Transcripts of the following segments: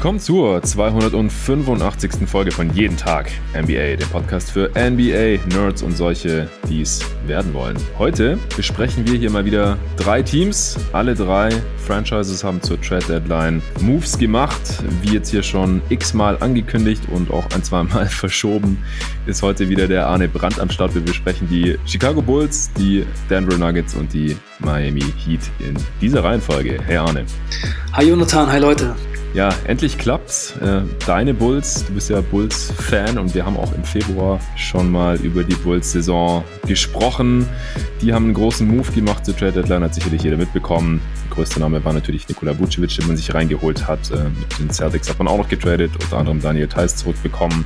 willkommen zur 285. Folge von Jeden Tag NBA, dem Podcast für NBA-Nerds und solche, die es werden wollen. Heute besprechen wir hier mal wieder drei Teams. Alle drei Franchises haben zur Trade Deadline Moves gemacht, wie jetzt hier schon x-mal angekündigt und auch ein, zwei Mal verschoben, ist heute wieder der Arne Brandt am Start. Wir besprechen die Chicago Bulls, die Denver Nuggets und die Miami Heat in dieser Reihenfolge. Hey Arne. Hi Jonathan, hi Leute. Ja, endlich klappt's. Äh, deine Bulls, du bist ja Bulls-Fan und wir haben auch im Februar schon mal über die Bulls-Saison gesprochen. Die haben einen großen Move gemacht zur Trade Deadline, hat sicherlich jeder mitbekommen. Der größte Name war natürlich Nikola Vucevic, den man sich reingeholt hat. Äh, mit den Celtics hat man auch noch getradet, unter anderem Daniel Theiss zurückbekommen.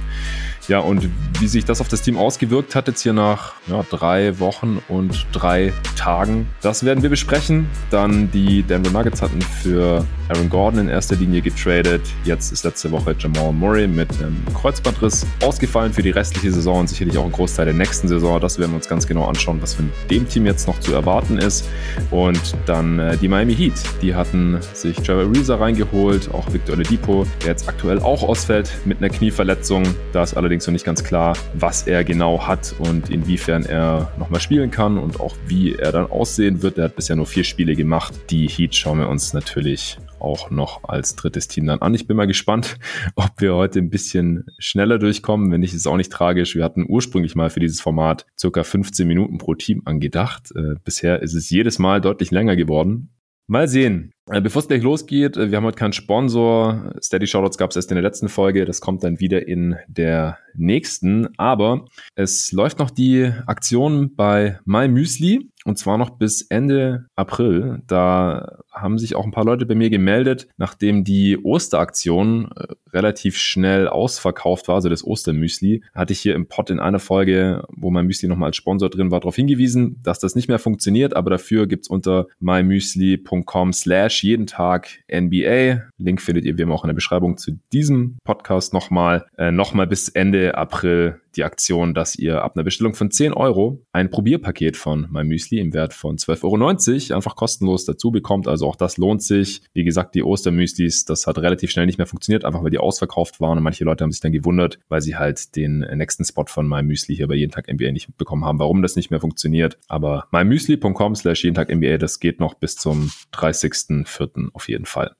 Ja, und wie sich das auf das Team ausgewirkt hat, jetzt hier nach ja, drei Wochen und drei Tagen, das werden wir besprechen. Dann die Denver Nuggets hatten für Aaron Gordon in erster Linie getradet. Jetzt ist letzte Woche Jamal Murray mit einem Kreuzbandriss ausgefallen für die restliche Saison und sicherlich auch ein Großteil der nächsten Saison. Das werden wir uns ganz genau anschauen, was von dem Team jetzt noch zu erwarten ist. Und dann äh, die Miami Heat. Die hatten sich Trevor Reza reingeholt, auch Victor Oladipo, der jetzt aktuell auch ausfällt mit einer Knieverletzung. Da ist allerdings allerdings noch nicht ganz klar, was er genau hat und inwiefern er nochmal spielen kann und auch wie er dann aussehen wird. Er hat bisher nur vier Spiele gemacht. Die Heat schauen wir uns natürlich auch noch als drittes Team dann an. Ich bin mal gespannt, ob wir heute ein bisschen schneller durchkommen. Wenn nicht, ist auch nicht tragisch. Wir hatten ursprünglich mal für dieses Format circa 15 Minuten pro Team angedacht. Äh, bisher ist es jedes Mal deutlich länger geworden. Mal sehen. Äh, bevor es gleich losgeht, äh, wir haben heute keinen Sponsor. Steady Shoutouts gab es erst in der letzten Folge. Das kommt dann wieder in der nächsten. Aber es läuft noch die Aktion bei My Müsli. Und zwar noch bis Ende April. Da haben sich auch ein paar Leute bei mir gemeldet, nachdem die Osteraktion äh, relativ schnell ausverkauft war, also das Ostermüsli, hatte ich hier im Pod in einer Folge, wo mein Müsli nochmal als Sponsor drin war, darauf hingewiesen, dass das nicht mehr funktioniert, aber dafür gibt's unter mymüsli.com slash jeden Tag NBA. Link findet ihr wie immer auch in der Beschreibung zu diesem Podcast nochmal, äh, nochmal bis Ende April die Aktion, dass ihr ab einer Bestellung von 10 Euro ein Probierpaket von MyMüsli im Wert von 12,90 Euro einfach kostenlos dazu bekommt. Also auch das lohnt sich. Wie gesagt, die Ostermüslis, das hat relativ schnell nicht mehr funktioniert, einfach weil die ausverkauft waren. Und manche Leute haben sich dann gewundert, weil sie halt den nächsten Spot von MyMüsli hier bei jeden Tag NBA nicht bekommen haben, warum das nicht mehr funktioniert. Aber mymüsli.com slash jeden Tag NBA, das geht noch bis zum 30.04. auf jeden Fall.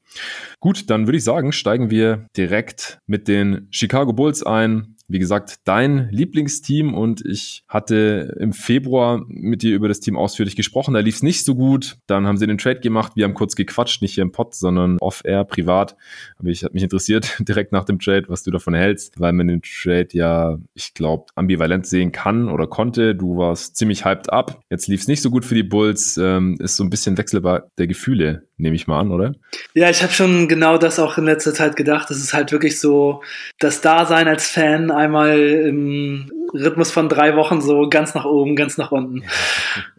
Gut, dann würde ich sagen, steigen wir direkt mit den Chicago Bulls ein wie gesagt, dein Lieblingsteam und ich hatte im Februar mit dir über das Team ausführlich gesprochen. Da lief es nicht so gut. Dann haben sie den Trade gemacht. Wir haben kurz gequatscht, nicht hier im Pod, sondern off-air, privat. Aber ich hat mich interessiert direkt nach dem Trade, was du davon hältst, weil man den Trade ja, ich glaube, ambivalent sehen kann oder konnte. Du warst ziemlich hyped up. Jetzt lief es nicht so gut für die Bulls. Ähm, ist so ein bisschen wechselbar der Gefühle, nehme ich mal an, oder? Ja, ich habe schon genau das auch in letzter Zeit gedacht. Es ist halt wirklich so das Dasein als Fan einmal im Rhythmus von drei Wochen so ganz nach oben, ganz nach unten.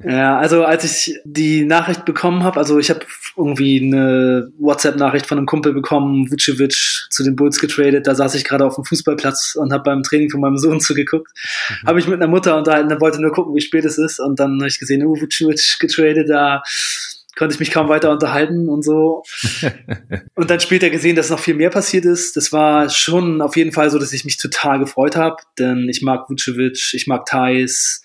ja, also als ich die Nachricht bekommen habe, also ich habe irgendwie eine WhatsApp-Nachricht von einem Kumpel bekommen, Vucevic zu den Bulls getradet, da saß ich gerade auf dem Fußballplatz und habe beim Training von meinem Sohn zugeguckt. Mhm. Habe ich mit einer Mutter unterhalten, wollte nur gucken, wie spät es ist und dann habe ich gesehen, oh, Vucevic getradet, da konnte ich mich kaum weiter unterhalten und so. und dann später gesehen, dass noch viel mehr passiert ist. Das war schon auf jeden Fall so, dass ich mich total gefreut habe, denn ich mag Vucevic, ich mag Thais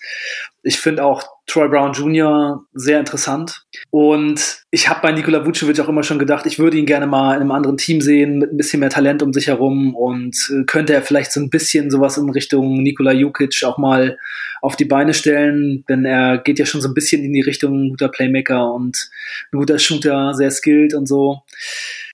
ich finde auch Troy Brown Jr. sehr interessant. Und ich habe bei Nikola Vucevic auch immer schon gedacht, ich würde ihn gerne mal in einem anderen Team sehen, mit ein bisschen mehr Talent um sich herum. Und äh, könnte er vielleicht so ein bisschen sowas in Richtung Nikola Jukic auch mal auf die Beine stellen, denn er geht ja schon so ein bisschen in die Richtung guter Playmaker und ein guter Shooter, sehr skilled und so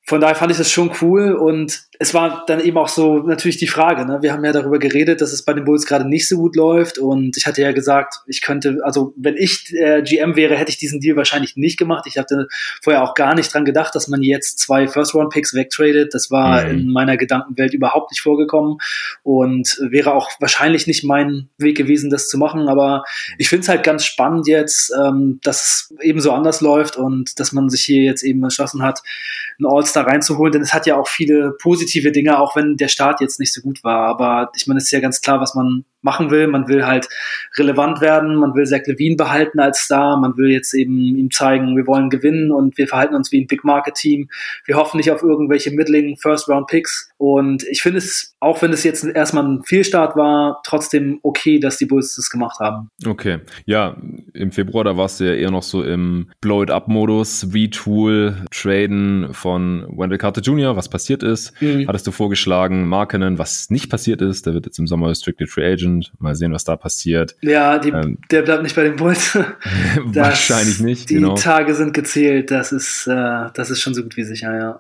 von daher fand ich das schon cool und es war dann eben auch so natürlich die Frage, ne? wir haben ja darüber geredet, dass es bei den Bulls gerade nicht so gut läuft und ich hatte ja gesagt, ich könnte, also wenn ich äh, GM wäre, hätte ich diesen Deal wahrscheinlich nicht gemacht. Ich hatte vorher auch gar nicht dran gedacht, dass man jetzt zwei First-Round-Picks wegtradet. Das war mhm. in meiner Gedankenwelt überhaupt nicht vorgekommen und wäre auch wahrscheinlich nicht mein Weg gewesen, das zu machen. Aber ich finde es halt ganz spannend jetzt, ähm, dass es eben so anders läuft und dass man sich hier jetzt eben entschlossen hat, einen All-Star reinzuholen, denn es hat ja auch viele positive Dinge, auch wenn der Start jetzt nicht so gut war. Aber ich meine, es ist ja ganz klar, was man machen will. Man will halt relevant werden, man will Zach Levine behalten als Star, man will jetzt eben ihm zeigen, wir wollen gewinnen und wir verhalten uns wie ein Big Market Team. Wir hoffen nicht auf irgendwelche Middling First Round Picks. Und ich finde es, auch wenn es jetzt erstmal ein Fehlstart war, trotzdem okay, dass die Bulls das gemacht haben. Okay. Ja, im Februar, da warst du ja eher noch so im Blow-it-up-Modus, Retool, Traden von Wendell Carter Jr., was passiert ist. Mhm. Hattest du vorgeschlagen, Markenen, was nicht passiert ist. Der wird jetzt im Sommer Restricted Free Agent. Mal sehen, was da passiert. Ja, die, ähm, der bleibt nicht bei den Bulls. wahrscheinlich nicht. Die genau. Tage sind gezählt. Das ist, äh, das ist schon so gut wie sicher, ja.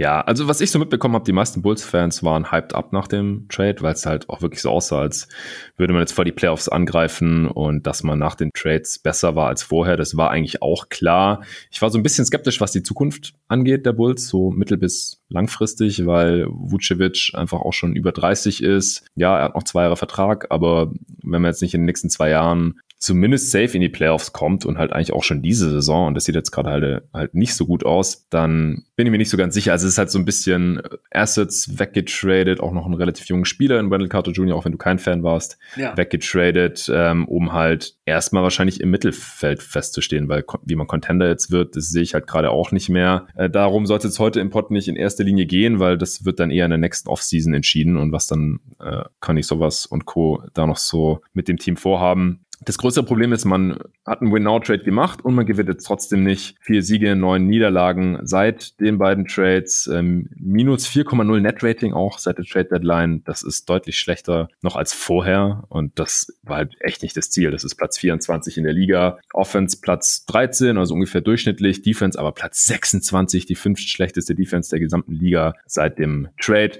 Ja, also was ich so mitbekommen habe, die meisten Bulls-Fans waren hyped up nach dem Trade, weil es halt auch wirklich so aussah, als würde man jetzt vor die Playoffs angreifen und dass man nach den Trades besser war als vorher. Das war eigentlich auch klar. Ich war so ein bisschen skeptisch, was die Zukunft angeht der Bulls, so mittel- bis langfristig, weil Vucevic einfach auch schon über 30 ist. Ja, er hat noch zwei Jahre Vertrag, aber wenn man jetzt nicht in den nächsten zwei Jahren zumindest safe in die Playoffs kommt und halt eigentlich auch schon diese Saison, und das sieht jetzt gerade halt, halt nicht so gut aus, dann bin ich mir nicht so ganz sicher. Also es ist halt so ein bisschen Assets weggetradet, auch noch ein relativ junger Spieler in Wendell Carter Jr., auch wenn du kein Fan warst, ja. weggetradet, ähm, um halt erstmal wahrscheinlich im Mittelfeld festzustehen, weil wie man Contender jetzt wird, das sehe ich halt gerade auch nicht mehr. Äh, darum sollte es heute im Pod nicht in erster Linie gehen, weil das wird dann eher in der nächsten Offseason entschieden und was dann äh, kann ich sowas und Co. da noch so mit dem Team vorhaben. Das größere Problem ist, man hat einen Win-Now-Trade gemacht und man gewinnt jetzt trotzdem nicht. Vier Siege, neun Niederlagen seit den beiden Trades. Ähm, minus 4,0 Net-Rating auch seit der Trade-Deadline. Das ist deutlich schlechter noch als vorher und das war halt echt nicht das Ziel. Das ist Platz 24 in der Liga. Offense Platz 13, also ungefähr durchschnittlich. Defense aber Platz 26, die fünft schlechteste Defense der gesamten Liga seit dem Trade.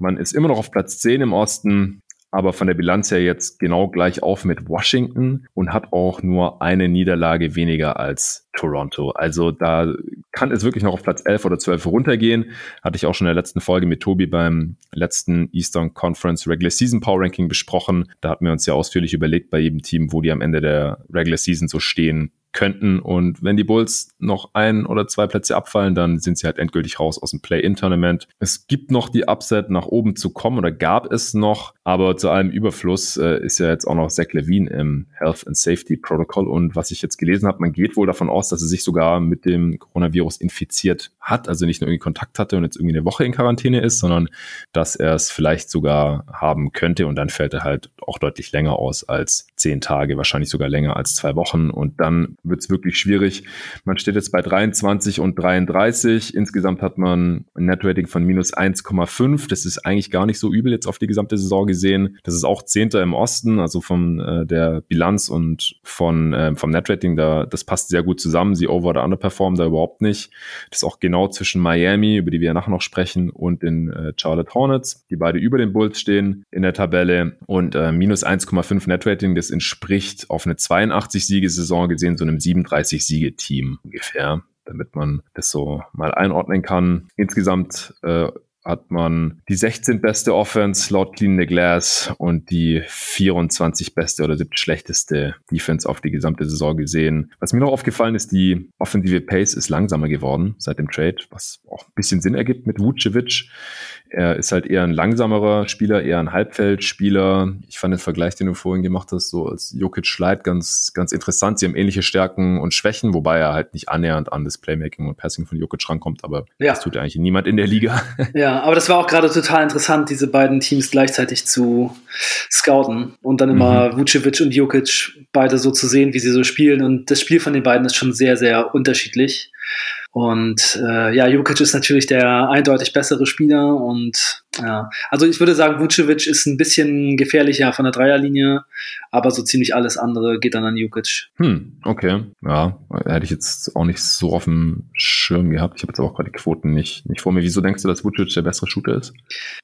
Man ist immer noch auf Platz 10 im Osten aber von der Bilanz her jetzt genau gleich auf mit Washington und hat auch nur eine Niederlage weniger als Toronto. Also da kann es wirklich noch auf Platz 11 oder 12 runtergehen. Hatte ich auch schon in der letzten Folge mit Tobi beim letzten Eastern Conference Regular Season Power Ranking besprochen. Da hatten wir uns ja ausführlich überlegt bei jedem Team, wo die am Ende der Regular Season so stehen könnten. Und wenn die Bulls noch ein oder zwei Plätze abfallen, dann sind sie halt endgültig raus aus dem Play-In-Tournament. Es gibt noch die Upset, nach oben zu kommen oder gab es noch, aber zu allem Überfluss äh, ist ja jetzt auch noch Zach Levine im Health and Safety Protocol. Und was ich jetzt gelesen habe, man geht wohl davon aus, dass er sich sogar mit dem Coronavirus infiziert hat, also nicht nur irgendwie Kontakt hatte und jetzt irgendwie eine Woche in Quarantäne ist, sondern dass er es vielleicht sogar haben könnte und dann fällt er halt auch deutlich länger aus als zehn Tage, wahrscheinlich sogar länger als zwei Wochen und dann wird es wirklich schwierig. Man steht jetzt bei 23 und 33. Insgesamt hat man ein Netrating von minus 1,5. Das ist eigentlich gar nicht so übel jetzt auf die gesamte Saison gesehen. Das ist auch Zehnter im Osten, also von äh, der Bilanz und von äh, vom Netrating. Da das passt sehr gut zusammen. Sie over oder underperformen da überhaupt nicht. Das ist auch genau zwischen Miami, über die wir nachher noch sprechen, und den äh, Charlotte Hornets, die beide über den Bulls stehen in der Tabelle und äh, minus 1,5 Netrating. Das entspricht auf eine 82 Siegesaison gesehen so einem 37-Siege-Team ungefähr, damit man das so mal einordnen kann. Insgesamt äh, hat man die 16 beste Offense laut Clean the Glass und die 24 beste oder siebte schlechteste Defense auf die gesamte Saison gesehen. Was mir noch aufgefallen ist, die offensive Pace ist langsamer geworden seit dem Trade, was auch ein bisschen Sinn ergibt mit Vucevic. Er ist halt eher ein langsamerer Spieler, eher ein Halbfeldspieler. Ich fand den Vergleich, den du vorhin gemacht hast, so als Jokic Schleit ganz, ganz interessant. Sie haben ähnliche Stärken und Schwächen, wobei er halt nicht annähernd an das Playmaking und Passing von Jokic rankommt, aber ja. das tut eigentlich niemand in der Liga. Ja, aber das war auch gerade total interessant, diese beiden Teams gleichzeitig zu scouten und dann immer mhm. Vucevic und Jokic beide so zu sehen, wie sie so spielen. Und das Spiel von den beiden ist schon sehr, sehr unterschiedlich. Und äh, ja, Jokic ist natürlich der eindeutig bessere Spieler und ja, also ich würde sagen, Vucevic ist ein bisschen gefährlicher von der Dreierlinie, aber so ziemlich alles andere geht dann an Jukic. Hm, okay. Ja, hätte ich jetzt auch nicht so auf dem Schirm gehabt. Ich habe jetzt auch gerade die Quoten nicht, nicht vor mir. Wieso denkst du, dass Vucevic der bessere Shooter ist?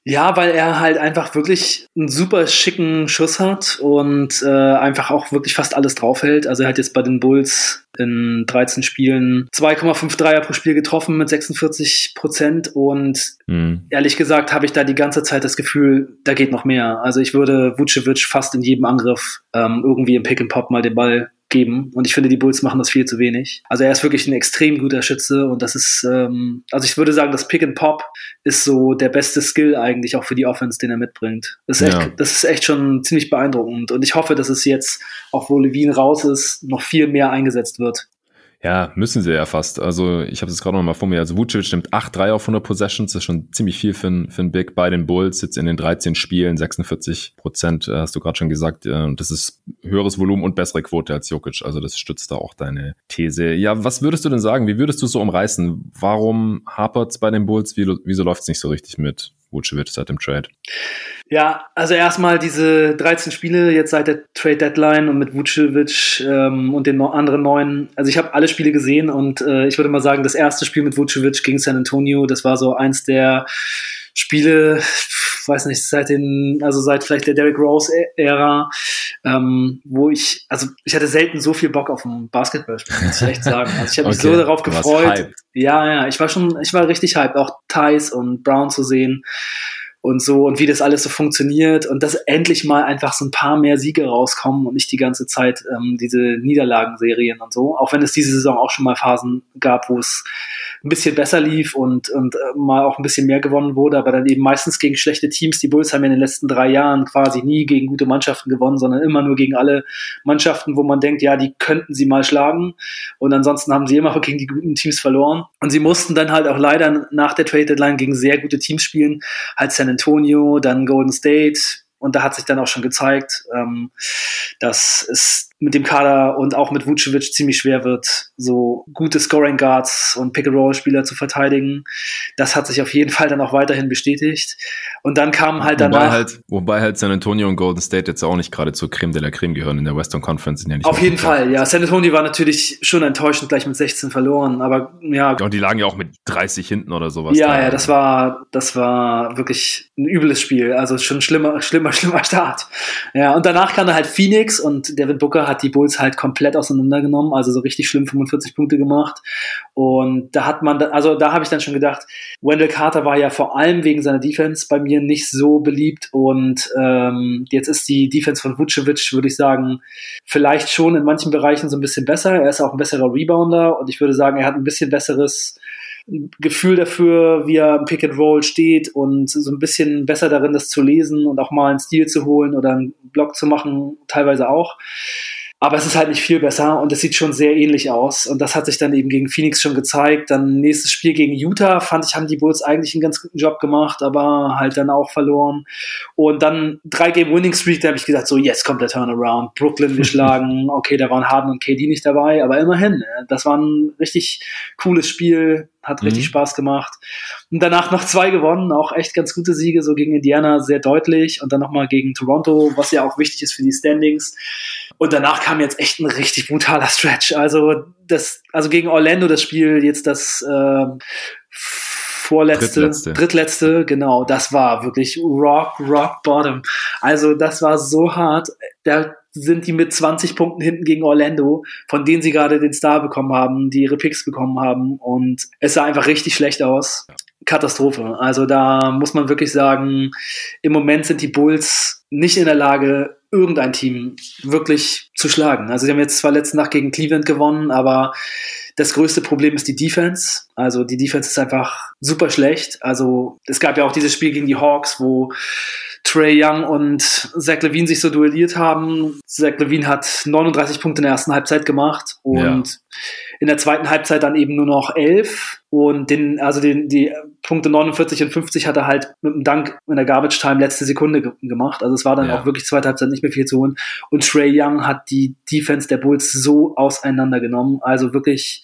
Ja, weil er halt einfach wirklich einen super schicken Schuss hat und äh, einfach auch wirklich fast alles draufhält. Also er hat jetzt bei den Bulls in 13 Spielen 2,5 Dreier pro Spiel getroffen mit 46 Prozent und hm. ehrlich gesagt habe ich da die ganze Zeit das Gefühl, da geht noch mehr. Also ich würde Vucevic fast in jedem Angriff ähm, irgendwie im Pick and Pop mal den Ball geben. Und ich finde, die Bulls machen das viel zu wenig. Also er ist wirklich ein extrem guter Schütze und das ist, ähm, also ich würde sagen, das Pick and Pop ist so der beste Skill eigentlich auch für die Offense, den er mitbringt. Das ist, ja. echt, das ist echt schon ziemlich beeindruckend und ich hoffe, dass es jetzt, auch wo Levine raus ist, noch viel mehr eingesetzt wird. Ja, müssen sie ja fast. Also ich habe es gerade noch mal vor mir. Also Vucevic nimmt 8-3 auf 100 Possessions. Das ist schon ziemlich viel für ein, für ein Big bei den Bulls. Jetzt in den 13 Spielen 46 Prozent, äh, hast du gerade schon gesagt. Äh, das ist höheres Volumen und bessere Quote als Jokic. Also das stützt da auch deine These. Ja, was würdest du denn sagen? Wie würdest du es so umreißen? Warum hapert's bei den Bulls? Wie, wieso läuft's nicht so richtig mit Vucevic seit dem Trade? Ja, also erstmal diese 13 Spiele jetzt seit der Trade Deadline und mit Vucevic ähm, und den anderen neuen. Also ich habe alle Spiele gesehen und äh, ich würde mal sagen, das erste Spiel mit Vucevic gegen San Antonio, das war so eins der Spiele, weiß nicht, seit den, also seit vielleicht der Derrick Rose-Ära, ähm, wo ich, also ich hatte selten so viel Bock auf ein Basketballspiel, muss ich echt sagen. Also ich habe mich okay. so darauf gefreut. Ja, ja, ich war schon, ich war richtig hyped, auch Thais und Brown zu sehen und so und wie das alles so funktioniert und dass endlich mal einfach so ein paar mehr Siege rauskommen und nicht die ganze Zeit ähm, diese Niederlagenserien und so. Auch wenn es diese Saison auch schon mal Phasen gab, wo es ein bisschen besser lief und, und äh, mal auch ein bisschen mehr gewonnen wurde, aber dann eben meistens gegen schlechte Teams. Die Bulls haben ja in den letzten drei Jahren quasi nie gegen gute Mannschaften gewonnen, sondern immer nur gegen alle Mannschaften, wo man denkt, ja, die könnten sie mal schlagen. Und ansonsten haben sie immer gegen die guten Teams verloren. Und sie mussten dann halt auch leider nach der Trade Deadline gegen sehr gute Teams spielen, halt San Antonio, dann Golden State, und da hat sich dann auch schon gezeigt, ähm, dass es mit dem Kader und auch mit Vucevic ziemlich schwer wird, so gute Scoring Guards und Pick-and-Roll-Spieler zu verteidigen. Das hat sich auf jeden Fall dann auch weiterhin bestätigt. Und dann kam halt danach. Wobei halt, wobei halt San Antonio und Golden State jetzt auch nicht gerade zur Creme de la Creme gehören in der Western Conference. Sind ja nicht auf jeden Fall, ja. San Antonio war natürlich schon enttäuschend gleich mit 16 verloren, aber ja. Und die lagen ja auch mit 30 hinten oder sowas. Ja, da. ja, das war, das war wirklich ein übles Spiel. Also schon schlimmer, schlimmer, schlimmer Start. Ja, und danach kam da halt Phoenix und Devin Booker hat die Bulls halt komplett auseinandergenommen, also so richtig schlimm 45 Punkte gemacht. Und da hat man, also da habe ich dann schon gedacht, Wendell Carter war ja vor allem wegen seiner Defense bei mir nicht so beliebt und ähm, jetzt ist die Defense von Vucevic, würde ich sagen, vielleicht schon in manchen Bereichen so ein bisschen besser. Er ist auch ein besserer Rebounder und ich würde sagen, er hat ein bisschen besseres Gefühl dafür, wie er im Pick and Roll steht und so ein bisschen besser darin, das zu lesen und auch mal einen Stil zu holen oder einen Block zu machen, teilweise auch. Aber es ist halt nicht viel besser und es sieht schon sehr ähnlich aus. Und das hat sich dann eben gegen Phoenix schon gezeigt. Dann nächstes Spiel gegen Utah, fand ich, haben die Bulls eigentlich einen ganz guten Job gemacht, aber halt dann auch verloren. Und dann drei Game Winning Streak, da habe ich gesagt, so jetzt kommt der Turnaround. Brooklyn geschlagen. Okay, da waren Harden und KD nicht dabei, aber immerhin. Ne? Das war ein richtig cooles Spiel hat richtig mhm. Spaß gemacht. Und danach noch zwei gewonnen, auch echt ganz gute Siege, so gegen Indiana sehr deutlich und dann nochmal gegen Toronto, was ja auch wichtig ist für die Standings. Und danach kam jetzt echt ein richtig brutaler Stretch. Also das, also gegen Orlando das Spiel jetzt das äh, vorletzte, drittletzte. drittletzte, genau, das war wirklich rock, rock bottom. Also das war so hart. Der sind die mit 20 Punkten hinten gegen Orlando, von denen sie gerade den Star bekommen haben, die ihre Picks bekommen haben. Und es sah einfach richtig schlecht aus. Katastrophe. Also da muss man wirklich sagen, im Moment sind die Bulls nicht in der Lage, irgendein Team wirklich zu schlagen. Also sie haben jetzt zwar letzte Nacht gegen Cleveland gewonnen, aber das größte Problem ist die Defense. Also die Defense ist einfach super schlecht. Also es gab ja auch dieses Spiel gegen die Hawks, wo Trey Young und Zach Levine sich so duelliert haben. Zach Levine hat 39 Punkte in der ersten Halbzeit gemacht und. In der zweiten Halbzeit dann eben nur noch 11. Und den, also den, die Punkte 49 und 50 hat er halt mit einem Dank in der Garbage Time letzte Sekunde ge gemacht. Also es war dann ja. auch wirklich zweite Halbzeit nicht mehr viel zu holen. Und Trey Young hat die Defense der Bulls so auseinandergenommen. Also wirklich,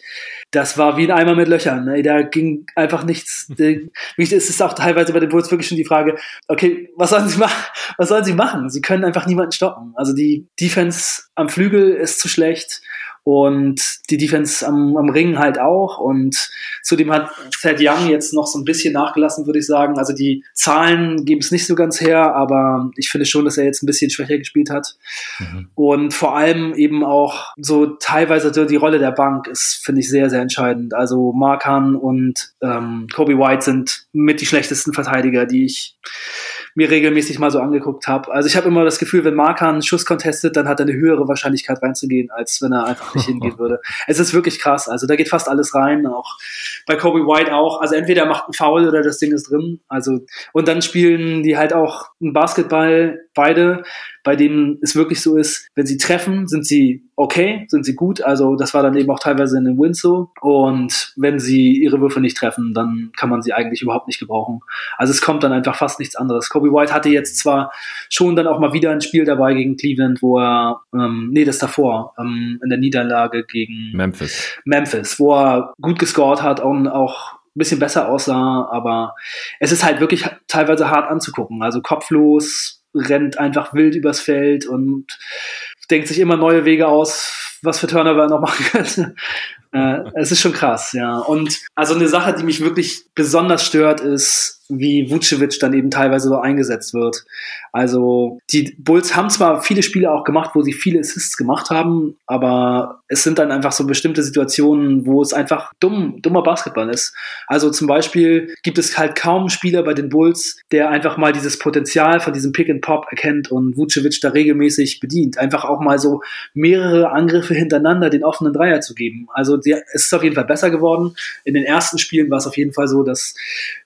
das war wie ein Eimer mit Löchern. Ne? Da ging einfach nichts. es ist auch teilweise bei den Bulls wirklich schon die Frage, okay, was sollen sie machen? Was sollen sie machen? Sie können einfach niemanden stoppen. Also die Defense am Flügel ist zu schlecht und die Defense am, am Ring halt auch. Und zudem hat Thad Young jetzt noch so ein bisschen nachgelassen, würde ich sagen. Also die Zahlen geben es nicht so ganz her, aber ich finde schon, dass er jetzt ein bisschen schwächer gespielt hat. Mhm. Und vor allem eben auch so teilweise die Rolle der Bank ist, finde ich, sehr, sehr entscheidend. Also Markan und ähm, Kobe White sind mit die schlechtesten Verteidiger, die ich mir regelmäßig mal so angeguckt habe. Also ich habe immer das Gefühl, wenn Markan einen Schuss contestet, dann hat er eine höhere Wahrscheinlichkeit reinzugehen, als wenn er einfach nicht hingehen würde. Es ist wirklich krass. Also da geht fast alles rein, auch bei Kobe White auch. Also entweder macht ein Foul oder das Ding ist drin. Also und dann spielen die halt auch einen Basketball beide bei denen es wirklich so ist, wenn sie treffen, sind sie okay, sind sie gut. Also das war dann eben auch teilweise in den Wins so. Und wenn sie ihre Würfe nicht treffen, dann kann man sie eigentlich überhaupt nicht gebrauchen. Also es kommt dann einfach fast nichts anderes. Kobe White hatte jetzt zwar schon dann auch mal wieder ein Spiel dabei gegen Cleveland, wo er, ähm, nee, das davor, ähm, in der Niederlage gegen Memphis. Memphis, wo er gut gescored hat und auch ein bisschen besser aussah, aber es ist halt wirklich teilweise hart anzugucken. Also kopflos, rennt einfach wild übers Feld und denkt sich immer neue Wege aus, was für Turnover er noch machen könnte. Äh, es ist schon krass, ja. Und also eine Sache, die mich wirklich besonders stört, ist, wie Vucevic dann eben teilweise so eingesetzt wird. Also die Bulls haben zwar viele Spiele auch gemacht, wo sie viele Assists gemacht haben, aber es sind dann einfach so bestimmte Situationen, wo es einfach dumm, dummer Basketball ist. Also zum Beispiel gibt es halt kaum einen Spieler bei den Bulls, der einfach mal dieses Potenzial von diesem Pick and Pop erkennt und Vucevic da regelmäßig bedient. Einfach auch mal so mehrere Angriffe hintereinander den offenen Dreier zu geben. Also der, es ist auf jeden Fall besser geworden. In den ersten Spielen war es auf jeden Fall so, dass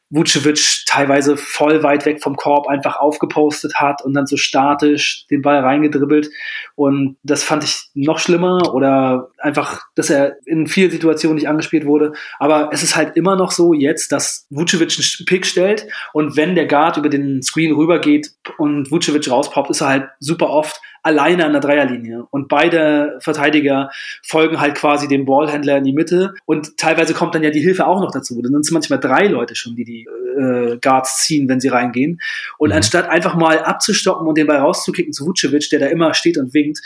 Vucevic teilweise voll weit weg vom Korb einfach aufgepostet hat und dann so statisch den Ball reingedribbelt. Und das fand ich noch schlimmer oder einfach, dass er in vielen Situationen nicht angespielt wurde. Aber es ist halt immer noch so jetzt, dass Vucevic einen Pick stellt und wenn der Guard über den Screen rübergeht und Vucevic rauspoppt, ist er halt super oft alleine an der Dreierlinie. Und beide Verteidiger folgen halt quasi dem Ballhändler in die Mitte. Und teilweise kommt dann ja die Hilfe auch noch dazu. Dann sind es manchmal drei Leute schon, die die äh, Guards ziehen, wenn sie reingehen. Und mhm. anstatt einfach mal abzustoppen und den Ball rauszukicken zu Vucevic, der da immer steht und winkt,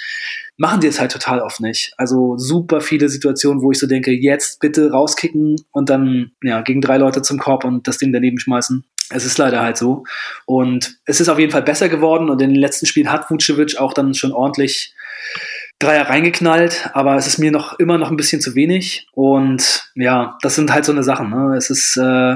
machen die es halt total oft nicht. Also super viele Situationen, wo ich so denke, jetzt bitte rauskicken und dann ja gegen drei Leute zum Korb und das Ding daneben schmeißen. Es ist leider halt so. Und es ist auf jeden Fall besser geworden und in den letzten Spielen hat Vucevic auch dann schon ordentlich Dreier reingeknallt, aber es ist mir noch immer noch ein bisschen zu wenig. Und ja, das sind halt so eine Sachen. Ne? Es ist äh,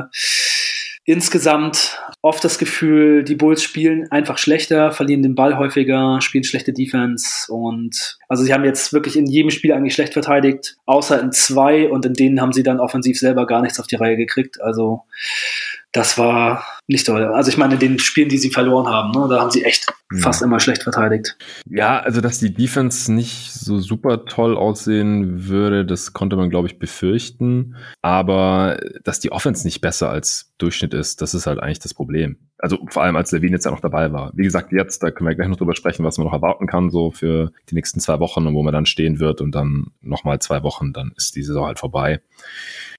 insgesamt oft das Gefühl, die Bulls spielen einfach schlechter, verlieren den Ball häufiger, spielen schlechte Defense und also sie haben jetzt wirklich in jedem Spiel eigentlich schlecht verteidigt, außer in zwei und in denen haben sie dann offensiv selber gar nichts auf die Reihe gekriegt. Also das war nicht toll. Also ich meine, in den Spielen, die sie verloren haben, ne, da haben sie echt ja. fast immer schlecht verteidigt. Ja, also dass die Defense nicht so super toll aussehen würde, das konnte man, glaube ich, befürchten. Aber dass die Offense nicht besser als Durchschnitt ist, das ist halt eigentlich das Problem. Also vor allem als Levine jetzt ja noch dabei war. Wie gesagt, jetzt, da können wir gleich noch drüber sprechen, was man noch erwarten kann, so für die nächsten zwei Wochen und wo man dann stehen wird und dann nochmal zwei Wochen, dann ist die Saison halt vorbei.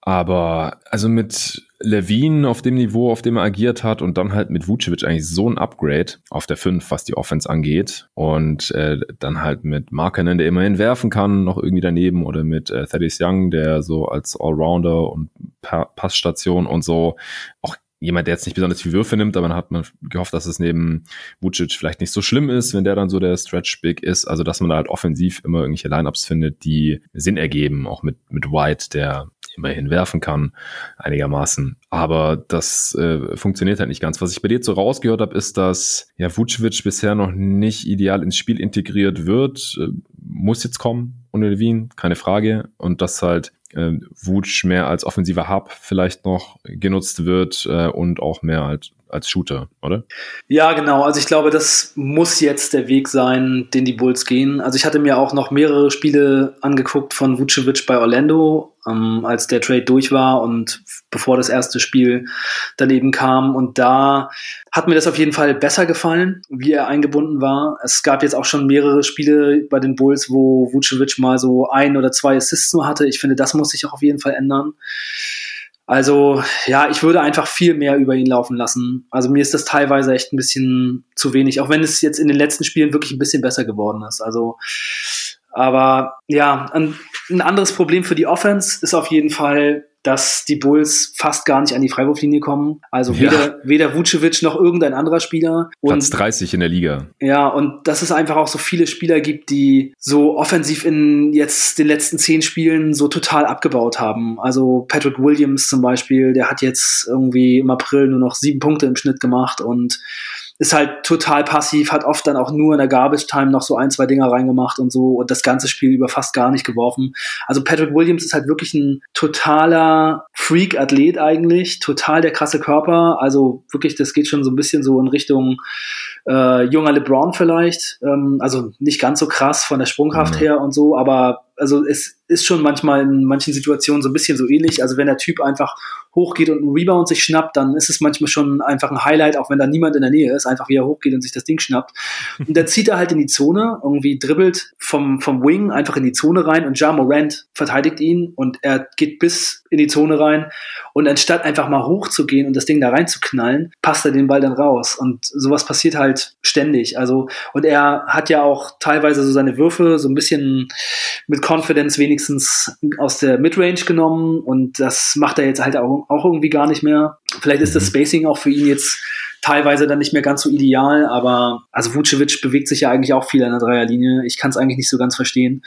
Aber also mit Levine auf dem Niveau, auf dem er agiert hat und dann halt mit Vucevic eigentlich so ein Upgrade auf der 5, was die Offense angeht und äh, dann halt mit Markkanen, der immerhin werfen kann, noch irgendwie daneben oder mit äh, Thaddeus Young, der so als Allrounder und pa Passstation und so auch jemand, der jetzt nicht besonders viel Würfe nimmt, aber dann hat man gehofft, dass es neben Vucic vielleicht nicht so schlimm ist, wenn der dann so der Stretch Big ist. Also, dass man da halt offensiv immer irgendwelche Lineups findet, die Sinn ergeben, auch mit, mit White, der immerhin werfen kann, einigermaßen. Aber das äh, funktioniert halt nicht ganz. Was ich bei dir so rausgehört habe, ist, dass ja Vucevic bisher noch nicht ideal ins Spiel integriert wird. Äh, muss jetzt kommen ohne Levine, keine Frage. Und dass halt äh, Vuc mehr als offensiver Hub vielleicht noch genutzt wird äh, und auch mehr halt als Shooter, oder? Ja, genau. Also ich glaube, das muss jetzt der Weg sein, den die Bulls gehen. Also ich hatte mir auch noch mehrere Spiele angeguckt von Vucevic bei Orlando, ähm, als der Trade durch war und bevor das erste Spiel daneben kam. Und da hat mir das auf jeden Fall besser gefallen, wie er eingebunden war. Es gab jetzt auch schon mehrere Spiele bei den Bulls, wo Vucevic mal so ein oder zwei Assists nur hatte. Ich finde, das muss sich auch auf jeden Fall ändern. Also ja, ich würde einfach viel mehr über ihn laufen lassen. Also mir ist das teilweise echt ein bisschen zu wenig, auch wenn es jetzt in den letzten Spielen wirklich ein bisschen besser geworden ist. Also, aber ja, ein, ein anderes Problem für die Offense ist auf jeden Fall, dass die Bulls fast gar nicht an die Freiwurflinie kommen. Also weder, ja. weder Vucevic noch irgendein anderer Spieler. Und, Platz 30 in der Liga. Ja, und dass es einfach auch so viele Spieler gibt, die so offensiv in jetzt den letzten zehn Spielen so total abgebaut haben. Also Patrick Williams zum Beispiel, der hat jetzt irgendwie im April nur noch sieben Punkte im Schnitt gemacht und ist halt total passiv, hat oft dann auch nur in der Garbage Time noch so ein, zwei Dinger reingemacht und so und das ganze Spiel über fast gar nicht geworfen. Also Patrick Williams ist halt wirklich ein totaler Freak-Athlet eigentlich, total der krasse Körper. Also wirklich, das geht schon so ein bisschen so in Richtung äh, junger LeBron vielleicht. Ähm, also nicht ganz so krass von der Sprungkraft mhm. her und so, aber also es ist schon manchmal in manchen Situationen so ein bisschen so ähnlich. Also wenn der Typ einfach hochgeht und einen Rebound sich schnappt, dann ist es manchmal schon einfach ein Highlight, auch wenn da niemand in der Nähe ist, einfach wie er hochgeht und sich das Ding schnappt. Und dann zieht er halt in die Zone, irgendwie dribbelt vom, vom Wing einfach in die Zone rein und Ja Morant verteidigt ihn und er geht bis in die Zone rein und anstatt einfach mal hochzugehen und das Ding da reinzuknallen, passt er den Ball dann raus und sowas passiert halt ständig. Also und er hat ja auch teilweise so seine Würfe so ein bisschen mit Confidence wenigstens aus der Midrange genommen und das macht er jetzt halt auch, auch irgendwie gar nicht mehr. Vielleicht ist das mhm. Spacing auch für ihn jetzt teilweise dann nicht mehr ganz so ideal, aber also Vucevic bewegt sich ja eigentlich auch viel an der Dreierlinie. Ich kann es eigentlich nicht so ganz verstehen.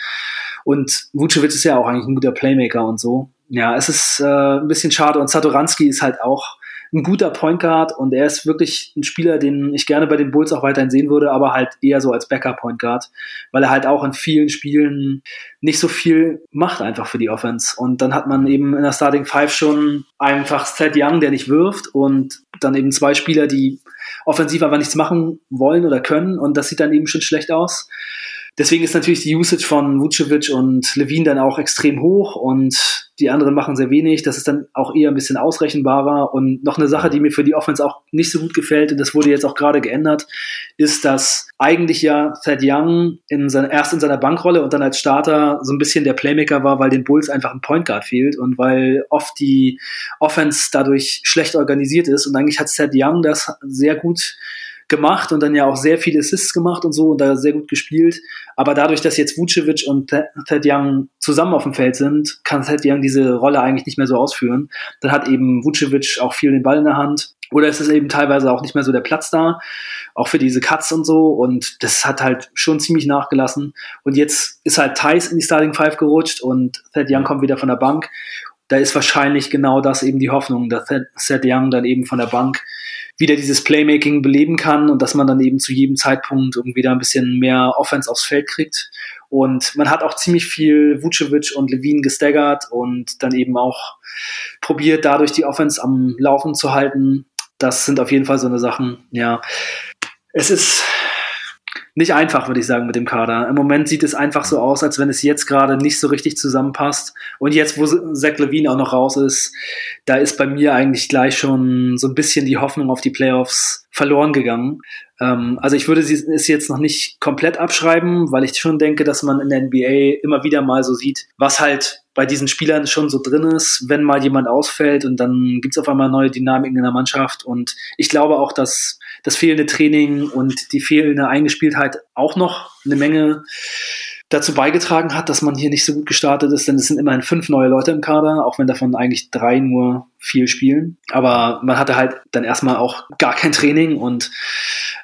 Und Vucevic ist ja auch eigentlich ein guter Playmaker und so. Ja, es ist äh, ein bisschen schade und Satoranski ist halt auch ein guter Point Guard und er ist wirklich ein Spieler, den ich gerne bei den Bulls auch weiterhin sehen würde, aber halt eher so als Backup Point Guard, weil er halt auch in vielen Spielen nicht so viel macht einfach für die Offense. Und dann hat man eben in der Starting Five schon einfach Seth Young, der nicht wirft und dann eben zwei Spieler, die offensiv aber nichts machen wollen oder können und das sieht dann eben schon schlecht aus. Deswegen ist natürlich die Usage von Vucevic und Levine dann auch extrem hoch und die anderen machen sehr wenig. Das ist dann auch eher ein bisschen ausrechenbarer. Und noch eine Sache, die mir für die Offense auch nicht so gut gefällt, und das wurde jetzt auch gerade geändert, ist, dass eigentlich ja Thad Young in seiner, erst in seiner Bankrolle und dann als Starter so ein bisschen der Playmaker war, weil den Bulls einfach ein Point Guard fehlt und weil oft die Offense dadurch schlecht organisiert ist. Und eigentlich hat Thad Young das sehr gut gemacht und dann ja auch sehr viele Assists gemacht und so und da sehr gut gespielt. Aber dadurch, dass jetzt Vucevic und Ted Young zusammen auf dem Feld sind, kann Ted Young diese Rolle eigentlich nicht mehr so ausführen. Dann hat eben Vucevic auch viel den Ball in der Hand. Oder es ist eben teilweise auch nicht mehr so der Platz da, auch für diese Cuts und so. Und das hat halt schon ziemlich nachgelassen. Und jetzt ist halt Thais in die Starting Five gerutscht und Ted Young kommt wieder von der Bank. Da ist wahrscheinlich genau das eben die Hoffnung, dass Ted Young dann eben von der Bank wieder dieses Playmaking beleben kann und dass man dann eben zu jedem Zeitpunkt irgendwie da ein bisschen mehr Offense aufs Feld kriegt. Und man hat auch ziemlich viel Vucevic und Levine gestaggert und dann eben auch probiert, dadurch die Offense am Laufen zu halten. Das sind auf jeden Fall so eine Sachen, ja. Es ist nicht einfach, würde ich sagen, mit dem Kader. Im Moment sieht es einfach so aus, als wenn es jetzt gerade nicht so richtig zusammenpasst. Und jetzt, wo Zach Levine auch noch raus ist, da ist bei mir eigentlich gleich schon so ein bisschen die Hoffnung auf die Playoffs verloren gegangen. Ähm, also ich würde es jetzt noch nicht komplett abschreiben, weil ich schon denke, dass man in der NBA immer wieder mal so sieht, was halt bei diesen Spielern schon so drin ist, wenn mal jemand ausfällt und dann gibt es auf einmal neue Dynamiken in der Mannschaft. Und ich glaube auch, dass das fehlende Training und die fehlende Eingespieltheit auch noch eine Menge dazu beigetragen hat, dass man hier nicht so gut gestartet ist, denn es sind immerhin fünf neue Leute im Kader, auch wenn davon eigentlich drei nur viel spielen. Aber man hatte halt dann erstmal auch gar kein Training und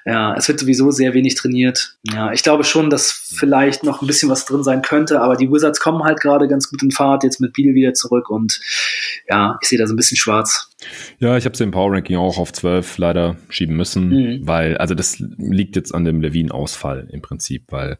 ja, es wird sowieso sehr wenig trainiert. Ja, ich glaube schon, dass vielleicht noch ein bisschen was drin sein könnte, aber die Wizards kommen halt gerade ganz gut in Fahrt, jetzt mit Biel wieder zurück und ja, ich sehe da so ein bisschen schwarz. Ja, ich habe sie im Power Ranking auch auf 12 leider schieben müssen, mhm. weil, also das liegt jetzt an dem Levine-Ausfall im Prinzip, weil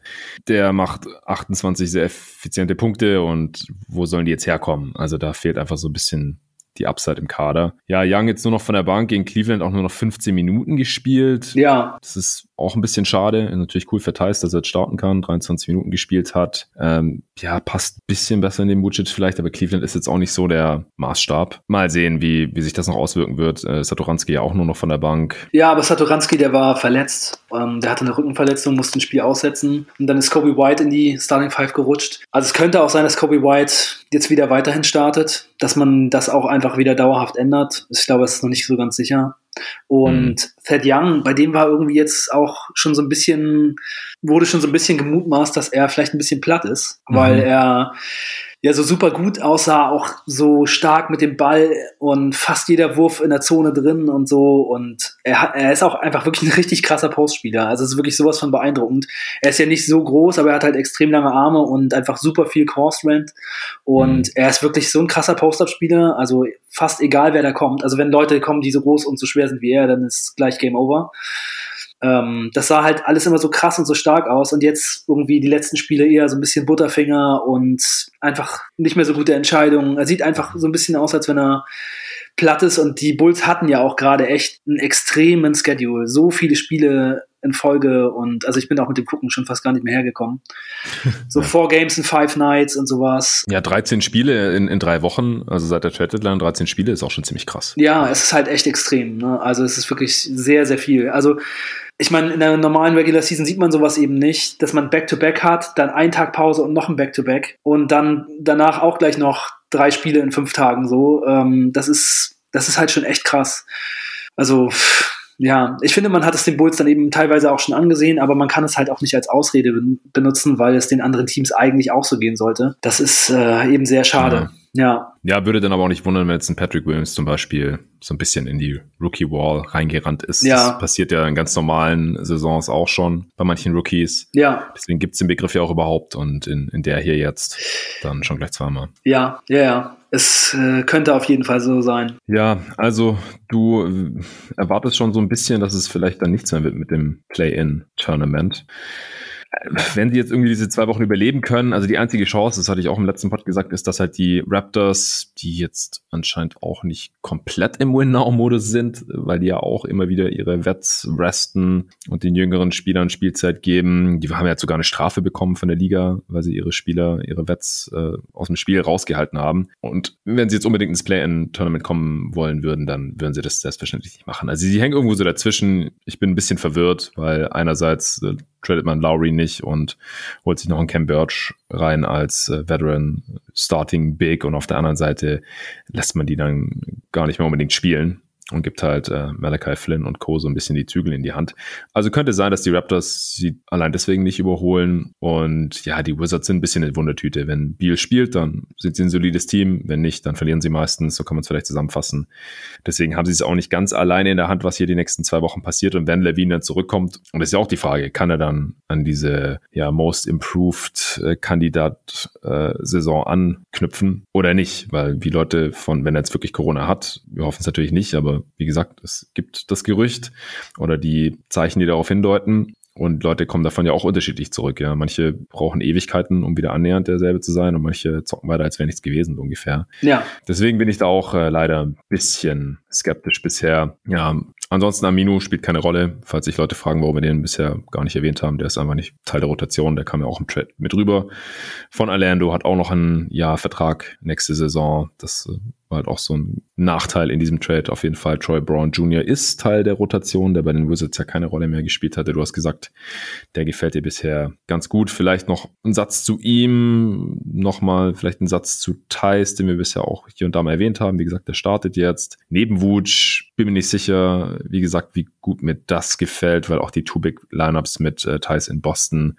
der macht 28 sehr effiziente Punkte und wo sollen die jetzt herkommen? Also da fehlt einfach so ein bisschen die Upside im Kader. Ja, Young jetzt nur noch von der Bank gegen Cleveland auch nur noch 15 Minuten gespielt. Ja. Das ist auch ein bisschen schade. Natürlich cool für Thais, dass er jetzt starten kann, 23 Minuten gespielt hat. Ähm, ja, passt ein bisschen besser in den Vucic vielleicht, aber Cleveland ist jetzt auch nicht so der Maßstab. Mal sehen, wie, wie sich das noch auswirken wird. Äh, Satoranski ja auch nur noch von der Bank. Ja, aber Satoranski, der war verletzt. Ähm, der hatte eine Rückenverletzung, musste ein Spiel aussetzen. Und dann ist Kobe White in die Starting Five gerutscht. Also es könnte auch sein, dass Kobe White jetzt wieder weiterhin startet, dass man das auch einfach wieder dauerhaft ändert. Ich glaube, es ist noch nicht so ganz sicher. Und mhm. Thad Young, bei dem war irgendwie jetzt auch schon so ein bisschen, wurde schon so ein bisschen gemutmaßt, dass er vielleicht ein bisschen platt ist, mhm. weil er ja so super gut aussah, auch so stark mit dem Ball und fast jeder Wurf in der Zone drin und so. Und er, er ist auch einfach wirklich ein richtig krasser Postspieler. Also es ist wirklich sowas von beeindruckend. Er ist ja nicht so groß, aber er hat halt extrem lange Arme und einfach super viel Crossrent. Und mhm. er ist wirklich so ein krasser Post-Up-Spieler. Also fast egal, wer da kommt. Also wenn Leute kommen, die so groß und so schwer sind wie er, dann ist gleich Game Over. Ähm, das sah halt alles immer so krass und so stark aus und jetzt irgendwie die letzten Spiele eher so ein bisschen Butterfinger und einfach nicht mehr so gute Entscheidungen. Er sieht einfach so ein bisschen aus, als wenn er platt ist und die Bulls hatten ja auch gerade echt einen extremen Schedule. So viele Spiele in Folge und also ich bin auch mit dem Gucken schon fast gar nicht mehr hergekommen. So ja. Four Games in Five Nights und sowas. Ja, 13 Spiele in, in drei Wochen, also seit der Trade Deadline 13 Spiele ist auch schon ziemlich krass. Ja, es ist halt echt extrem. Ne? Also es ist wirklich sehr, sehr viel. Also ich meine, in der normalen Regular Season sieht man sowas eben nicht, dass man Back-to-Back -back hat, dann ein Tag Pause und noch ein Back-to-Back -back und dann danach auch gleich noch drei Spiele in fünf Tagen so. Ähm, das ist, das ist halt schon echt krass. Also, ja, ich finde, man hat es den Bulls dann eben teilweise auch schon angesehen, aber man kann es halt auch nicht als Ausrede benutzen, weil es den anderen Teams eigentlich auch so gehen sollte. Das ist äh, eben sehr schade. Ja. Ja. Ja, würde dann aber auch nicht wundern, wenn jetzt ein Patrick Williams zum Beispiel so ein bisschen in die Rookie-Wall reingerannt ist. Ja. Das passiert ja in ganz normalen Saisons auch schon bei manchen Rookies. Ja. Deswegen gibt's den Begriff ja auch überhaupt und in, in der hier jetzt dann schon gleich zweimal. Ja, ja, ja. Es äh, könnte auf jeden Fall so sein. Ja, also du erwartest schon so ein bisschen, dass es vielleicht dann nichts mehr wird mit dem Play-In-Tournament wenn sie jetzt irgendwie diese zwei Wochen überleben können, also die einzige Chance, das hatte ich auch im letzten Pod gesagt, ist, dass halt die Raptors, die jetzt anscheinend auch nicht komplett im Win-Now-Modus sind, weil die ja auch immer wieder ihre Wets resten und den jüngeren Spielern Spielzeit geben. Die haben ja jetzt sogar eine Strafe bekommen von der Liga, weil sie ihre Spieler, ihre Wets äh, aus dem Spiel rausgehalten haben. Und wenn sie jetzt unbedingt ins Play-In-Tournament kommen wollen würden, dann würden sie das selbstverständlich nicht machen. Also sie hängen irgendwo so dazwischen. Ich bin ein bisschen verwirrt, weil einerseits äh, tradet man Lowry nicht und holt sich noch einen Cam Birch rein als äh, Veteran Starting Big und auf der anderen Seite lässt man die dann gar nicht mehr unbedingt spielen und gibt halt äh, Malachi Flynn und Co. so ein bisschen die Zügel in die Hand. Also könnte sein, dass die Raptors sie allein deswegen nicht überholen. Und ja, die Wizards sind ein bisschen eine Wundertüte. Wenn Beal spielt, dann sind sie ein solides Team. Wenn nicht, dann verlieren sie meistens. So kann man es vielleicht zusammenfassen. Deswegen haben sie es auch nicht ganz alleine in der Hand, was hier die nächsten zwei Wochen passiert. Und wenn Levine dann zurückkommt, und das ist ja auch die Frage, kann er dann an diese ja, Most Improved äh, Kandidat äh, Saison anknüpfen oder nicht? Weil wie Leute von, wenn er jetzt wirklich Corona hat, wir hoffen es natürlich nicht, aber wie gesagt, es gibt das Gerücht oder die Zeichen, die darauf hindeuten. Und Leute kommen davon ja auch unterschiedlich zurück. Ja, manche brauchen Ewigkeiten, um wieder annähernd derselbe zu sein, und manche zocken weiter, als wäre nichts gewesen, so ungefähr. Ja. Deswegen bin ich da auch äh, leider ein bisschen skeptisch bisher. Ja, ansonsten Aminu spielt keine Rolle, falls sich Leute fragen, warum wir den bisher gar nicht erwähnt haben. Der ist einfach nicht Teil der Rotation. Der kam ja auch im Trade mit rüber. Von Orlando hat auch noch einen Jahr Vertrag nächste Saison. Das äh, war halt auch so ein Nachteil in diesem Trade auf jeden Fall. Troy Brown Jr. ist Teil der Rotation, der bei den Wizards ja keine Rolle mehr gespielt hatte. Du hast gesagt, der gefällt dir bisher ganz gut. Vielleicht noch ein Satz zu ihm, nochmal vielleicht ein Satz zu Thais, den wir bisher auch hier und da mal erwähnt haben. Wie gesagt, der startet jetzt. Neben Wutsch bin mir nicht sicher, wie gesagt, wie gut mir das gefällt, weil auch die Two-Big-Lineups mit äh, Thais in Boston,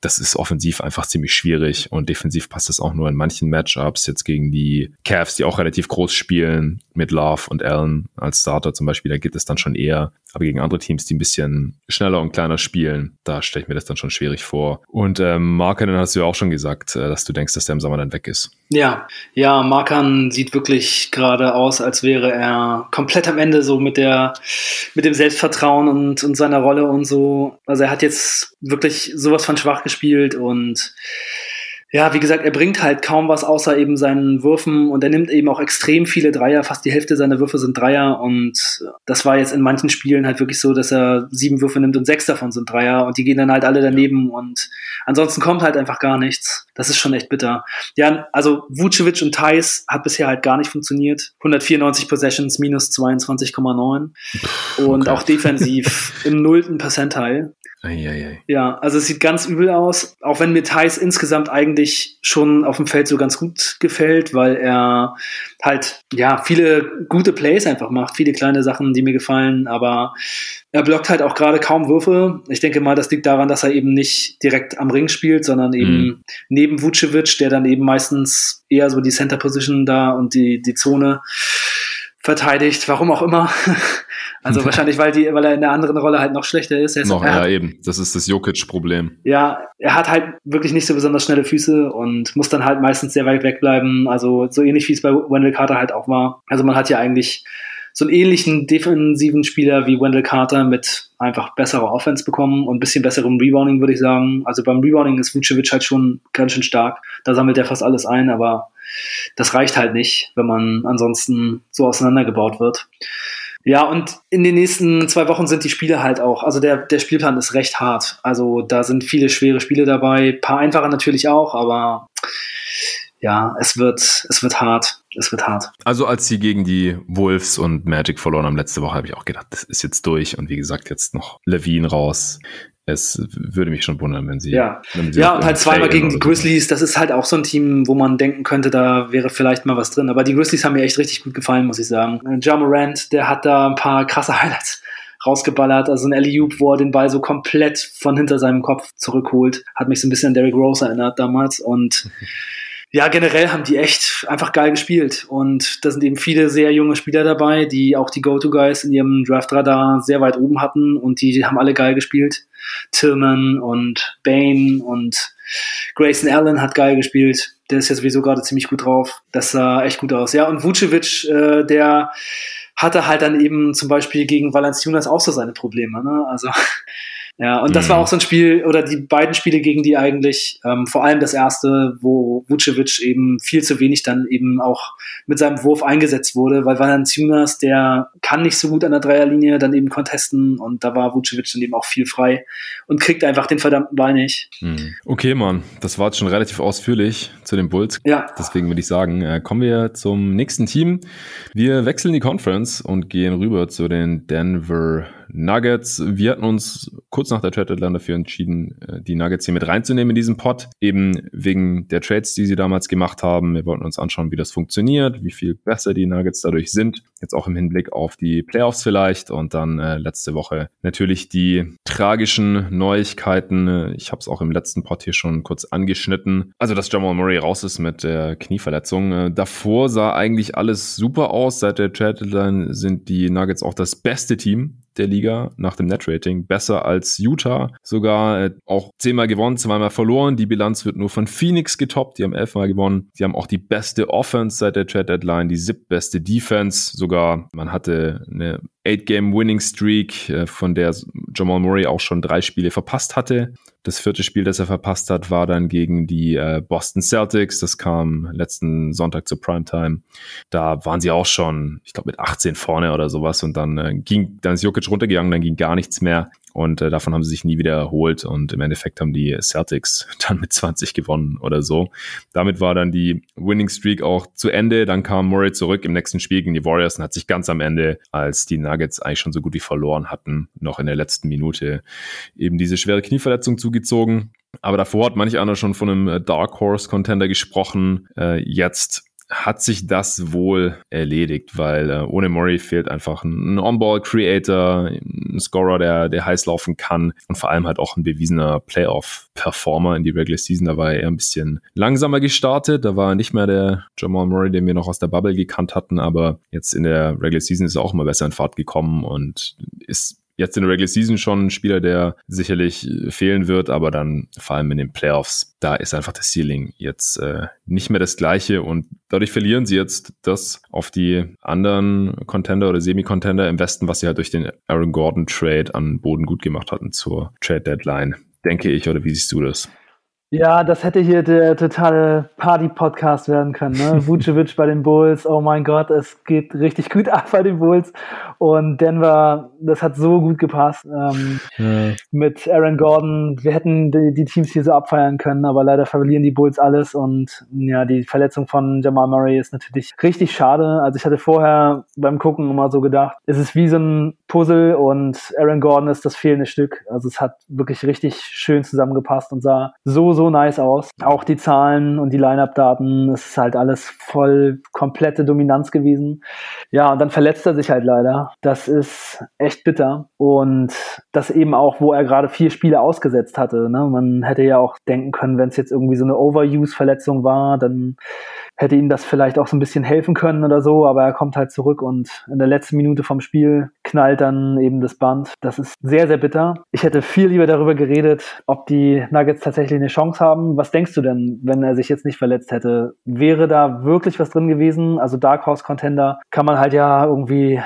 das ist offensiv einfach ziemlich schwierig und defensiv passt das auch nur in manchen Matchups. Jetzt gegen die Cavs, die auch relativ groß spielen, mit Love und Allen als Starter zum Beispiel, da geht es dann schon eher. Aber gegen andere Teams, die ein bisschen schneller und kleiner spielen, da stelle ich mir das dann schon schwierig vor. Und ähm, Marken hast du ja auch schon gesagt, äh, dass du denkst, dass der im Sommer dann weg ist. Ja, ja, Markan sieht wirklich gerade aus, als wäre er komplett am Ende so mit der, mit dem Selbstvertrauen und, und seiner Rolle und so. Also er hat jetzt wirklich sowas von schwach gespielt und ja, wie gesagt, er bringt halt kaum was außer eben seinen Würfen und er nimmt eben auch extrem viele Dreier. Fast die Hälfte seiner Würfe sind Dreier und das war jetzt in manchen Spielen halt wirklich so, dass er sieben Würfe nimmt und sechs davon sind Dreier und die gehen dann halt alle daneben und ansonsten kommt halt einfach gar nichts. Das ist schon echt bitter. Ja, also Vucevic und Thais hat bisher halt gar nicht funktioniert. 194 Possessions minus 22,9 und okay. auch defensiv im nullten Percentile. Eieiei. Ja, also es sieht ganz übel aus, auch wenn mir Thais insgesamt eigentlich schon auf dem Feld so ganz gut gefällt, weil er halt ja viele gute Plays einfach macht, viele kleine Sachen, die mir gefallen, aber er blockt halt auch gerade kaum Würfe. Ich denke mal, das liegt daran, dass er eben nicht direkt am Ring spielt, sondern eben mhm. neben Vucevic, der dann eben meistens eher so die Center Position da und die, die Zone verteidigt, warum auch immer. Also wahrscheinlich, weil, die, weil er in der anderen Rolle halt noch schlechter ist. ist noch, ja, hat, eben. Das ist das Jokic-Problem. Ja, er hat halt wirklich nicht so besonders schnelle Füße und muss dann halt meistens sehr weit wegbleiben. Also so ähnlich wie es bei Wendell Carter halt auch war. Also man hat ja eigentlich so einen ähnlichen defensiven Spieler wie Wendell Carter mit einfach besserer Offense bekommen und ein bisschen besserem Rebounding, würde ich sagen. Also beim Rebounding ist Vucevic halt schon ganz schön stark. Da sammelt er fast alles ein, aber das reicht halt nicht, wenn man ansonsten so auseinandergebaut wird. Ja, und in den nächsten zwei Wochen sind die Spiele halt auch, also der, der Spielplan ist recht hart. Also da sind viele schwere Spiele dabei, paar einfache natürlich auch, aber ja, es wird, es wird hart. Es wird hart. Also als sie gegen die Wolves und Magic verloren haben letzte Woche, habe ich auch gedacht, das ist jetzt durch. Und wie gesagt, jetzt noch Levine raus. Es würde mich schon wundern, wenn sie. Ja, wenn sie ja und halt zweimal gegen die Grizzlies. Das ist halt auch so ein Team, wo man denken könnte, da wäre vielleicht mal was drin. Aber die Grizzlies haben mir echt richtig gut gefallen, muss ich sagen. Ja Morant, der hat da ein paar krasse Highlights rausgeballert. Also ein Alley wo er den Ball so komplett von hinter seinem Kopf zurückholt. Hat mich so ein bisschen an Derrick Rose erinnert damals. Und ja, generell haben die echt einfach geil gespielt. Und da sind eben viele sehr junge Spieler dabei, die auch die Go-To-Guys in ihrem Draft-Radar sehr weit oben hatten und die haben alle geil gespielt. Tillman und Bane und Grayson Allen hat geil gespielt. Der ist ja sowieso gerade ziemlich gut drauf. Das sah echt gut aus. Ja, und Vucevic, äh, der hatte halt dann eben zum Beispiel gegen Valanciunas auch so seine Probleme. Ne? Also ja, und das mhm. war auch so ein Spiel, oder die beiden Spiele gegen die eigentlich, ähm, vor allem das erste, wo Vucevic eben viel zu wenig dann eben auch mit seinem Wurf eingesetzt wurde, weil Valanciunas, der kann nicht so gut an der Dreierlinie dann eben contesten und da war Vucevic dann eben auch viel frei und kriegt einfach den verdammten Ball nicht. Mhm. Okay, Mann, das war jetzt schon relativ ausführlich zu den Bulls. Ja. Deswegen würde ich sagen, äh, kommen wir zum nächsten Team. Wir wechseln die Conference und gehen rüber zu den Denver Nuggets. Wir hatten uns kurz nach der Trade Deadline dafür entschieden, äh, die Nuggets hier mit reinzunehmen in diesen Pod, eben wegen der Trades, die sie damals gemacht haben. Wir wollten uns anschauen, wie das funktioniert, wie viel besser die Nuggets dadurch sind. Jetzt auch im Hinblick auf die Playoffs vielleicht und dann äh, letzte Woche natürlich die tragischen Neuigkeiten. Ich habe es auch im letzten Pod hier schon kurz angeschnitten. Also, dass Jamal Murray raus ist mit der Knieverletzung. Äh, davor sah eigentlich alles super aus. Seit der Trade Deadline sind die Nuggets auch das beste Team der Liga nach dem Net-Rating. Besser als Utah. Sogar äh, auch zehnmal gewonnen, zweimal verloren. Die Bilanz wird nur von Phoenix getoppt. Die haben elfmal gewonnen. Sie haben auch die beste Offense seit der Trade-Deadline, die siebtbeste Defense. Sogar man hatte eine Eight-Game-Winning-Streak, äh, von der Jamal Murray auch schon drei Spiele verpasst hatte. Das vierte Spiel, das er verpasst hat, war dann gegen die äh, Boston Celtics. Das kam letzten Sonntag zur Primetime. Da waren sie auch schon, ich glaube, mit 18 vorne oder sowas. Und dann äh, ging, dann ist Jokic runtergegangen, dann ging gar nichts mehr. Und äh, davon haben sie sich nie wieder erholt. Und im Endeffekt haben die Celtics dann mit 20 gewonnen oder so. Damit war dann die Winning Streak auch zu Ende. Dann kam Murray zurück im nächsten Spiel gegen die Warriors und hat sich ganz am Ende, als die Nuggets eigentlich schon so gut wie verloren hatten, noch in der letzten Minute eben diese schwere Knieverletzung zugezogen. Aber davor hat manch einer schon von einem Dark Horse Contender gesprochen. Äh, jetzt hat sich das wohl erledigt, weil äh, ohne Murray fehlt einfach ein On-Ball-Creator, ein Scorer, der, der heiß laufen kann und vor allem halt auch ein bewiesener Playoff-Performer in die Regular Season. Da war er eher ein bisschen langsamer gestartet. Da war nicht mehr der Jamal Murray, den wir noch aus der Bubble gekannt hatten, aber jetzt in der Regular Season ist er auch mal besser in Fahrt gekommen und ist jetzt in der Regular Season schon ein Spieler, der sicherlich fehlen wird, aber dann vor allem in den Playoffs, da ist einfach das Ceiling jetzt äh, nicht mehr das gleiche und dadurch verlieren sie jetzt das auf die anderen Contender oder Semi-Contender im Westen, was sie halt durch den Aaron Gordon Trade an Boden gut gemacht hatten zur Trade Deadline, denke ich, oder wie siehst du das? Ja, das hätte hier der totale Party-Podcast werden können. Ne? Vucevic bei den Bulls, oh mein Gott, es geht richtig gut ab bei den Bulls. Und Denver, das hat so gut gepasst. Ähm, ja. Mit Aaron Gordon, wir hätten die, die, Teams hier so abfeiern können, aber leider verlieren die Bulls alles. Und ja, die Verletzung von Jamal Murray ist natürlich richtig schade. Also ich hatte vorher beim Gucken immer so gedacht, es ist wie so ein Puzzle und Aaron Gordon ist das fehlende Stück. Also es hat wirklich richtig schön zusammengepasst und sah so, so so nice aus. Auch die Zahlen und die Line-Up-Daten, es ist halt alles voll komplette Dominanz gewesen. Ja, und dann verletzt er sich halt leider. Das ist echt bitter. Und das eben auch, wo er gerade vier Spiele ausgesetzt hatte. Ne? Man hätte ja auch denken können, wenn es jetzt irgendwie so eine Overuse-Verletzung war, dann hätte ihm das vielleicht auch so ein bisschen helfen können oder so, aber er kommt halt zurück und in der letzten Minute vom Spiel knallt dann eben das Band. Das ist sehr, sehr bitter. Ich hätte viel lieber darüber geredet, ob die Nuggets tatsächlich eine Chance haben. Was denkst du denn, wenn er sich jetzt nicht verletzt hätte? Wäre da wirklich was drin gewesen? Also Dark Horse Contender kann man halt ja irgendwie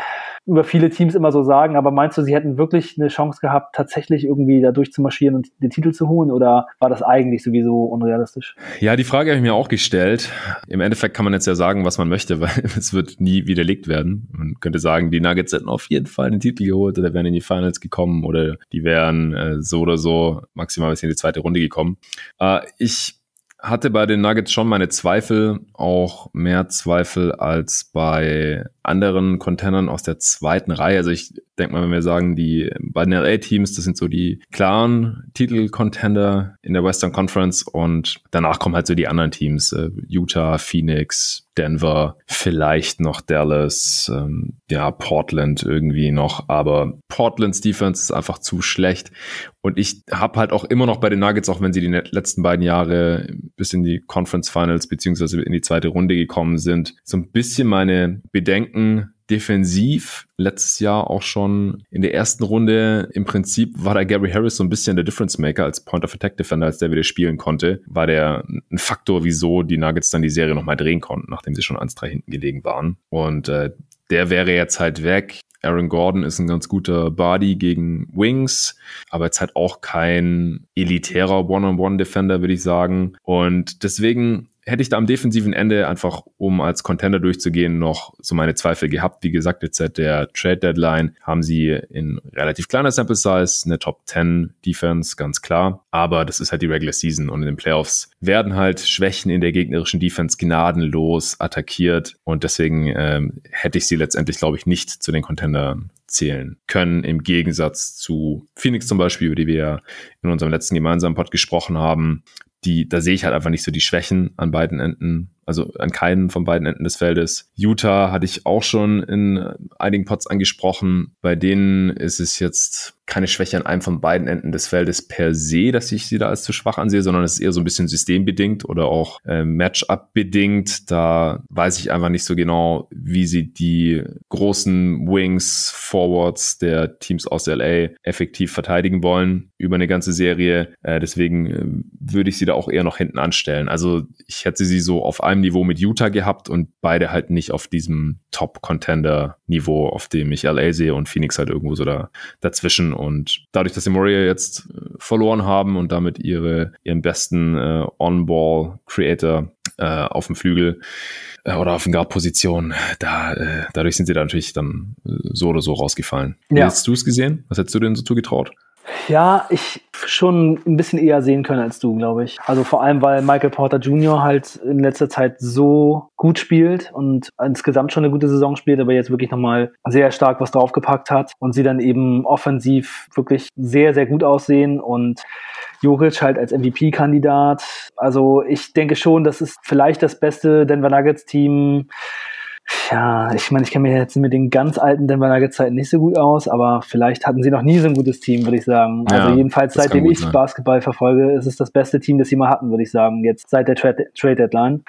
über viele Teams immer so sagen, aber meinst du, sie hätten wirklich eine Chance gehabt, tatsächlich irgendwie da durchzumarschieren und den Titel zu holen oder war das eigentlich sowieso unrealistisch? Ja, die Frage habe ich mir auch gestellt. Im Endeffekt kann man jetzt ja sagen, was man möchte, weil es wird nie widerlegt werden. Man könnte sagen, die Nuggets hätten auf jeden Fall den Titel geholt oder wären in die Finals gekommen oder die wären äh, so oder so maximal bis in die zweite Runde gekommen. Äh, ich hatte bei den Nuggets schon meine Zweifel, auch mehr Zweifel als bei anderen Contendern aus der zweiten Reihe. Also ich denke mal, wenn wir sagen, die beiden LA-Teams, das sind so die klaren Titel-Contender in der Western Conference und danach kommen halt so die anderen Teams, äh, Utah, Phoenix, Denver, vielleicht noch Dallas, ähm, ja, Portland irgendwie noch, aber Portlands Defense ist einfach zu schlecht und ich habe halt auch immer noch bei den Nuggets, auch wenn sie die letzten beiden Jahre bis in die Conference Finals beziehungsweise in die zweite Runde gekommen sind, so ein bisschen meine Bedenken, defensiv letztes Jahr auch schon in der ersten Runde. Im Prinzip war da Gary Harris so ein bisschen der Difference Maker als Point of Attack Defender, als der wieder spielen konnte. War der ein Faktor, wieso die Nuggets dann die Serie nochmal drehen konnten, nachdem sie schon 1-3 hinten gelegen waren. Und äh, der wäre jetzt halt weg. Aaron Gordon ist ein ganz guter Body gegen Wings, aber jetzt halt auch kein elitärer One-on-One-Defender, würde ich sagen. Und deswegen hätte ich da am defensiven Ende einfach, um als Contender durchzugehen, noch so meine Zweifel gehabt. Wie gesagt, jetzt seit der Trade Deadline haben sie in relativ kleiner Sample Size eine Top 10 Defense, ganz klar. Aber das ist halt die Regular Season und in den Playoffs werden halt Schwächen in der gegnerischen Defense gnadenlos attackiert und deswegen ähm, hätte ich sie letztendlich, glaube ich, nicht zu den Contendern zählen können, im Gegensatz zu Phoenix zum Beispiel, über die wir ja in unserem letzten gemeinsamen Pod gesprochen haben, die, da sehe ich halt einfach nicht so die Schwächen an beiden Enden also an keinen von beiden Enden des Feldes. Utah hatte ich auch schon in einigen Pots angesprochen. Bei denen ist es jetzt keine Schwäche an einem von beiden Enden des Feldes per se, dass ich sie da als zu schwach ansehe, sondern es ist eher so ein bisschen systembedingt oder auch äh, Matchup bedingt. Da weiß ich einfach nicht so genau, wie sie die großen Wings, Forwards der Teams aus LA effektiv verteidigen wollen über eine ganze Serie. Äh, deswegen äh, würde ich sie da auch eher noch hinten anstellen. Also ich hätte sie so auf einem Niveau mit Utah gehabt und beide halt nicht auf diesem Top-Contender-Niveau, auf dem ich LA sehe und Phoenix halt irgendwo so da, dazwischen. Und dadurch, dass die Warrior jetzt äh, verloren haben und damit ihre, ihren besten äh, On-Ball-Creator äh, auf dem Flügel äh, oder auf den Guard-Position, da, äh, dadurch sind sie da natürlich dann äh, so oder so rausgefallen. Ja. Wie hast du es gesehen? Was hättest du denn so zugetraut? Ja, ich schon ein bisschen eher sehen können als du, glaube ich. Also vor allem, weil Michael Porter Jr. halt in letzter Zeit so gut spielt und insgesamt schon eine gute Saison spielt, aber jetzt wirklich nochmal sehr stark was draufgepackt hat und sie dann eben offensiv wirklich sehr, sehr gut aussehen und Juric halt als MVP-Kandidat. Also ich denke schon, das ist vielleicht das beste Denver Nuggets Team ja, ich meine, ich kenne mich jetzt mit den ganz alten Denver Nuggets Zeiten nicht so gut aus, aber vielleicht hatten sie noch nie so ein gutes Team, würde ich sagen. Ja, also jedenfalls seitdem ich sein. Basketball verfolge, ist es das beste Team, das sie mal hatten, würde ich sagen, jetzt seit der Trade, Deadline.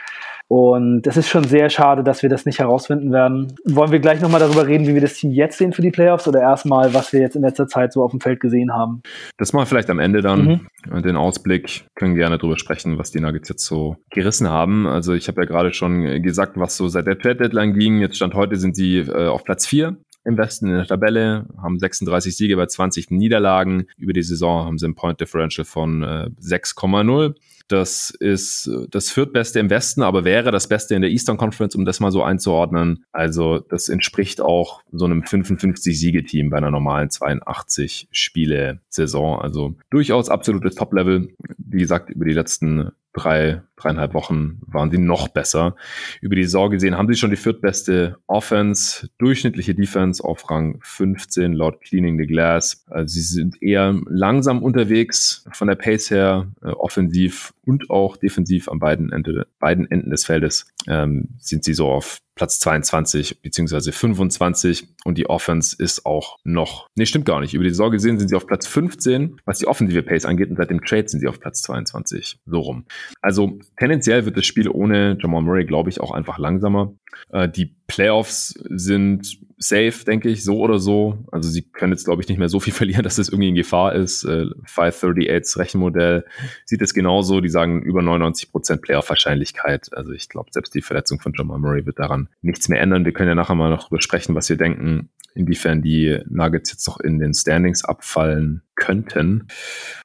Und es ist schon sehr schade, dass wir das nicht herausfinden werden. Wollen wir gleich nochmal darüber reden, wie wir das Team jetzt sehen für die Playoffs oder erstmal, was wir jetzt in letzter Zeit so auf dem Feld gesehen haben? Das mal vielleicht am Ende dann. Mhm. Den Ausblick können wir gerne darüber sprechen, was die Nuggets jetzt so gerissen haben. Also ich habe ja gerade schon gesagt, was so seit der Trade Deadline ging. Jetzt stand heute sind sie äh, auf Platz 4 im Westen in der Tabelle, haben 36 Siege bei 20 Niederlagen. Über die Saison haben sie ein Point Differential von äh, 6,0. Das ist das viertbeste im Westen, aber wäre das Beste in der Eastern Conference, um das mal so einzuordnen. Also das entspricht auch so einem 55-Siege-Team bei einer normalen 82 Spiele-Saison. Also durchaus absolutes Top-Level. Wie gesagt, über die letzten drei, dreieinhalb Wochen waren sie noch besser. Über die Saison gesehen haben sie schon die viertbeste Offense, durchschnittliche Defense auf Rang 15 laut Cleaning the Glass. Also sie sind eher langsam unterwegs von der Pace her, äh, offensiv und auch defensiv an beiden, Ende, beiden Enden des Feldes ähm, sind sie so auf Platz 22 beziehungsweise 25 und die Offense ist auch noch, nee, stimmt gar nicht. Über die Saison gesehen sind sie auf Platz 15, was die offensive Pace angeht und seit dem Trade sind sie auf Platz 22. So rum. Also tendenziell wird das Spiel ohne Jamal Murray, glaube ich, auch einfach langsamer. Äh, die Playoffs sind safe, denke ich, so oder so. Also sie können jetzt, glaube ich, nicht mehr so viel verlieren, dass das irgendwie in Gefahr ist. Äh, 538s Rechenmodell sieht es genauso. Die sagen über 99% Playoff-Wahrscheinlichkeit. Also ich glaube, selbst die Verletzung von Jamal Murray wird daran nichts mehr ändern. Wir können ja nachher mal noch besprechen, was wir denken, inwiefern die Nuggets jetzt noch in den Standings abfallen könnten.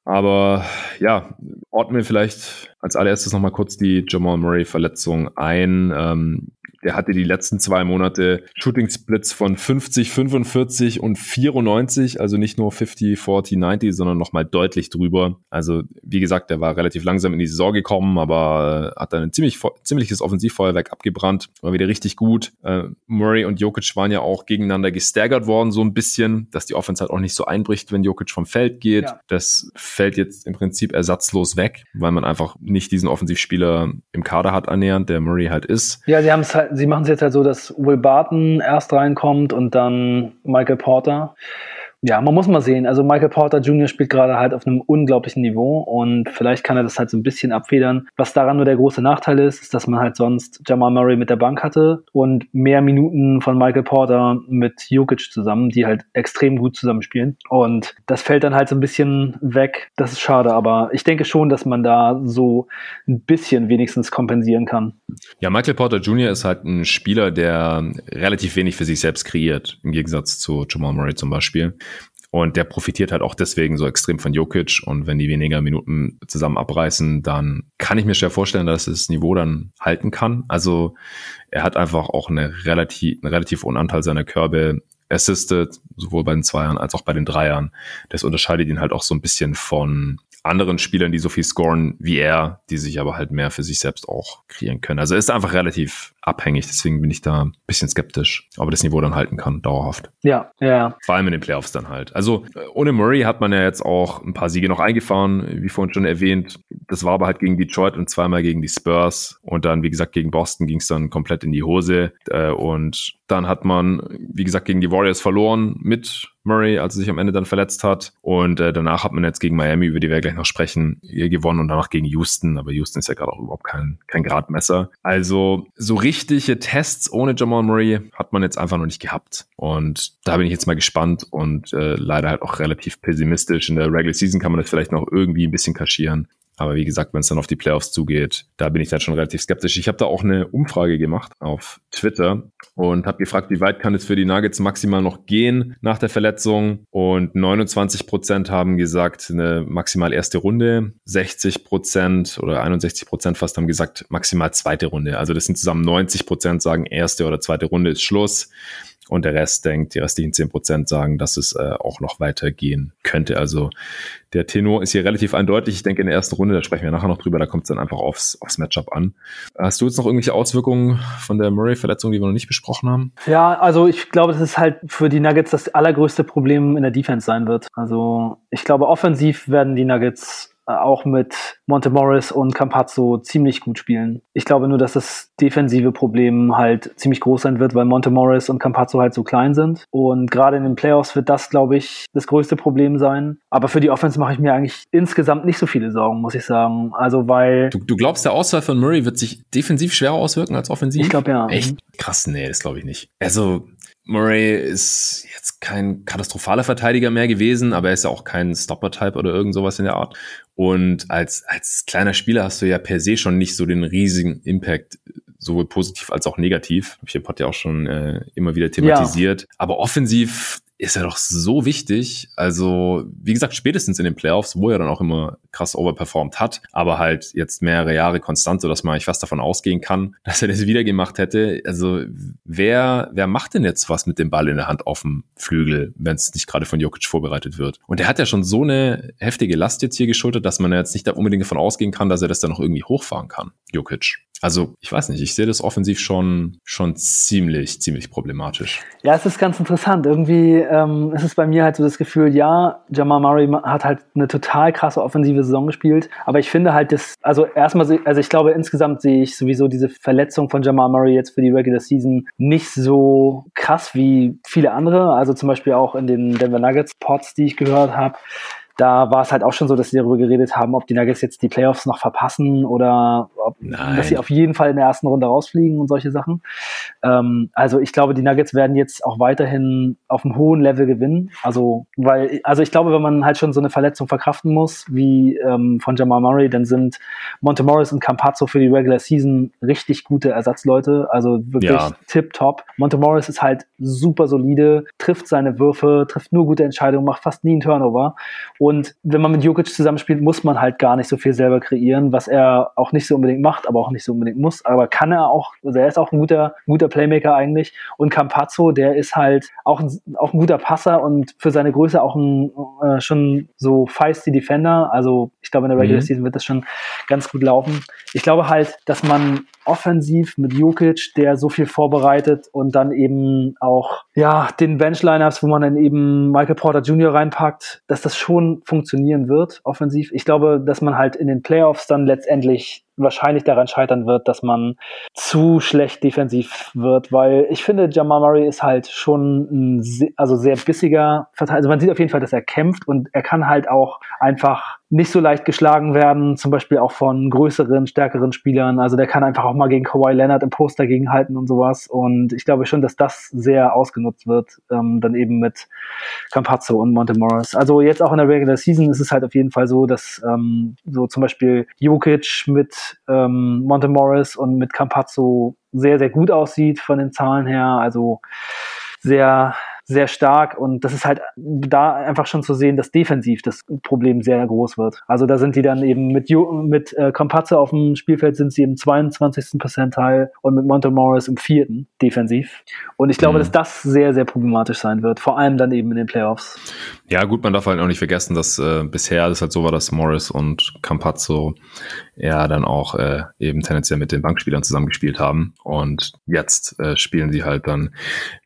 Aber ja, ordnen wir vielleicht als allererstes nochmal kurz die Jamal Murray-Verletzung ein. Ähm, der hatte die letzten zwei Monate Shooting Splits von 50, 45 und 94, also nicht nur 50, 40, 90, sondern nochmal deutlich drüber. Also wie gesagt, der war relativ langsam in die Saison gekommen, aber hat dann ein ziemlich, ziemliches Offensivfeuerwerk abgebrannt, war wieder richtig gut. Äh, Murray und Jokic waren ja auch gegeneinander gestaggert worden, so ein bisschen, dass die Offense halt auch nicht so einbricht, wenn Jokic vom Feld geht. Ja. Das fällt jetzt im Prinzip ersatzlos weg, weil man einfach nicht diesen Offensivspieler im Kader hat annähernd, der Murray halt ist. Ja, sie haben es halt sie machen es jetzt halt so, dass Will Barton erst reinkommt und dann Michael Porter. Ja, man muss mal sehen. Also Michael Porter Jr. spielt gerade halt auf einem unglaublichen Niveau und vielleicht kann er das halt so ein bisschen abfedern. Was daran nur der große Nachteil ist, ist, dass man halt sonst Jamal Murray mit der Bank hatte und mehr Minuten von Michael Porter mit Jokic zusammen, die halt extrem gut zusammenspielen. Und das fällt dann halt so ein bisschen weg. Das ist schade, aber ich denke schon, dass man da so ein bisschen wenigstens kompensieren kann. Ja, Michael Porter Jr. ist halt ein Spieler, der relativ wenig für sich selbst kreiert, im Gegensatz zu Jamal Murray zum Beispiel. Und der profitiert halt auch deswegen so extrem von Jokic. Und wenn die weniger Minuten zusammen abreißen, dann kann ich mir schwer vorstellen, dass das Niveau dann halten kann. Also er hat einfach auch eine relativ, einen relativ hohen Anteil seiner Körbe assisted, sowohl bei den Zweiern als auch bei den Dreiern. Das unterscheidet ihn halt auch so ein bisschen von anderen Spielern, die so viel scoren wie er, die sich aber halt mehr für sich selbst auch kreieren können. Also ist einfach relativ abhängig, deswegen bin ich da ein bisschen skeptisch, ob er das Niveau dann halten kann, dauerhaft. Ja, ja. Vor allem in den Playoffs dann halt. Also ohne Murray hat man ja jetzt auch ein paar Siege noch eingefahren, wie vorhin schon erwähnt. Das war aber halt gegen Detroit und zweimal gegen die Spurs und dann, wie gesagt, gegen Boston ging es dann komplett in die Hose äh, und dann hat man, wie gesagt, gegen die Warriors verloren mit Murray, als er sich am Ende dann verletzt hat. Und äh, danach hat man jetzt gegen Miami, über die wir gleich noch sprechen, gewonnen und danach gegen Houston. Aber Houston ist ja gerade auch überhaupt kein, kein Gradmesser. Also so richtige Tests ohne Jamal Murray hat man jetzt einfach noch nicht gehabt. Und da bin ich jetzt mal gespannt und äh, leider halt auch relativ pessimistisch. In der Regular Season kann man das vielleicht noch irgendwie ein bisschen kaschieren. Aber wie gesagt, wenn es dann auf die Playoffs zugeht, da bin ich dann schon relativ skeptisch. Ich habe da auch eine Umfrage gemacht auf Twitter und habe gefragt, wie weit kann es für die Nuggets maximal noch gehen nach der Verletzung. Und 29 Prozent haben gesagt, eine maximal erste Runde. 60 Prozent oder 61 Prozent fast haben gesagt, maximal zweite Runde. Also das sind zusammen 90 Prozent sagen, erste oder zweite Runde ist Schluss und der Rest denkt, die restlichen 10% sagen, dass es äh, auch noch weitergehen könnte. Also der Tenor ist hier relativ eindeutig. Ich denke, in der ersten Runde, da sprechen wir nachher noch drüber, da kommt es dann einfach aufs, aufs Matchup an. Hast du jetzt noch irgendwelche Auswirkungen von der Murray-Verletzung, die wir noch nicht besprochen haben? Ja, also ich glaube, das ist halt für die Nuggets das allergrößte Problem in der Defense sein wird. Also ich glaube, offensiv werden die Nuggets auch mit Montemorris und Campazzo ziemlich gut spielen. Ich glaube nur, dass das defensive Problem halt ziemlich groß sein wird, weil Montemorris und Campazzo halt so klein sind. Und gerade in den Playoffs wird das, glaube ich, das größte Problem sein. Aber für die Offense mache ich mir eigentlich insgesamt nicht so viele Sorgen, muss ich sagen. Also weil. Du, du glaubst, der Ausfall von Murray wird sich defensiv schwerer auswirken als offensiv? Ich glaube ja. Echt? Krass, nee, das glaube ich nicht. Also, Murray ist jetzt kein katastrophaler Verteidiger mehr gewesen, aber er ist ja auch kein Stopper-Type oder irgend sowas in der Art. Und als, als kleiner Spieler hast du ja per se schon nicht so den riesigen Impact, sowohl positiv als auch negativ. Hab ich im Pod ja auch schon äh, immer wieder thematisiert. Ja. Aber offensiv ist er doch so wichtig. Also, wie gesagt, spätestens in den Playoffs, wo er dann auch immer krass overperformed hat, aber halt jetzt mehrere Jahre konstant, sodass man eigentlich fast davon ausgehen kann, dass er das wieder gemacht hätte. Also, wer, wer macht denn jetzt was mit dem Ball in der Hand auf dem Flügel, wenn es nicht gerade von Jokic vorbereitet wird? Und er hat ja schon so eine heftige Last jetzt hier geschultert, dass man jetzt nicht unbedingt davon ausgehen kann, dass er das dann noch irgendwie hochfahren kann, Jokic. Also, ich weiß nicht, ich sehe das offensiv schon, schon ziemlich, ziemlich problematisch. Ja, es ist ganz interessant. Irgendwie ähm, ist es bei mir halt so das Gefühl, ja, Jamal Murray hat halt eine total krasse offensive Saison gespielt. Aber ich finde halt, das, also erstmal, also ich glaube, insgesamt sehe ich sowieso diese Verletzung von Jamal Murray jetzt für die Regular Season nicht so krass wie viele andere. Also zum Beispiel auch in den Denver Nuggets Pods, die ich gehört habe da war es halt auch schon so, dass sie darüber geredet haben, ob die Nuggets jetzt die Playoffs noch verpassen oder ob, dass sie auf jeden Fall in der ersten Runde rausfliegen und solche Sachen. Ähm, also ich glaube, die Nuggets werden jetzt auch weiterhin auf einem hohen Level gewinnen. Also, weil, also ich glaube, wenn man halt schon so eine Verletzung verkraften muss, wie ähm, von Jamal Murray, dann sind Monte Morris und Campazzo für die Regular Season richtig gute Ersatzleute. Also wirklich ja. tip top. Monte Morris ist halt super solide, trifft seine Würfe, trifft nur gute Entscheidungen, macht fast nie einen Turnover. Und und wenn man mit Jokic zusammenspielt, muss man halt gar nicht so viel selber kreieren, was er auch nicht so unbedingt macht, aber auch nicht so unbedingt muss. Aber kann er auch, also er ist auch ein guter, guter Playmaker eigentlich. Und Campazzo, der ist halt auch ein, auch ein guter Passer und für seine Größe auch ein äh, schon so feisty Defender. Also ich glaube, in der Regular mhm. Season wird das schon ganz gut laufen. Ich glaube halt, dass man offensiv mit Jokic, der so viel vorbereitet und dann eben auch ja den Bench-Lineups, wo man dann eben Michael Porter Jr. reinpackt, dass das schon funktionieren wird offensiv. Ich glaube, dass man halt in den Playoffs dann letztendlich wahrscheinlich daran scheitern wird, dass man zu schlecht defensiv wird, weil ich finde, Jamal Murray ist halt schon ein sehr, also sehr bissiger Verteidiger. Also man sieht auf jeden Fall, dass er kämpft und er kann halt auch einfach nicht so leicht geschlagen werden, zum Beispiel auch von größeren, stärkeren Spielern. Also der kann einfach auch mal gegen Kawhi Leonard im Post dagegen halten und sowas. Und ich glaube schon, dass das sehr ausgenutzt wird, ähm, dann eben mit Campazzo und Monte Morris. Also jetzt auch in der Regular Season ist es halt auf jeden Fall so, dass ähm, so zum Beispiel Jokic mit ähm, Monte Morris und mit Campazzo sehr, sehr gut aussieht von den Zahlen her. Also sehr, sehr stark und das ist halt da einfach schon zu sehen, dass defensiv das Problem sehr groß wird. Also da sind die dann eben mit, mit äh, Campazzo auf dem Spielfeld sind sie im 22. Percentile und mit Monte Morris im vierten defensiv. Und ich glaube, mhm. dass das sehr, sehr problematisch sein wird, vor allem dann eben in den Playoffs. Ja, gut, man darf halt auch nicht vergessen, dass äh, bisher das halt so war, dass Morris und Campazzo ja dann auch äh, eben tendenziell mit den Bankspielern zusammengespielt haben. Und jetzt äh, spielen sie halt dann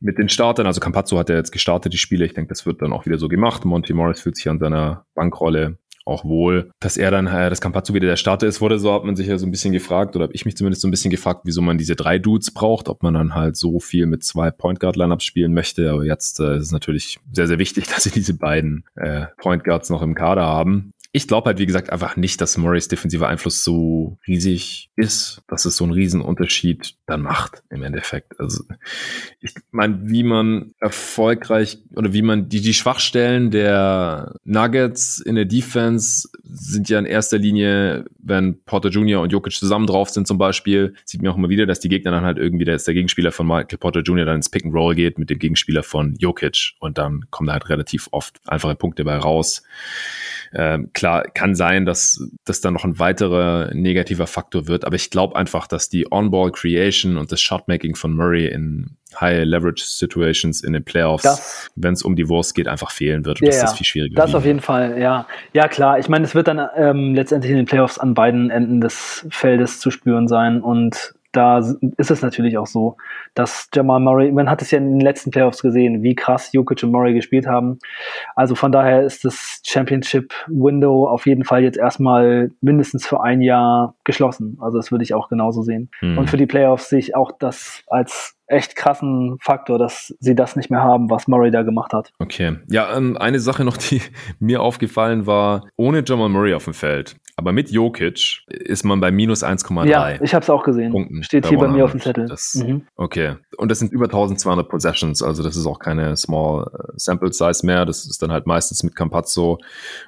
mit den Startern. Also Campazzo hat ja jetzt gestartet, die Spiele. Ich denke, das wird dann auch wieder so gemacht. Monty Morris fühlt sich an seiner Bankrolle auch wohl, dass er dann, äh, das Campazzo wieder der Starter ist, wurde so, hat man sich ja so ein bisschen gefragt, oder habe ich mich zumindest so ein bisschen gefragt, wieso man diese drei Dudes braucht, ob man dann halt so viel mit zwei Point Guard Lineups spielen möchte. Aber jetzt äh, ist es natürlich sehr, sehr wichtig, dass sie diese beiden äh, Point Guards noch im Kader haben ich glaube halt, wie gesagt, einfach nicht, dass Murrays defensiver Einfluss so riesig ist, dass es so einen riesen Unterschied dann macht im Endeffekt. Also ich meine, wie man erfolgreich oder wie man die, die Schwachstellen der Nuggets in der Defense sind ja in erster Linie, wenn Porter Jr. und Jokic zusammen drauf sind zum Beispiel, sieht man auch immer wieder, dass die Gegner dann halt irgendwie, der ist der Gegenspieler von Michael Porter Jr. dann ins Pick and Roll geht mit dem Gegenspieler von Jokic und dann kommen da halt relativ oft einfache Punkte bei raus. Ähm, klar, kann sein, dass das dann noch ein weiterer negativer Faktor wird, aber ich glaube einfach, dass die On-Ball Creation und das Shotmaking von Murray in High Leverage Situations in den Playoffs, wenn es um die Wurst geht, einfach fehlen wird. Und ja, das ist viel schwieriger. Das auf jeden Fall, ja. Ja, klar. Ich meine, es wird dann ähm, letztendlich in den Playoffs an beiden Enden des Feldes zu spüren sein und da ist es natürlich auch so, dass Jamal Murray, man hat es ja in den letzten Playoffs gesehen, wie krass Jokic und Murray gespielt haben. Also von daher ist das Championship Window auf jeden Fall jetzt erstmal mindestens für ein Jahr geschlossen. Also das würde ich auch genauso sehen. Mhm. Und für die Playoffs sehe ich auch das als echt krassen Faktor, dass sie das nicht mehr haben, was Murray da gemacht hat. Okay. Ja, ähm, eine Sache noch, die mir aufgefallen war, ohne Jamal Murray auf dem Feld, aber mit Jokic ist man bei minus 1,3. Ja, ich habe es auch gesehen. Punkten Steht hier bei mir auf dem Zettel. Das, mhm. Okay. Und das sind über 1200 Possessions, also das ist auch keine Small äh, Sample Size mehr. Das ist dann halt meistens mit Campazzo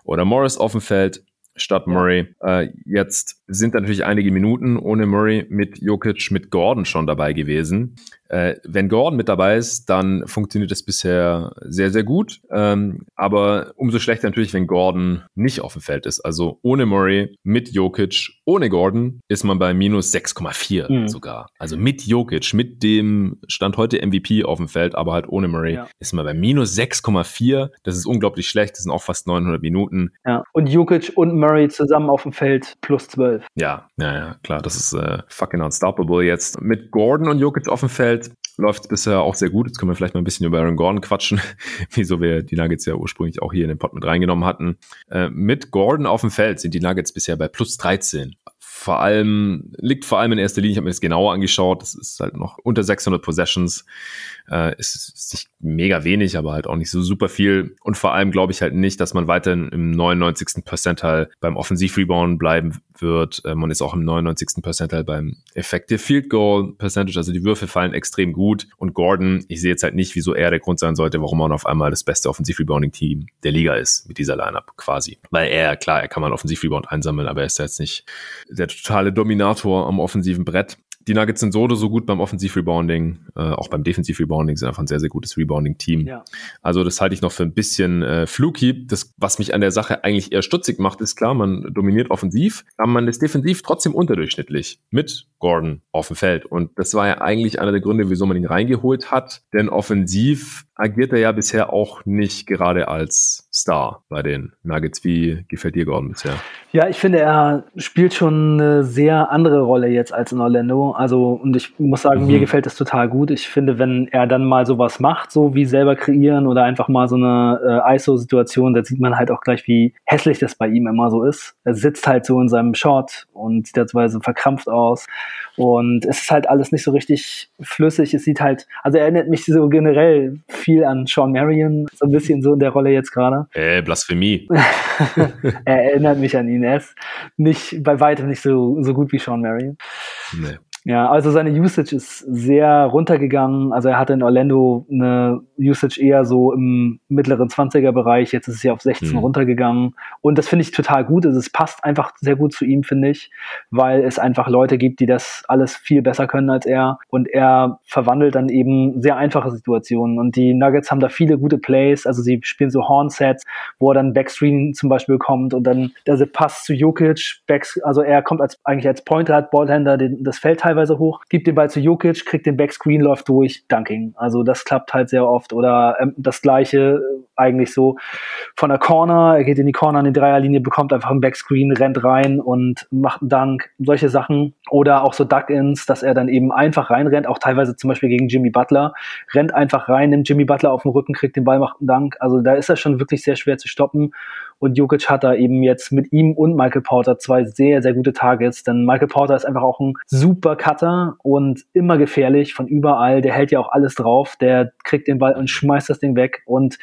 oder Morris auf dem Feld statt Murray. Äh, jetzt sind natürlich einige Minuten ohne Murray mit Jokic, mit Gordon schon dabei gewesen. Äh, wenn Gordon mit dabei ist, dann funktioniert es bisher sehr, sehr gut. Ähm, aber umso schlechter natürlich, wenn Gordon nicht auf dem Feld ist. Also ohne Murray, mit Jokic, ohne Gordon ist man bei minus 6,4 mhm. sogar. Also mit Jokic, mit dem Stand heute MVP auf dem Feld, aber halt ohne Murray, ja. ist man bei minus 6,4. Das ist unglaublich schlecht. Das sind auch fast 900 Minuten. Ja, und Jokic und Murray zusammen auf dem Feld plus 12. Ja, ja, ja, klar. Das ist äh, fucking unstoppable jetzt. Mit Gordon und Jokic auf dem Feld läuft es bisher auch sehr gut. Jetzt können wir vielleicht mal ein bisschen über Aaron Gordon quatschen, wieso wir die Nuggets ja ursprünglich auch hier in den Pod mit reingenommen hatten. Äh, mit Gordon auf dem Feld sind die Nuggets bisher bei plus 13 vor allem, liegt vor allem in erster Linie, ich habe mir das genauer angeschaut, das ist halt noch unter 600 Possessions, äh, ist, ist nicht mega wenig, aber halt auch nicht so super viel und vor allem glaube ich halt nicht, dass man weiterhin im 99. Percentile beim Offensivrebound bleiben wird, man ist auch im 99. Percentile beim Effective Field Goal Percentage, also die Würfe fallen extrem gut. Und Gordon, ich sehe jetzt halt nicht, wieso er der Grund sein sollte, warum man auf einmal das beste Offensivrebounding-Team der Liga ist mit dieser Lineup quasi, weil er, klar, er kann mal Offensivrebound einsammeln, aber er ist jetzt nicht der totale Dominator am offensiven Brett die Nuggets sind so oder so gut beim Offensiv-Rebounding, äh, auch beim Defensiv-Rebounding sind einfach ein sehr, sehr gutes Rebounding-Team. Ja. Also das halte ich noch für ein bisschen äh, fluky. Das, was mich an der Sache eigentlich eher stutzig macht, ist klar, man dominiert offensiv, aber man ist defensiv trotzdem unterdurchschnittlich mit Gordon auf dem Feld. Und das war ja eigentlich einer der Gründe, wieso man ihn reingeholt hat. Denn offensiv agiert er ja bisher auch nicht gerade als Star bei den Nuggets. Wie gefällt dir Gordon bisher? Ja, ich finde, er spielt schon eine sehr andere Rolle jetzt als in Orlando. Also, und ich muss sagen, mhm. mir gefällt das total gut. Ich finde, wenn er dann mal sowas macht, so wie selber kreieren oder einfach mal so eine äh, ISO-Situation, da sieht man halt auch gleich, wie hässlich das bei ihm immer so ist. Er sitzt halt so in seinem Short und sieht dabei so verkrampft aus. Und es ist halt alles nicht so richtig flüssig. Es sieht halt, also er erinnert mich so generell viel an Sean Marion, so ein bisschen so in der Rolle jetzt gerade. Äh, Blasphemie. er erinnert mich an ihn. Er ist nicht, bei weitem nicht so, so gut wie Sean Marion. Nee. Ja, also seine Usage ist sehr runtergegangen. Also er hatte in Orlando eine Usage eher so im mittleren 20er Bereich. Jetzt ist es ja auf 16 mhm. runtergegangen. Und das finde ich total gut. Also es passt einfach sehr gut zu ihm, finde ich, weil es einfach Leute gibt, die das alles viel besser können als er. Und er verwandelt dann eben sehr einfache Situationen. Und die Nuggets haben da viele gute Plays. Also sie spielen so Horn-Sets, wo er dann Backscreen zum Beispiel kommt und dann der Pass zu Jokic, Backs, also er kommt als, eigentlich als Pointer, hat Ballhänder das Feld teilweise teilweise hoch, gibt den Ball zu Jokic, kriegt den Backscreen, läuft durch, Dunking. Also das klappt halt sehr oft. Oder ähm, das gleiche äh, eigentlich so von der Corner, er geht in die Corner an die Dreierlinie, bekommt einfach einen Backscreen, rennt rein und macht einen Dunk. Solche Sachen. Oder auch so Duck-Ins, dass er dann eben einfach reinrennt, auch teilweise zum Beispiel gegen Jimmy Butler, rennt einfach rein, nimmt Jimmy Butler auf den Rücken, kriegt den Ball, macht einen Dunk. Also da ist er schon wirklich sehr schwer zu stoppen. Und Jokic hat da eben jetzt mit ihm und Michael Porter zwei sehr, sehr gute Targets. Denn Michael Porter ist einfach auch ein super Cutter und immer gefährlich von überall. Der hält ja auch alles drauf. Der kriegt den Ball und schmeißt das Ding weg. Und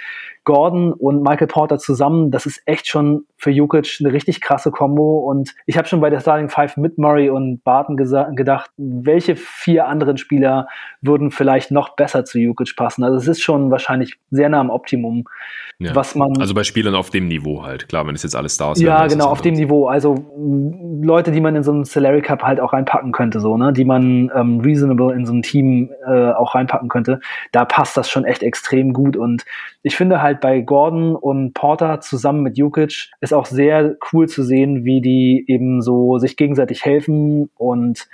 Gordon und Michael Porter zusammen, das ist echt schon für Jokic eine richtig krasse Kombo. Und ich habe schon bei der Starting Five mit Murray und Barton gedacht, welche vier anderen Spieler würden vielleicht noch besser zu Jokic passen. Also es ist schon wahrscheinlich sehr nah am Optimum, ja. was man. Also bei Spielern auf dem Niveau halt. Klar, wenn es jetzt alles Stars Ja, genau, auf dem Niveau. Also Leute, die man in so einen Salary Cup halt auch reinpacken könnte, so, ne, die man ähm, reasonable in so ein Team äh, auch reinpacken könnte. Da passt das schon echt extrem gut. Und ich finde halt bei Gordon und Porter zusammen mit Jukic ist auch sehr cool zu sehen, wie die eben so sich gegenseitig helfen und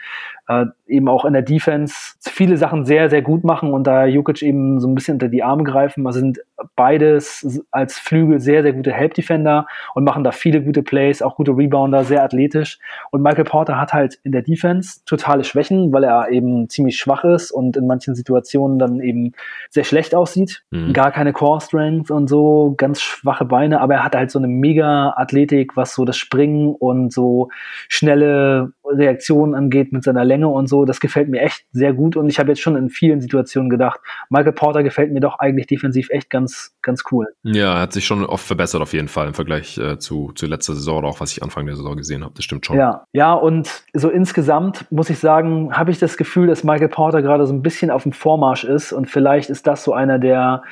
äh, eben auch in der Defense viele Sachen sehr, sehr gut machen und da Jukic eben so ein bisschen unter die Arme greifen. Also sind beides als Flügel sehr, sehr gute Help-Defender und machen da viele gute Plays, auch gute Rebounder, sehr athletisch. Und Michael Porter hat halt in der Defense totale Schwächen, weil er eben ziemlich schwach ist und in manchen Situationen dann eben sehr schlecht aussieht. Mhm. Gar keine Core-Strength und so, ganz schwache Beine, aber er hat halt so eine mega Athletik, was so das Springen und so schnelle Reaktionen angeht mit seiner Länge und so. Das gefällt mir echt sehr gut und ich habe jetzt schon in vielen Situationen gedacht, Michael Porter gefällt mir doch eigentlich defensiv echt ganz, ganz cool. Ja, er hat sich schon oft verbessert auf jeden Fall im Vergleich äh, zu, zu letzter Saison oder auch was ich Anfang der Saison gesehen habe. Das stimmt schon. Ja, ja und so insgesamt muss ich sagen, habe ich das Gefühl, dass Michael Porter gerade so ein bisschen auf dem Vormarsch ist und vielleicht ist das so einer der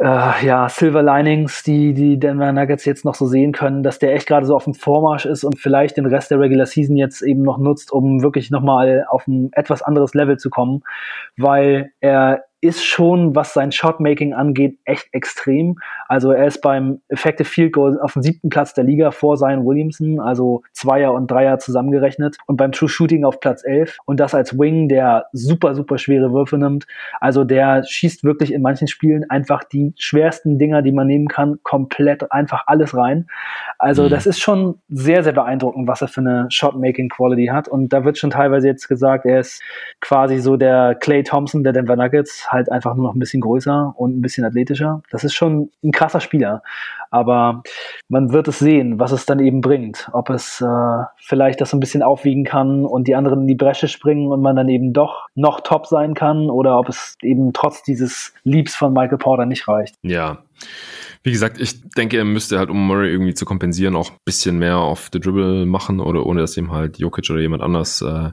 äh, ja, Silver Linings, die die Denver Nuggets jetzt noch so sehen können, dass der echt gerade so auf dem Vormarsch ist und vielleicht den Rest der Regular Season jetzt eben noch nutzt, um wirklich nochmal auf ein etwas anderes Level zu kommen, weil er ist schon, was sein Shotmaking angeht, echt extrem. Also er ist beim Effective Field Goal auf dem siebten Platz der Liga vor Zion Williamson, also Zweier und Dreier zusammengerechnet und beim True Shooting auf Platz elf und das als Wing, der super, super schwere Würfe nimmt. Also der schießt wirklich in manchen Spielen einfach die die schwersten Dinger, die man nehmen kann, komplett einfach alles rein. Also mhm. das ist schon sehr, sehr beeindruckend, was er für eine Shot-Making-Quality hat. Und da wird schon teilweise jetzt gesagt, er ist quasi so der Clay Thompson der Denver Nuggets, halt einfach nur noch ein bisschen größer und ein bisschen athletischer. Das ist schon ein krasser Spieler. Aber man wird es sehen, was es dann eben bringt. Ob es äh, vielleicht das so ein bisschen aufwiegen kann und die anderen in die Bresche springen und man dann eben doch noch top sein kann oder ob es eben trotz dieses Liebs von Michael Porter nicht reicht. Ja. Wie gesagt, ich denke, er müsste halt, um Murray irgendwie zu kompensieren, auch ein bisschen mehr auf the Dribble machen oder ohne dass ihm halt Jokic oder jemand anders äh,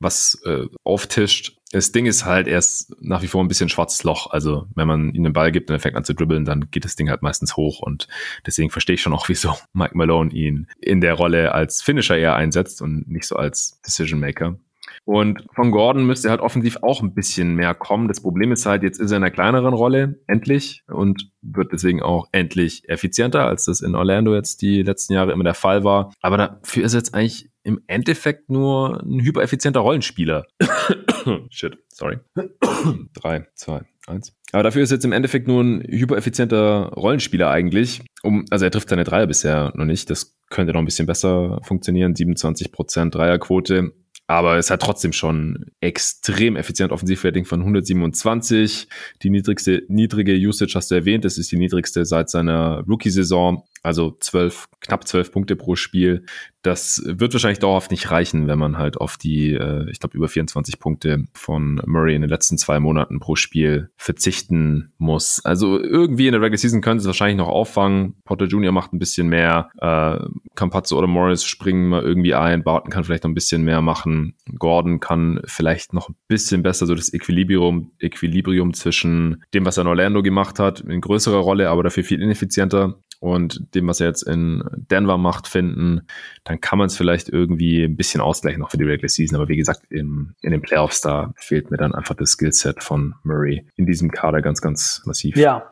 was äh, auftischt. Das Ding ist halt, er ist nach wie vor ein bisschen schwarzes Loch. Also, wenn man ihm den Ball gibt und er fängt an zu dribbeln, dann geht das Ding halt meistens hoch. Und deswegen verstehe ich schon auch, wieso Mike Malone ihn in der Rolle als Finisher eher einsetzt und nicht so als Decision Maker. Und von Gordon müsste halt offensiv auch ein bisschen mehr kommen. Das Problem ist halt, jetzt ist er in einer kleineren Rolle, endlich, und wird deswegen auch endlich effizienter, als das in Orlando jetzt die letzten Jahre immer der Fall war. Aber dafür ist er jetzt eigentlich im Endeffekt nur ein hypereffizienter Rollenspieler. Shit, sorry. Drei, zwei, eins. Aber dafür ist jetzt im Endeffekt nur ein hypereffizienter Rollenspieler eigentlich. Um, also er trifft seine Dreier bisher noch nicht. Das könnte noch ein bisschen besser funktionieren. 27% Dreierquote aber es hat trotzdem schon extrem effizient Offensivrating von 127. Die niedrigste, niedrige Usage hast du erwähnt. Das ist die niedrigste seit seiner Rookie-Saison also zwölf, knapp zwölf Punkte pro Spiel. Das wird wahrscheinlich dauerhaft nicht reichen, wenn man halt auf die, äh, ich glaube, über 24 Punkte von Murray in den letzten zwei Monaten pro Spiel verzichten muss. Also irgendwie in der Regular Season können sie es wahrscheinlich noch auffangen. Potter Jr. macht ein bisschen mehr, äh, Campazzo oder Morris springen mal irgendwie ein, Barton kann vielleicht noch ein bisschen mehr machen, Gordon kann vielleicht noch ein bisschen besser so das Equilibrium, Equilibrium zwischen dem, was er in Orlando gemacht hat, in größerer Rolle, aber dafür viel ineffizienter und dem, was er jetzt in Denver macht, finden, dann kann man es vielleicht irgendwie ein bisschen ausgleichen noch für die Regular Season. Aber wie gesagt, in, in den Playoffs, da fehlt mir dann einfach das Skillset von Murray in diesem Kader ganz, ganz massiv. Ja,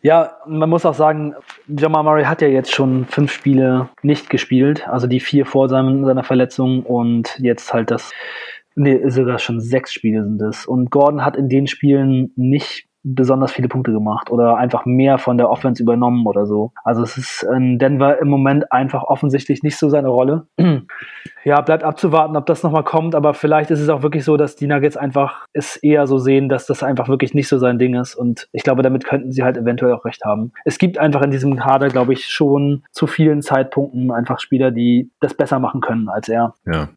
ja, man muss auch sagen, Jamal Murray hat ja jetzt schon fünf Spiele nicht gespielt, also die vier vor seinem, seiner Verletzung und jetzt halt das Nee, sogar schon sechs Spiele sind es. Und Gordon hat in den Spielen nicht besonders viele Punkte gemacht oder einfach mehr von der Offense übernommen oder so. Also es ist in Denver im Moment einfach offensichtlich nicht so seine Rolle. ja, bleibt abzuwarten, ob das nochmal kommt, aber vielleicht ist es auch wirklich so, dass die Nuggets einfach es eher so sehen, dass das einfach wirklich nicht so sein Ding ist und ich glaube, damit könnten sie halt eventuell auch recht haben. Es gibt einfach in diesem Kader, glaube ich, schon zu vielen Zeitpunkten einfach Spieler, die das besser machen können als er. Ja,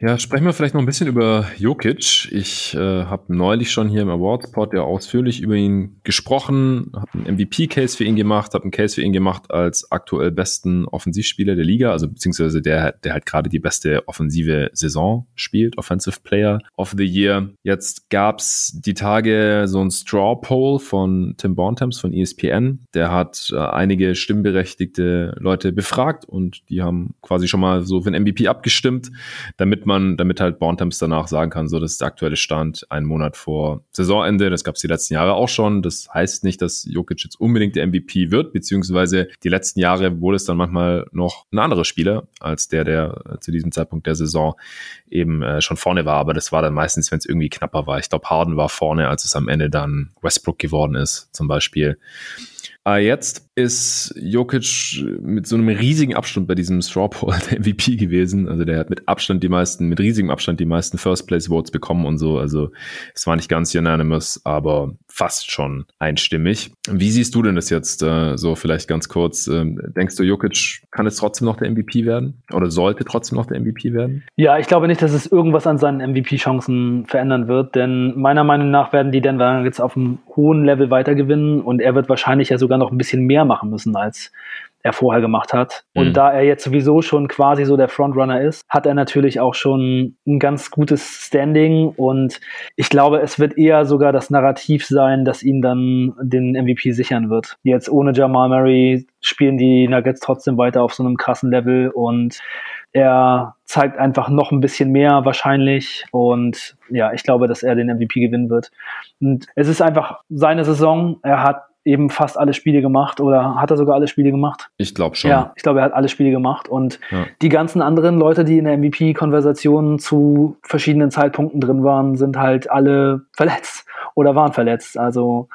ja, sprechen wir vielleicht noch ein bisschen über Jokic. Ich äh, habe neulich schon hier im Awards-Pod ja ausführlich über ihn gesprochen, habe einen MVP-Case für ihn gemacht, habe einen Case für ihn gemacht als aktuell besten Offensivspieler der Liga, also beziehungsweise der, der halt gerade die beste offensive Saison spielt, Offensive Player of the Year. Jetzt gab's die Tage so ein Straw-Poll von Tim Bontemps von ESPN. Der hat äh, einige stimmberechtigte Leute befragt und die haben quasi schon mal so für den MVP abgestimmt damit man, damit halt Bontemps danach sagen kann, so, das ist der aktuelle Stand, einen Monat vor Saisonende. Das gab es die letzten Jahre auch schon. Das heißt nicht, dass Jokic jetzt unbedingt der MVP wird, beziehungsweise die letzten Jahre wurde es dann manchmal noch ein anderer Spieler als der, der zu diesem Zeitpunkt der Saison eben äh, schon vorne war. Aber das war dann meistens, wenn es irgendwie knapper war. Ich glaube, Harden war vorne, als es am Ende dann Westbrook geworden ist, zum Beispiel. Aber jetzt ist Jokic mit so einem riesigen Abstand bei diesem Straw Poll der MVP gewesen. Also der hat mit Abstand die meisten, mit riesigem Abstand die meisten First Place Votes bekommen und so. Also es war nicht ganz unanimous, aber fast schon einstimmig. Wie siehst du denn das jetzt äh, so vielleicht ganz kurz? Ähm, denkst du, Jokic kann es trotzdem noch der MVP werden? Oder sollte trotzdem noch der MVP werden? Ja, ich glaube nicht, dass es irgendwas an seinen MVP-Chancen verändern wird, denn meiner Meinung nach werden die Denver jetzt auf einem hohen Level weiter gewinnen und er wird wahrscheinlich ja sogar noch ein bisschen mehr machen müssen als er vorher gemacht hat. Und mhm. da er jetzt sowieso schon quasi so der Frontrunner ist, hat er natürlich auch schon ein ganz gutes Standing und ich glaube, es wird eher sogar das Narrativ sein, das ihn dann den MVP sichern wird. Jetzt ohne Jamal Murray spielen die Nuggets trotzdem weiter auf so einem krassen Level und er zeigt einfach noch ein bisschen mehr wahrscheinlich und ja, ich glaube, dass er den MVP gewinnen wird. Und es ist einfach seine Saison. Er hat eben fast alle Spiele gemacht oder hat er sogar alle Spiele gemacht? Ich glaube schon. Ja, ich glaube, er hat alle Spiele gemacht und ja. die ganzen anderen Leute, die in der MVP-Konversation zu verschiedenen Zeitpunkten drin waren, sind halt alle verletzt oder waren verletzt. Also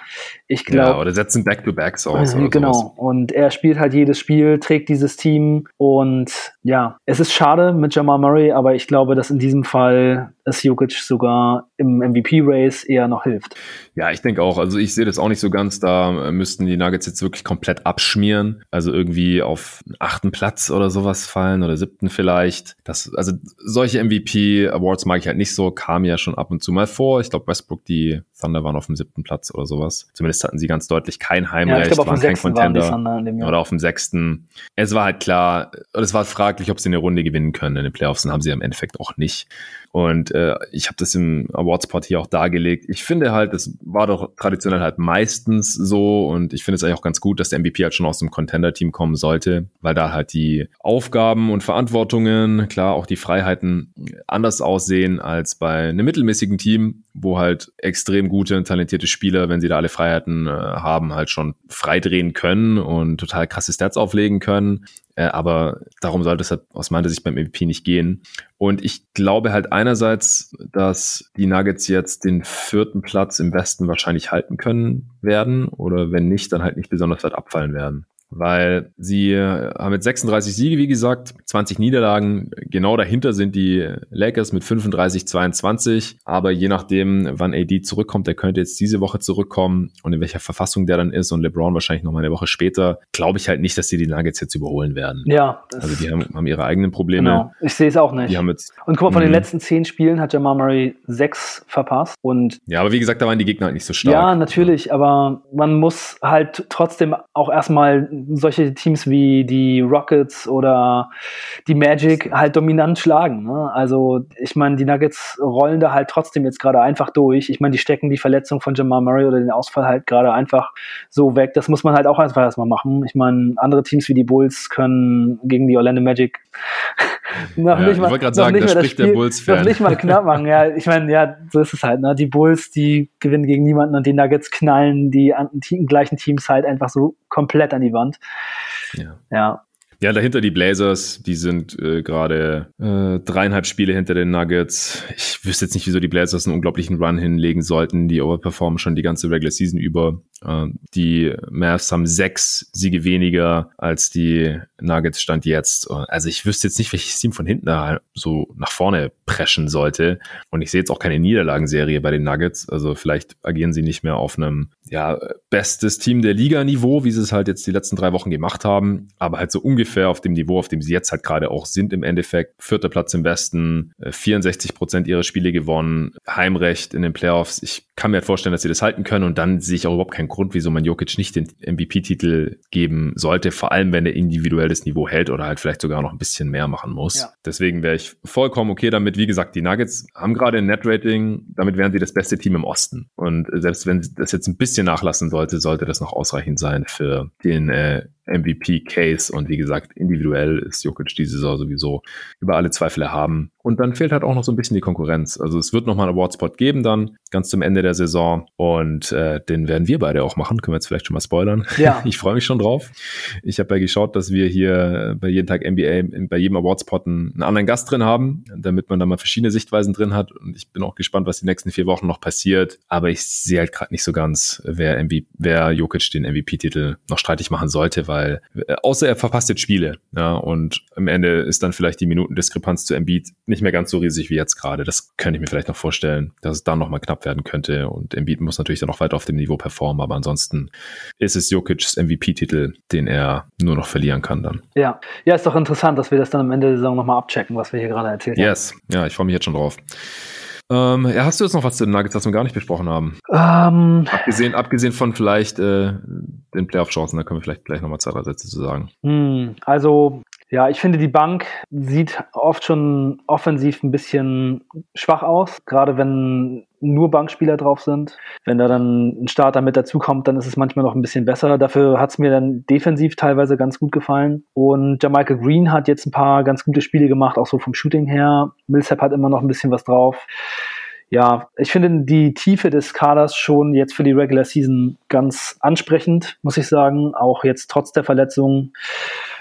ich glaube. Ja, oder setzen Back-to-Backs aus. Äh, genau. Sowas. Und er spielt halt jedes Spiel, trägt dieses Team und ja, es ist schade mit Jamal Murray, aber ich glaube, dass in diesem Fall es Jokic sogar im MVP-Race eher noch hilft. Ja, ich denke auch. Also ich sehe das auch nicht so ganz. Da müssten die Nuggets jetzt wirklich komplett abschmieren. Also irgendwie auf achten Platz oder sowas fallen oder siebten vielleicht. Das, also solche MVP-Awards mag ich halt nicht so. Kam ja schon ab und zu mal vor. Ich glaube, Westbrook, die Thunder waren auf dem siebten Platz oder sowas. Zumindest hatten sie ganz deutlich kein Heimrecht, ja, ich glaub, waren kein Contender. Waren oder auf dem sechsten. Es war halt klar, es war fraglich, ob sie eine Runde gewinnen können in den Playoffs. Und haben sie im Endeffekt auch nicht. Und äh, ich habe das im Awardspot hier auch dargelegt. Ich finde halt, das war doch traditionell halt meistens so und ich finde es eigentlich auch ganz gut, dass der MVP halt schon aus dem Contender-Team kommen sollte, weil da halt die Aufgaben und Verantwortungen, klar auch die Freiheiten anders aussehen als bei einem mittelmäßigen Team, wo halt extrem gute und talentierte Spieler, wenn sie da alle Freiheiten äh, haben, halt schon freidrehen können und total krasse Stats auflegen können. Äh, aber darum sollte es halt aus meiner Sicht beim MVP nicht gehen. Und ich glaube halt einerseits, dass die Nuggets jetzt den vierten Platz im Westen wahrscheinlich halten können werden oder wenn nicht, dann halt nicht besonders weit abfallen werden weil sie äh, haben jetzt 36 Siege, wie gesagt, 20 Niederlagen. Genau dahinter sind die Lakers mit 35, 22. Aber je nachdem, wann AD zurückkommt, der könnte jetzt diese Woche zurückkommen und in welcher Verfassung der dann ist und LeBron wahrscheinlich noch mal eine Woche später, glaube ich halt nicht, dass sie die Nuggets jetzt überholen werden. Ja. Also die haben, haben ihre eigenen Probleme. Genau. Ich sehe es auch nicht. Die haben jetzt, und guck mal, von den mhm. letzten zehn Spielen hat Jamal Murray sechs verpasst. Und ja, aber wie gesagt, da waren die Gegner halt nicht so stark. Ja, natürlich, aber man muss halt trotzdem auch erstmal solche Teams wie die Rockets oder die Magic halt dominant schlagen. Ne? Also ich meine, die Nuggets rollen da halt trotzdem jetzt gerade einfach durch. Ich meine, die stecken die Verletzung von Jamal Murray oder den Ausfall halt gerade einfach so weg. Das muss man halt auch einfach erstmal machen. Ich meine, andere Teams wie die Bulls können gegen die Orlando Magic noch ja, nicht mal, ich wollte gerade sagen, da spricht Spiel, der Bulls-Fan. Noch nicht mal knapp machen. Ja, ich meine, ja, so ist es halt. Ne? Die Bulls, die gewinnen gegen niemanden und die Nuggets knallen die an, die gleichen Teams halt einfach so komplett an die Wand. Ja. ja. Ja, dahinter die Blazers, die sind äh, gerade äh, dreieinhalb Spiele hinter den Nuggets. Ich wüsste jetzt nicht, wieso die Blazers einen unglaublichen Run hinlegen sollten. Die overperformen schon die ganze Regular Season über. Äh, die Mavs haben sechs Siege weniger als die Nuggets stand jetzt. Also ich wüsste jetzt nicht, welches Team von hinten so nach vorne preschen sollte. Und ich sehe jetzt auch keine Niederlagenserie bei den Nuggets. Also vielleicht agieren sie nicht mehr auf einem ja, bestes Team der Liga-Niveau, wie sie es halt jetzt die letzten drei Wochen gemacht haben. Aber halt so ungefähr auf dem Niveau, auf dem sie jetzt halt gerade auch sind im Endeffekt. Vierter Platz im Westen, 64 äh, Prozent ihrer Spiele gewonnen, Heimrecht in den Playoffs. Ich kann mir halt vorstellen, dass sie das halten können und dann sehe ich auch überhaupt keinen Grund, wieso man Jokic nicht den MVP-Titel geben sollte, vor allem wenn er individuell das Niveau hält oder halt vielleicht sogar noch ein bisschen mehr machen muss. Ja. Deswegen wäre ich vollkommen okay damit. Wie gesagt, die Nuggets haben gerade ein Net-Rating, damit wären sie das beste Team im Osten. Und selbst wenn das jetzt ein bisschen nachlassen sollte, sollte das noch ausreichend sein für den äh, MVP-Case. Und wie gesagt, individuell ist Jokic diese Saison sowieso über alle Zweifel erhaben. Und dann fehlt halt auch noch so ein bisschen die Konkurrenz. Also es wird nochmal einen Award-Spot geben dann, ganz zum Ende der Saison. Und äh, den werden wir beide auch machen. Können wir jetzt vielleicht schon mal spoilern. Ja. Ich freue mich schon drauf. Ich habe ja geschaut, dass wir hier bei jeden Tag NBA, bei jedem Award-Spot einen anderen Gast drin haben, damit man da mal verschiedene Sichtweisen drin hat. Und ich bin auch gespannt, was die nächsten vier Wochen noch passiert. Aber ich sehe halt gerade nicht so ganz, wer, MV wer Jokic den MVP-Titel noch streitig machen sollte, weil weil äh, außer er verpasst jetzt Spiele, ja, und am Ende ist dann vielleicht die Minutendiskrepanz zu Embiid nicht mehr ganz so riesig wie jetzt gerade. Das könnte ich mir vielleicht noch vorstellen, dass es dann nochmal knapp werden könnte und Embiid muss natürlich dann noch weiter auf dem Niveau performen, aber ansonsten ist es Jokic's MVP-Titel, den er nur noch verlieren kann dann. Ja, ja, ist doch interessant, dass wir das dann am Ende der Saison nochmal abchecken, was wir hier gerade erzählt yes. haben. Yes, ja, ich freue mich jetzt schon drauf. Ähm, ja, hast du jetzt noch was zu den Nuggets, was wir gar nicht besprochen haben? Ähm, abgesehen, abgesehen von vielleicht äh, den Playoff-Chancen, da können wir vielleicht gleich nochmal zwei, drei Sätze zu sagen. Hm, also, ja, ich finde, die Bank sieht oft schon offensiv ein bisschen schwach aus, gerade wenn nur Bankspieler drauf sind. Wenn da dann ein Starter mit dazukommt, dann ist es manchmal noch ein bisschen besser. Dafür hat es mir dann defensiv teilweise ganz gut gefallen. Und Jamaica Green hat jetzt ein paar ganz gute Spiele gemacht, auch so vom Shooting her. Millsap hat immer noch ein bisschen was drauf. Ja, ich finde die Tiefe des Kaders schon jetzt für die Regular Season ganz ansprechend, muss ich sagen. Auch jetzt trotz der Verletzungen.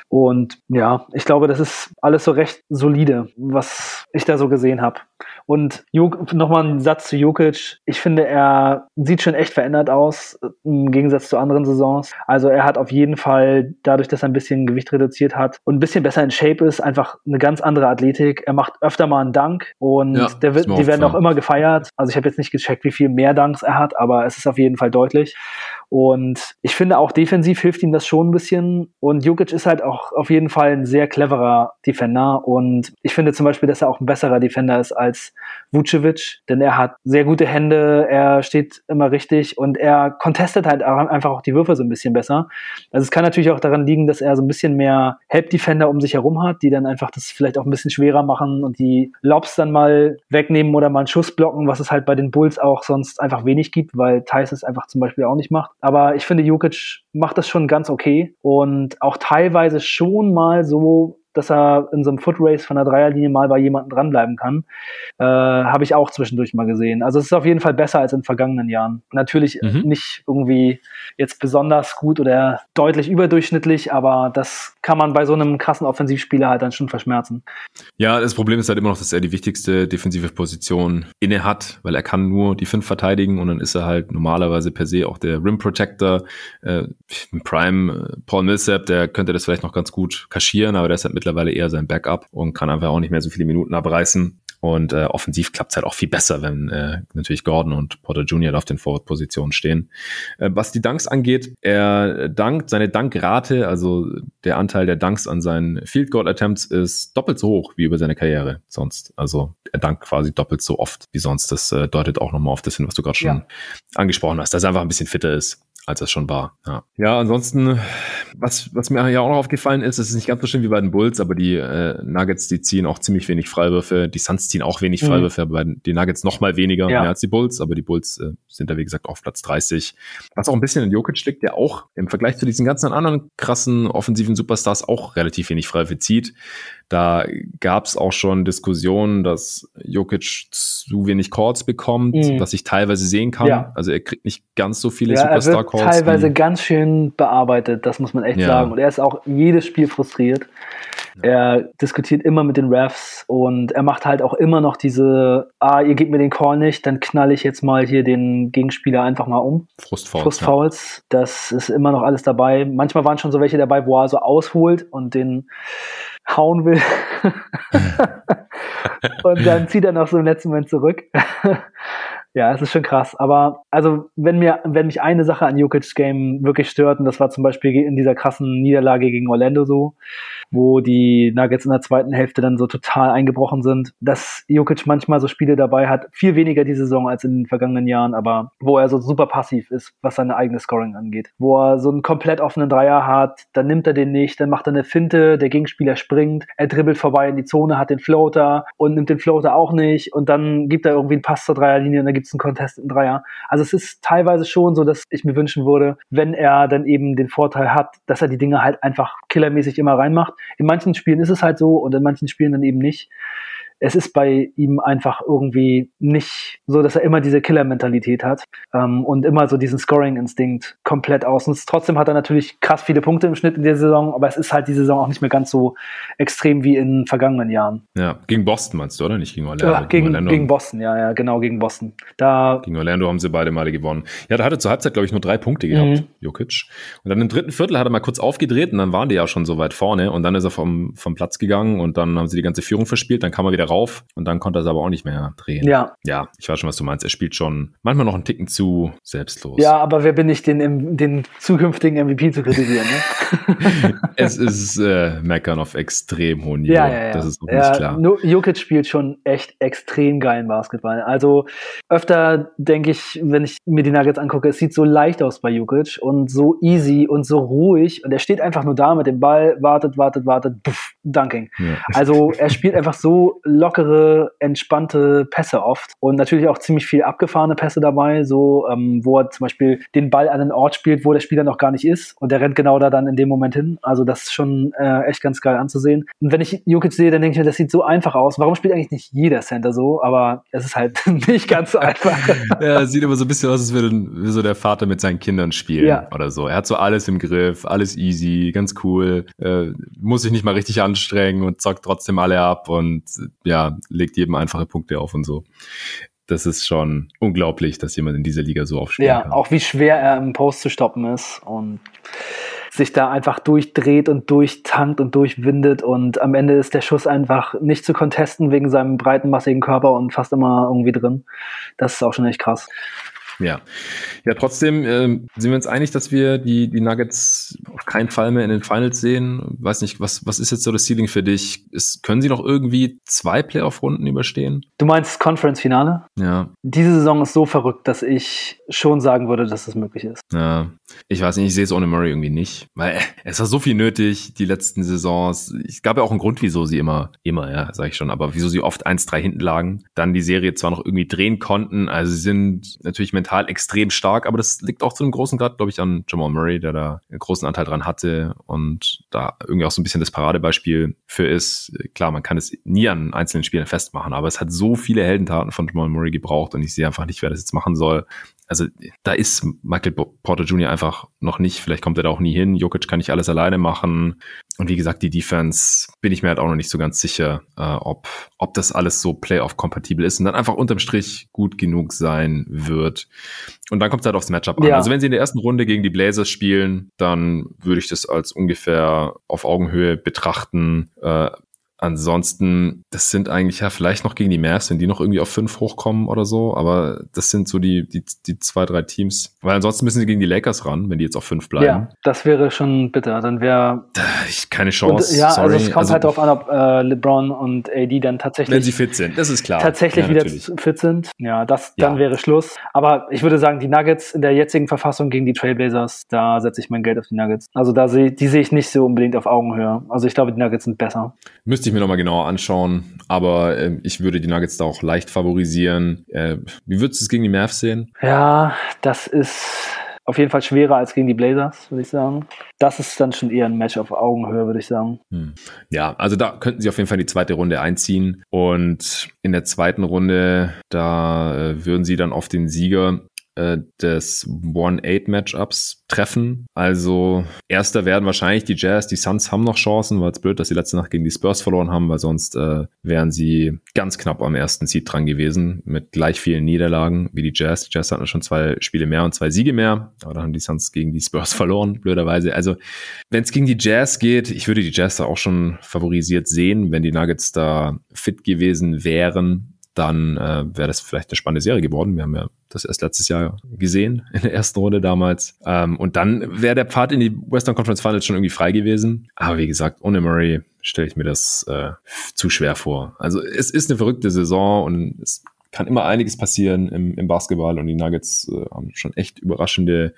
Und ja, ich glaube, das ist alles so recht solide, was ich da so gesehen habe. Und nochmal ein Satz zu Jokic. Ich finde, er sieht schon echt verändert aus, im Gegensatz zu anderen Saisons. Also er hat auf jeden Fall, dadurch, dass er ein bisschen Gewicht reduziert hat und ein bisschen besser in Shape ist, einfach eine ganz andere Athletik. Er macht öfter mal einen Dank und ja, der die werden auch immer gefeiert. Also ich habe jetzt nicht gecheckt, wie viel mehr Danks er hat, aber es ist auf jeden Fall deutlich. Und ich finde auch defensiv hilft ihm das schon ein bisschen. Und Jokic ist halt auch auf jeden Fall ein sehr cleverer Defender. Und ich finde zum Beispiel, dass er auch ein besserer Defender ist als Vucevic, denn er hat sehr gute Hände, er steht immer richtig und er contestet halt einfach auch die Würfe so ein bisschen besser. Also es kann natürlich auch daran liegen, dass er so ein bisschen mehr Help-Defender um sich herum hat, die dann einfach das vielleicht auch ein bisschen schwerer machen und die Lobs dann mal wegnehmen oder mal einen Schuss blocken, was es halt bei den Bulls auch sonst einfach wenig gibt, weil Thais es einfach zum Beispiel auch nicht macht. Aber ich finde, Jokic macht das schon ganz okay und auch teilweise schon mal so dass er in so einem Footrace von der Dreierlinie mal bei jemandem dranbleiben kann. Äh, Habe ich auch zwischendurch mal gesehen. Also es ist auf jeden Fall besser als in vergangenen Jahren. Natürlich mhm. nicht irgendwie jetzt besonders gut oder deutlich überdurchschnittlich, aber das kann man bei so einem krassen Offensivspieler halt dann schon verschmerzen. Ja, das Problem ist halt immer noch, dass er die wichtigste defensive Position inne hat, weil er kann nur die fünf verteidigen und dann ist er halt normalerweise per se auch der Rim Protector. Äh, Prime äh, Paul Millsap, der könnte das vielleicht noch ganz gut kaschieren, aber der ist halt mit mittlerweile eher sein Backup und kann einfach auch nicht mehr so viele Minuten abreißen. Und äh, offensiv klappt es halt auch viel besser, wenn äh, natürlich Gordon und Porter Jr. auf den Forward-Positionen stehen. Äh, was die Dunks angeht, er dankt, seine Dankrate, also der Anteil der Dunks an seinen Field Goal Attempts ist doppelt so hoch wie über seine Karriere sonst. Also er dankt quasi doppelt so oft wie sonst. Das äh, deutet auch nochmal auf das hin, was du gerade schon ja. angesprochen hast, dass er einfach ein bisschen fitter ist als es schon war. Ja, ja ansonsten, was, was mir ja auch noch aufgefallen ist, es ist nicht ganz so schön wie bei den Bulls, aber die äh, Nuggets, die ziehen auch ziemlich wenig Freiwürfe. Die Suns ziehen auch wenig mhm. Freiwürfe, aber die Nuggets noch mal weniger ja. mehr als die Bulls, aber die Bulls äh, sind da, wie gesagt, auf Platz 30. Was auch ein bisschen in Jokic liegt, der auch im Vergleich zu diesen ganzen anderen krassen offensiven Superstars auch relativ wenig Freiwürfe zieht. Da gab es auch schon Diskussionen, dass Jokic zu wenig Calls bekommt, mhm. was ich teilweise sehen kann. Ja. Also er kriegt nicht ganz so viele ja, Superstar-Calls. Teilweise ganz schön bearbeitet, das muss man echt ja. sagen. Und er ist auch jedes Spiel frustriert. Er diskutiert immer mit den Refs und er macht halt auch immer noch diese, ah, ihr gebt mir den Call nicht, dann knall ich jetzt mal hier den Gegenspieler einfach mal um. Frustfouls. Frustfouls, ja. das ist immer noch alles dabei. Manchmal waren schon so welche dabei, wo er so ausholt und den hauen will. und dann zieht er noch so im letzten Moment zurück. Ja, es ist schon krass. Aber also, wenn mir, wenn mich eine Sache an Jokic's Game wirklich stört, und das war zum Beispiel in dieser krassen Niederlage gegen Orlando so, wo die Nuggets in der zweiten Hälfte dann so total eingebrochen sind, dass Jokic manchmal so Spiele dabei hat, viel weniger die Saison als in den vergangenen Jahren, aber wo er so super passiv ist, was seine eigene Scoring angeht. Wo er so einen komplett offenen Dreier hat, dann nimmt er den nicht, dann macht er eine Finte, der Gegenspieler springt, er dribbelt vorbei in die Zone, hat den Floater und nimmt den Floater auch nicht und dann gibt er irgendwie einen Pass zur Dreierlinie und dann gibt es einen Contest in Dreier. Also es ist teilweise schon so, dass ich mir wünschen würde, wenn er dann eben den Vorteil hat, dass er die Dinge halt einfach killermäßig immer reinmacht. In manchen Spielen ist es halt so und in manchen Spielen dann eben nicht es ist bei ihm einfach irgendwie nicht so, dass er immer diese Killer-Mentalität hat ähm, und immer so diesen Scoring-Instinkt komplett aus. Und trotzdem hat er natürlich krass viele Punkte im Schnitt in der Saison, aber es ist halt die Saison auch nicht mehr ganz so extrem wie in vergangenen Jahren. Ja, gegen Boston meinst du, oder? Nicht gegen Orlando? Ja, gegen, Orlando. gegen Boston, ja, ja, genau, gegen Boston. Da gegen Orlando haben sie beide Male gewonnen. Ja, da hatte zur Halbzeit, glaube ich, nur drei Punkte gehabt, mhm. Jokic. Und dann im dritten Viertel hat er mal kurz aufgedreht und dann waren die ja schon so weit vorne und dann ist er vom, vom Platz gegangen und dann haben sie die ganze Führung verspielt, dann kam er wieder rauf und dann konnte er es aber auch nicht mehr drehen. Ja. Ja, ich weiß schon, was du meinst. Er spielt schon manchmal noch einen Ticken zu selbstlos. Ja, aber wer bin ich, den, den zukünftigen MVP zu kritisieren? Ne? es ist äh, Meckern auf extrem hohem Niveau. Ja, ja, ja. Das ist auch ja, nicht klar. Jokic spielt schon echt extrem geilen Basketball. Also öfter denke ich, wenn ich mir die Nuggets angucke, es sieht so leicht aus bei Jokic und so easy und so ruhig und er steht einfach nur da mit dem Ball, wartet, wartet, wartet, puff, Dunking. Ja. Also er spielt einfach so lockere, entspannte Pässe oft und natürlich auch ziemlich viel abgefahrene Pässe dabei, so ähm, wo er zum Beispiel den Ball an einen Ort spielt, wo der Spieler noch gar nicht ist und der rennt genau da dann in dem Moment hin. Also das ist schon äh, echt ganz geil anzusehen. Und wenn ich Jokic sehe, dann denke ich mir, das sieht so einfach aus. Warum spielt eigentlich nicht jeder Center so? Aber es ist halt nicht ganz so einfach. ja, sieht immer so ein bisschen aus, als würde so der Vater mit seinen Kindern spielen ja. oder so. Er hat so alles im Griff, alles easy, ganz cool, äh, muss sich nicht mal richtig anstrengen und zockt trotzdem alle ab und ja, legt jedem einfache Punkte auf und so. Das ist schon unglaublich, dass jemand in dieser Liga so aufspielt. Ja, kann. auch wie schwer er im Post zu stoppen ist und sich da einfach durchdreht und durchtankt und durchwindet und am Ende ist der Schuss einfach nicht zu contesten wegen seinem breiten, massigen Körper und fast immer irgendwie drin. Das ist auch schon echt krass. Ja, ja. Trotzdem äh, sind wir uns einig, dass wir die die Nuggets auf keinen Fall mehr in den Finals sehen. Weiß nicht, was was ist jetzt so das Ceiling für dich? Ist, können sie noch irgendwie zwei Playoff-Runden überstehen? Du meinst Conference-Finale? Ja. Diese Saison ist so verrückt, dass ich schon sagen würde, dass das möglich ist. Ja, ich weiß nicht, ich sehe es ohne Murray irgendwie nicht, weil es war so viel nötig die letzten Saisons. Es gab ja auch einen Grund, wieso sie immer immer, ja, sage ich schon, aber wieso sie oft 1-3 hinten lagen, dann die Serie zwar noch irgendwie drehen konnten. Also sie sind natürlich mental mental extrem stark, aber das liegt auch zu einem großen Grad, glaube ich, an Jamal Murray, der da einen großen Anteil dran hatte und da irgendwie auch so ein bisschen das Paradebeispiel für ist. Klar, man kann es nie an einzelnen Spielen festmachen, aber es hat so viele Heldentaten von Jamal Murray gebraucht und ich sehe einfach nicht, wer das jetzt machen soll also da ist Michael Porter Jr. einfach noch nicht. Vielleicht kommt er da auch nie hin. Jokic kann nicht alles alleine machen. Und wie gesagt, die Defense bin ich mir halt auch noch nicht so ganz sicher, äh, ob, ob das alles so Playoff-kompatibel ist und dann einfach unterm Strich gut genug sein wird. Und dann kommt es halt aufs Matchup an. Ja. Also wenn sie in der ersten Runde gegen die Blazers spielen, dann würde ich das als ungefähr auf Augenhöhe betrachten. Äh, Ansonsten, das sind eigentlich ja vielleicht noch gegen die Mavs, wenn die noch irgendwie auf fünf hochkommen oder so, aber das sind so die, die, die zwei, drei Teams. Weil ansonsten müssen sie gegen die Lakers ran, wenn die jetzt auf fünf bleiben. Ja, das wäre schon bitter. Dann wäre. Keine Chance. Und, ja, Sorry. also es kommt also, halt darauf an, ob äh, LeBron und AD dann tatsächlich. Wenn sie fit sind, das ist klar. Tatsächlich ja, wieder fit sind. Ja, das, dann ja. wäre Schluss. Aber ich würde sagen, die Nuggets in der jetzigen Verfassung gegen die Trailblazers, da setze ich mein Geld auf die Nuggets. Also da sehe, die sehe ich nicht so unbedingt auf Augenhöhe. Also ich glaube, die Nuggets sind besser. Müsste Müsste ich mir nochmal genauer anschauen, aber äh, ich würde die Nuggets da auch leicht favorisieren. Äh, wie würdest du es gegen die Mavs sehen? Ja, das ist auf jeden Fall schwerer als gegen die Blazers, würde ich sagen. Das ist dann schon eher ein Match auf Augenhöhe, würde ich sagen. Hm. Ja, also da könnten sie auf jeden Fall die zweite Runde einziehen. Und in der zweiten Runde, da äh, würden sie dann auf den Sieger äh, des One-Eight-Matchups treffen. Also erster werden wahrscheinlich die Jazz, die Suns haben noch Chancen, weil es blöd, dass sie letzte Nacht gegen die Spurs verloren haben, weil sonst äh, wären sie ganz knapp am ersten Seed dran gewesen, mit gleich vielen Niederlagen wie die Jazz. Die Jazz hatten schon zwei Spiele mehr und zwei Siege mehr, aber da haben die Suns gegen die Spurs verloren, blöderweise. Also wenn es gegen die Jazz geht, ich würde die Jazz da auch schon favorisiert sehen, wenn die Nuggets da fit gewesen wären dann äh, wäre das vielleicht eine spannende Serie geworden. Wir haben ja das erst letztes Jahr gesehen, in der ersten Runde damals. Ähm, und dann wäre der Pfad in die Western Conference Finals schon irgendwie frei gewesen. Aber wie gesagt, ohne Murray stelle ich mir das äh, zu schwer vor. Also es ist eine verrückte Saison und es kann immer einiges passieren im, im Basketball und die Nuggets äh, haben schon echt überraschende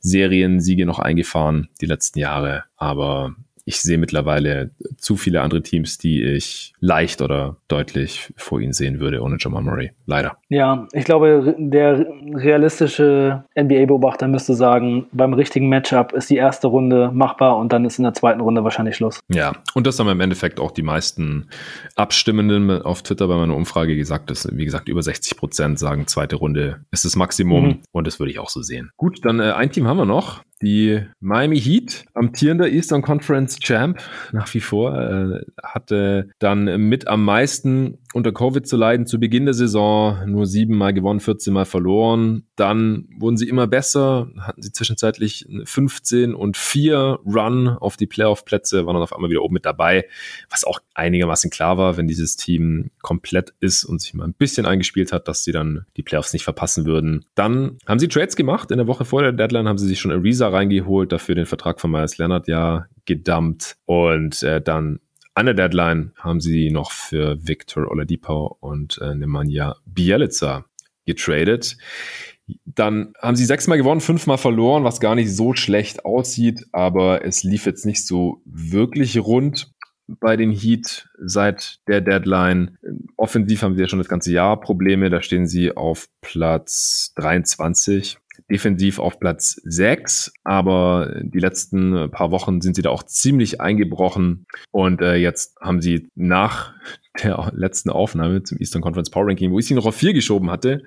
Serien-Siege noch eingefahren die letzten Jahre. Aber ich sehe mittlerweile zu viele andere Teams, die ich leicht oder deutlich vor ihnen sehen würde ohne Jamal Murray. Leider. Ja, ich glaube, der realistische NBA-Beobachter müsste sagen, beim richtigen Matchup ist die erste Runde machbar und dann ist in der zweiten Runde wahrscheinlich Schluss. Ja, und das haben im Endeffekt auch die meisten Abstimmenden auf Twitter bei meiner Umfrage gesagt. Dass, wie gesagt, über 60 Prozent sagen, zweite Runde ist das Maximum mhm. und das würde ich auch so sehen. Gut, dann äh, ein Team haben wir noch. Die Miami Heat, amtierender Eastern Conference Champ, nach wie vor, äh, hatte dann mit am meisten unter Covid zu leiden zu Beginn der Saison. Nur siebenmal gewonnen, 14 Mal verloren. Dann wurden sie immer besser, hatten sie zwischenzeitlich 15 und 4 Run auf die Playoff-Plätze, waren dann auf einmal wieder oben mit dabei, was auch einigermaßen klar war, wenn dieses Team komplett ist und sich mal ein bisschen eingespielt hat, dass sie dann die Playoffs nicht verpassen würden. Dann haben sie Trades gemacht. In der Woche vor der Deadline haben sie sich schon Ariza reingeholt, dafür den Vertrag von Myers Leonard ja gedumpt und äh, dann an der Deadline haben sie noch für Victor Oladipo und äh, Nemanja Bielica getradet. Dann haben sie sechsmal gewonnen, fünfmal verloren, was gar nicht so schlecht aussieht, aber es lief jetzt nicht so wirklich rund bei den Heat seit der Deadline. Offensiv haben sie ja schon das ganze Jahr Probleme. Da stehen sie auf Platz 23 defensiv auf Platz 6, aber die letzten paar Wochen sind sie da auch ziemlich eingebrochen und äh, jetzt haben sie nach der letzten Aufnahme zum Eastern Conference Power Ranking, wo ich sie noch auf vier geschoben hatte.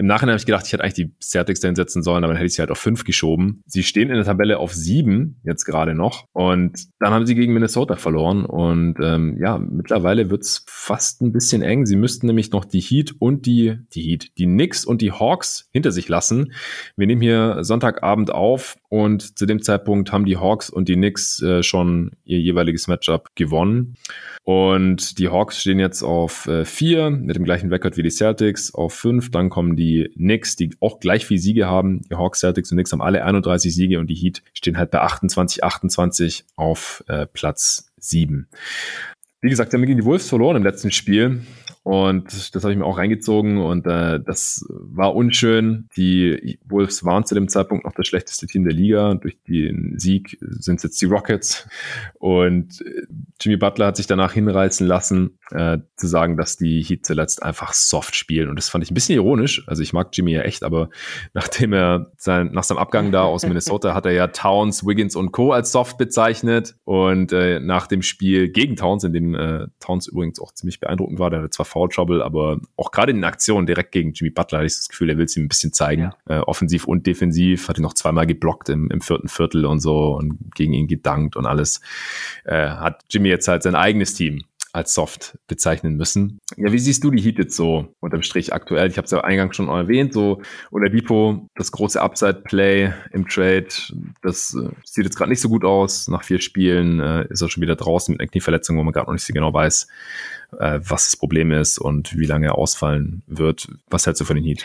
Im Nachhinein habe ich gedacht, ich hätte eigentlich die Celtics dahin setzen sollen, aber dann hätte ich sie halt auf fünf geschoben. Sie stehen in der Tabelle auf sieben jetzt gerade noch und dann haben sie gegen Minnesota verloren und ähm, ja, mittlerweile wird's fast ein bisschen eng. Sie müssten nämlich noch die Heat und die, die Heat, die Knicks und die Hawks hinter sich lassen. Wir nehmen hier Sonntagabend auf und zu dem Zeitpunkt haben die Hawks und die Knicks äh, schon ihr jeweiliges Matchup gewonnen. Und die Hawks stehen jetzt auf äh, mit dem gleichen Rekord wie die Celtics auf fünf. Dann kommen die Knicks, die auch gleich viel Siege haben. Die Hawks, Celtics und Knicks haben alle 31 Siege und die Heat stehen halt bei 28, 28 auf äh, Platz sieben. Wie gesagt, haben gegen die Wolves verloren im letzten Spiel. Und das habe ich mir auch reingezogen und äh, das war unschön. Die Wolves waren zu dem Zeitpunkt noch das schlechteste Team der Liga. Durch den Sieg sind es jetzt die Rockets. Und äh, Jimmy Butler hat sich danach hinreißen lassen, äh, zu sagen, dass die Heat zuletzt einfach soft spielen. Und das fand ich ein bisschen ironisch. Also ich mag Jimmy ja echt, aber nachdem er sein, nach seinem Abgang da aus Minnesota hat er ja Towns, Wiggins und Co. als soft bezeichnet. Und äh, nach dem Spiel gegen Towns, in dem äh, Towns übrigens auch ziemlich beeindruckend war, der hatte zwar Foul Trouble, aber auch gerade in den Aktionen direkt gegen Jimmy Butler hatte ich das Gefühl, er will es ihm ein bisschen zeigen. Ja. Äh, offensiv und defensiv, hat ihn noch zweimal geblockt im, im vierten Viertel und so und gegen ihn gedankt und alles. Äh, hat Jimmy jetzt halt sein eigenes Team als soft bezeichnen müssen. Ja, wie siehst du die Heat jetzt so unterm Strich aktuell? Ich habe es ja eingangs schon erwähnt, so Oladipo, das große Upside-Play im Trade, das äh, sieht jetzt gerade nicht so gut aus. Nach vier Spielen äh, ist er schon wieder draußen mit einer Knieverletzung, wo man gerade noch nicht so genau weiß, äh, was das Problem ist und wie lange er ausfallen wird. Was hältst du von den Heat?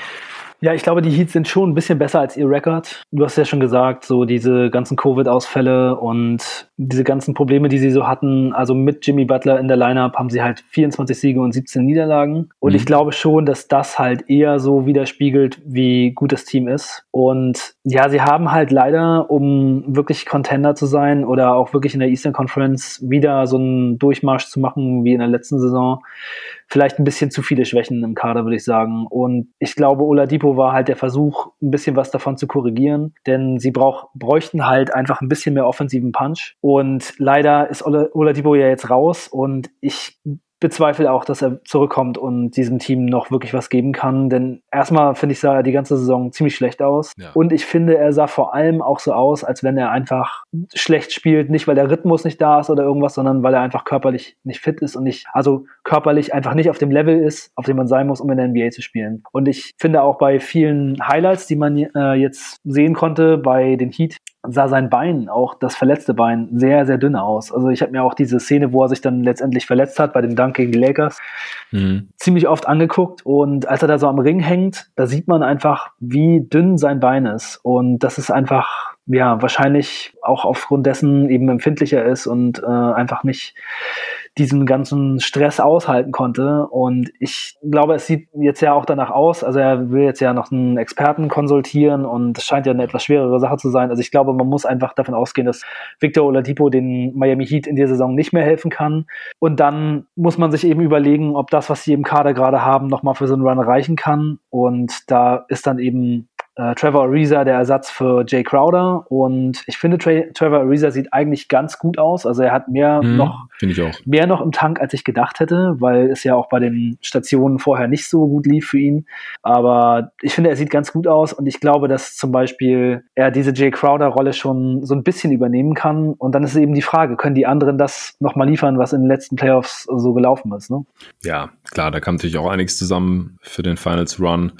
Ja, ich glaube, die Heats sind schon ein bisschen besser als ihr Rekord. Du hast ja schon gesagt, so diese ganzen Covid-Ausfälle und diese ganzen Probleme, die sie so hatten. Also mit Jimmy Butler in der Lineup haben sie halt 24 Siege und 17 Niederlagen. Und mhm. ich glaube schon, dass das halt eher so widerspiegelt, wie gut das Team ist. Und ja, sie haben halt leider, um wirklich Contender zu sein oder auch wirklich in der Eastern Conference wieder so einen Durchmarsch zu machen wie in der letzten Saison, vielleicht ein bisschen zu viele Schwächen im Kader, würde ich sagen. Und ich glaube, Oladipo war halt der Versuch, ein bisschen was davon zu korrigieren, denn sie brauch, bräuchten halt einfach ein bisschen mehr offensiven Punch. Und leider ist Oladipo ja jetzt raus und ich bezweifle auch, dass er zurückkommt und diesem Team noch wirklich was geben kann. Denn erstmal finde ich, sah er die ganze Saison ziemlich schlecht aus. Ja. Und ich finde, er sah vor allem auch so aus, als wenn er einfach schlecht spielt. Nicht, weil der Rhythmus nicht da ist oder irgendwas, sondern weil er einfach körperlich nicht fit ist und nicht, also körperlich einfach nicht auf dem Level ist, auf dem man sein muss, um in der NBA zu spielen. Und ich finde auch bei vielen Highlights, die man äh, jetzt sehen konnte bei den Heat, sah sein Bein, auch das verletzte Bein, sehr, sehr dünn aus. Also ich habe mir auch diese Szene, wo er sich dann letztendlich verletzt hat bei dem Dank gegen die Lakers, mhm. ziemlich oft angeguckt. Und als er da so am Ring hängt, da sieht man einfach, wie dünn sein Bein ist. Und das ist einfach, ja, wahrscheinlich auch aufgrund dessen eben empfindlicher ist und äh, einfach nicht diesen ganzen Stress aushalten konnte. Und ich glaube, es sieht jetzt ja auch danach aus. Also er will jetzt ja noch einen Experten konsultieren und es scheint ja eine etwas schwerere Sache zu sein. Also ich glaube, man muss einfach davon ausgehen, dass Victor Oladipo den Miami Heat in der Saison nicht mehr helfen kann. Und dann muss man sich eben überlegen, ob das, was sie im Kader gerade haben, nochmal für so einen Run reichen kann. Und da ist dann eben äh, Trevor Ariza der Ersatz für Jay Crowder und ich finde Tra Trevor Ariza sieht eigentlich ganz gut aus. Also er hat mehr mhm, noch mehr noch im Tank, als ich gedacht hätte, weil es ja auch bei den Stationen vorher nicht so gut lief für ihn. Aber ich finde, er sieht ganz gut aus und ich glaube, dass zum Beispiel er diese Jay Crowder Rolle schon so ein bisschen übernehmen kann. Und dann ist eben die Frage, können die anderen das nochmal liefern, was in den letzten Playoffs so gelaufen ist? Ne? Ja, klar, da kam natürlich auch einiges zusammen für den Finals Run.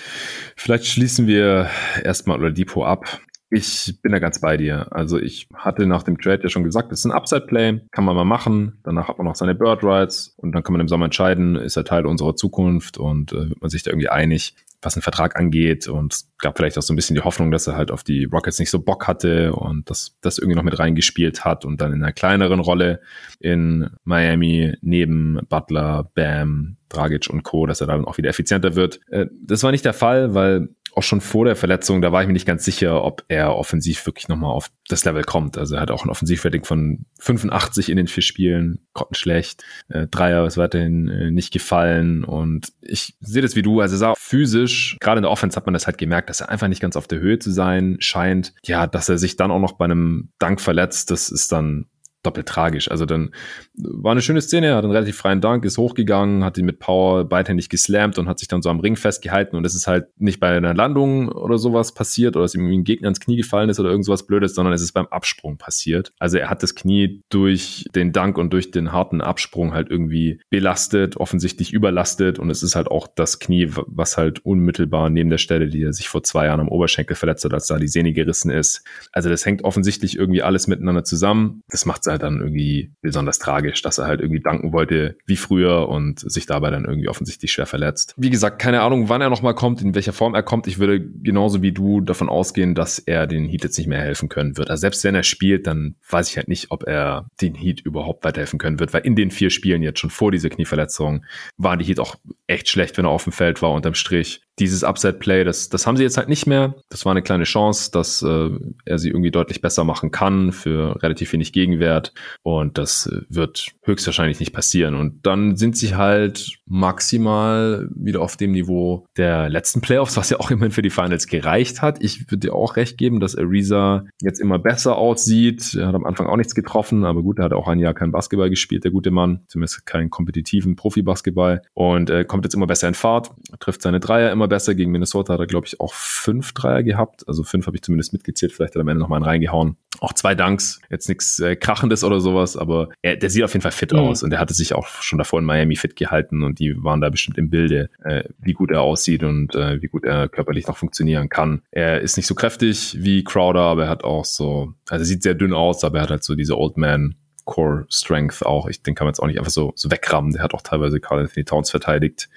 Vielleicht schließen wir erstmal Depot ab. Ich bin da ganz bei dir. Also ich hatte nach dem Trade ja schon gesagt, das ist ein Upside-Play, kann man mal machen. Danach hat man noch seine Bird Rights und dann kann man im Sommer entscheiden, ist er Teil unserer Zukunft und äh, wird man sich da irgendwie einig, was einen Vertrag angeht. Und es gab vielleicht auch so ein bisschen die Hoffnung, dass er halt auf die Rockets nicht so Bock hatte und dass das irgendwie noch mit reingespielt hat und dann in einer kleineren Rolle in Miami neben Butler, Bam, Dragic und Co., dass er dann auch wieder effizienter wird. Äh, das war nicht der Fall, weil auch schon vor der Verletzung, da war ich mir nicht ganz sicher, ob er offensiv wirklich nochmal auf das Level kommt. Also er hat auch ein Offensivrating von 85 in den vier Spielen, grottenschlecht. Äh, Dreier ist weiterhin äh, nicht gefallen und ich sehe das wie du, also sah physisch, gerade in der Offense hat man das halt gemerkt, dass er einfach nicht ganz auf der Höhe zu sein scheint. Ja, dass er sich dann auch noch bei einem Dank verletzt, das ist dann doppelt tragisch. Also dann war eine schöne Szene, er hat einen relativ freien Dank, ist hochgegangen, hat ihn mit Power beidhändig geslammt und hat sich dann so am Ring festgehalten und das ist halt nicht bei einer Landung oder sowas passiert oder dass ihm ein Gegner ins Knie gefallen ist oder irgendwas Blödes, sondern es ist beim Absprung passiert. Also er hat das Knie durch den Dank und durch den harten Absprung halt irgendwie belastet, offensichtlich überlastet und es ist halt auch das Knie, was halt unmittelbar neben der Stelle, die er sich vor zwei Jahren am Oberschenkel verletzt hat, als da die Sehne gerissen ist. Also das hängt offensichtlich irgendwie alles miteinander zusammen. Das macht es halt dann irgendwie besonders tragisch, dass er halt irgendwie danken wollte wie früher und sich dabei dann irgendwie offensichtlich schwer verletzt. Wie gesagt, keine Ahnung, wann er nochmal kommt, in welcher Form er kommt. Ich würde genauso wie du davon ausgehen, dass er den Heat jetzt nicht mehr helfen können wird. Also selbst wenn er spielt, dann weiß ich halt nicht, ob er den Heat überhaupt weiterhelfen können wird, weil in den vier Spielen jetzt schon vor dieser Knieverletzung waren die Heat auch echt schlecht, wenn er auf dem Feld war unterm Strich dieses Upside-Play, das, das haben sie jetzt halt nicht mehr. Das war eine kleine Chance, dass äh, er sie irgendwie deutlich besser machen kann für relativ wenig Gegenwert. Und das äh, wird höchstwahrscheinlich nicht passieren. Und dann sind sie halt maximal wieder auf dem Niveau der letzten Playoffs, was ja auch immerhin für die Finals gereicht hat. Ich würde dir auch recht geben, dass Ariza jetzt immer besser aussieht. Er hat am Anfang auch nichts getroffen, aber gut, er hat auch ein Jahr kein Basketball gespielt, der gute Mann. Zumindest keinen kompetitiven Profi-Basketball. Und äh, kommt jetzt immer besser in Fahrt, trifft seine Dreier immer besser. Gegen Minnesota hat er, glaube ich, auch fünf Dreier gehabt. Also fünf habe ich zumindest mitgezählt. Vielleicht hat er am Ende noch mal einen reingehauen. Auch zwei Dunks. Jetzt nichts äh, Krachendes oder sowas, aber er, der sieht auf jeden Fall fit mhm. aus. Und er hatte sich auch schon davor in Miami fit gehalten und die waren da bestimmt im Bilde, äh, wie gut er aussieht und äh, wie gut er körperlich noch funktionieren kann. Er ist nicht so kräftig wie Crowder, aber er hat auch so, also er sieht sehr dünn aus, aber er hat halt so diese Old Man Core Strength auch. Ich, den kann man jetzt auch nicht einfach so, so wegrammen. Der hat auch teilweise Carl Anthony Towns verteidigt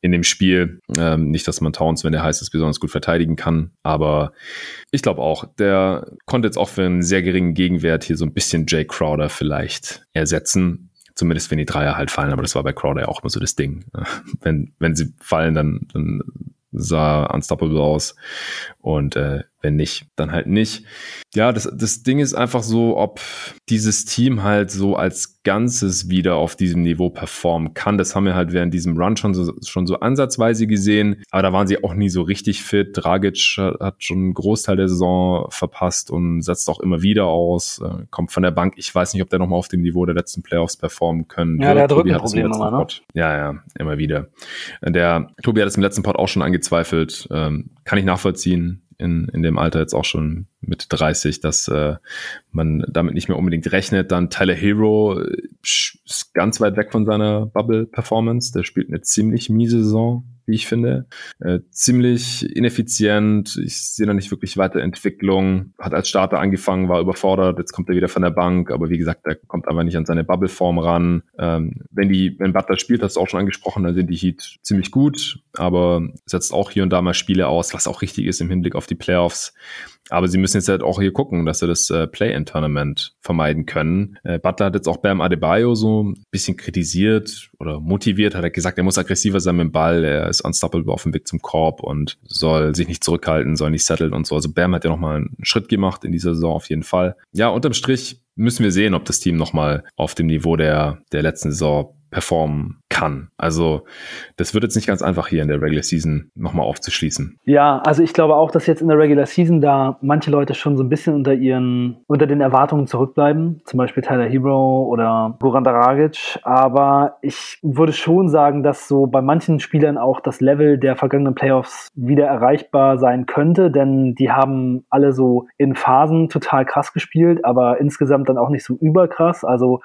in dem Spiel. Ähm, nicht, dass man Towns, wenn der heiß ist, besonders gut verteidigen kann. Aber ich glaube auch, der konnte jetzt auch für einen sehr geringen Gegenwert hier so ein bisschen Jay Crowder vielleicht ersetzen. Zumindest wenn die Dreier halt fallen, aber das war bei Crowder ja auch immer so das Ding. Wenn, wenn sie fallen, dann, dann sah unstoppable aus. Und äh, wenn nicht, dann halt nicht. Ja, das, das Ding ist einfach so, ob dieses Team halt so als Ganzes wieder auf diesem Niveau performen kann. Das haben wir halt während diesem Run schon so, schon so ansatzweise gesehen. Aber da waren sie auch nie so richtig fit. Dragic hat schon einen Großteil der Saison verpasst und setzt auch immer wieder aus. Äh, kommt von der Bank. Ich weiß nicht, ob der nochmal auf dem Niveau der letzten Playoffs performen können. Ja, der hat Rückenprobleme nochmal, ne? Ja, ja, immer wieder. Der Tobi hat es im letzten Pod auch schon angezweifelt. Ähm, kann ich nachvollziehen ähm, in, in dem Alter jetzt auch schon mit 30, dass äh, man damit nicht mehr unbedingt rechnet. Dann Tyler Hero äh, ist ganz weit weg von seiner Bubble-Performance. Der spielt eine ziemlich miese Saison wie ich finde. Äh, ziemlich ineffizient. Ich sehe da nicht wirklich Weiterentwicklung. Hat als Starter angefangen, war überfordert. Jetzt kommt er wieder von der Bank. Aber wie gesagt, er kommt einfach nicht an seine Bubble-Form ran. Ähm, wenn die, wenn Butler spielt, hast du auch schon angesprochen, dann sind die Heat ziemlich gut. Aber setzt auch hier und da mal Spiele aus, was auch richtig ist im Hinblick auf die Playoffs. Aber sie müssen jetzt halt auch hier gucken, dass sie das äh, Play-in-Tournament vermeiden können. Äh, Butler hat jetzt auch Bam Adebayo so ein bisschen kritisiert oder motiviert, hat er gesagt, er muss aggressiver sein mit dem Ball, er ist unstoppable auf dem Weg zum Korb und soll sich nicht zurückhalten, soll nicht setteln und so. Also Bam hat ja nochmal einen Schritt gemacht in dieser Saison auf jeden Fall. Ja, unterm Strich müssen wir sehen, ob das Team nochmal auf dem Niveau der, der letzten Saison performen kann. Also das wird jetzt nicht ganz einfach hier in der Regular Season nochmal aufzuschließen. Ja, also ich glaube auch, dass jetzt in der Regular Season da manche Leute schon so ein bisschen unter ihren, unter den Erwartungen zurückbleiben. Zum Beispiel Tyler Hero oder Goran Dragic. Aber ich würde schon sagen, dass so bei manchen Spielern auch das Level der vergangenen Playoffs wieder erreichbar sein könnte, denn die haben alle so in Phasen total krass gespielt, aber insgesamt dann auch nicht so überkrass. Also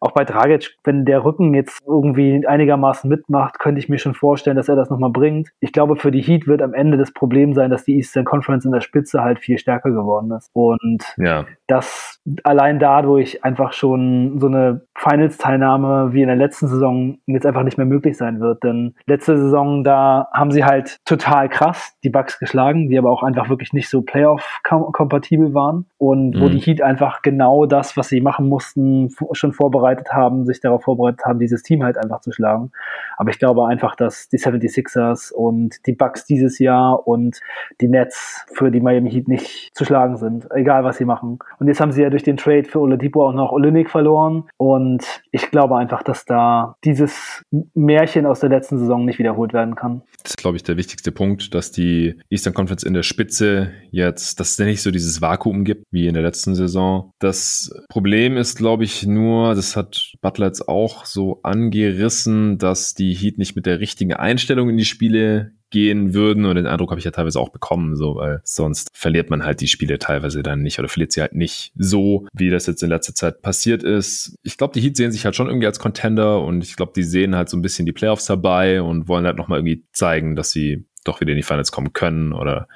auch bei Dragic, wenn der Rücken jetzt irgendwie einigermaßen mitmacht, könnte ich mir schon vorstellen, dass er das nochmal bringt. Ich glaube, für die Heat wird am Ende das Problem sein, dass die Eastern Conference in der Spitze halt viel stärker geworden ist. Und ja. Dass allein dadurch einfach schon so eine Finals-Teilnahme wie in der letzten Saison jetzt einfach nicht mehr möglich sein wird. Denn letzte Saison, da haben sie halt total krass die Bucks geschlagen, die aber auch einfach wirklich nicht so Playoff-kompatibel waren. Und mhm. wo die Heat einfach genau das, was sie machen mussten, schon vorbereitet haben, sich darauf vorbereitet haben, dieses Team halt einfach zu schlagen. Aber ich glaube einfach, dass die 76ers und die Bucks dieses Jahr und die Nets für die Miami Heat nicht zu schlagen sind, egal was sie machen. Und jetzt haben sie ja durch den Trade für Oladipo auch noch Olinik verloren und Und ich glaube einfach, dass da dieses Märchen aus der letzten Saison nicht wiederholt werden kann. Das ist, glaube ich, der wichtigste Punkt, dass die Eastern Conference in der Spitze jetzt, dass es nicht so dieses Vakuum gibt wie in der letzten Saison. Das Problem ist, glaube ich, nur, das hat Butler jetzt auch so angerissen, dass die Heat nicht mit der richtigen Einstellung in die Spiele gehen würden. Und den Eindruck habe ich ja teilweise auch bekommen, so, weil sonst verliert man halt die Spiele teilweise dann nicht oder verliert sie halt nicht so, wie das jetzt in letzter Zeit passiert ist. Ich glaube, die Heat sehen sich halt schon irgendwie als Contender und ich glaube, die sehen halt so ein bisschen die Playoffs dabei und wollen halt nochmal irgendwie zeigen, dass sie doch wieder in die Finals kommen können oder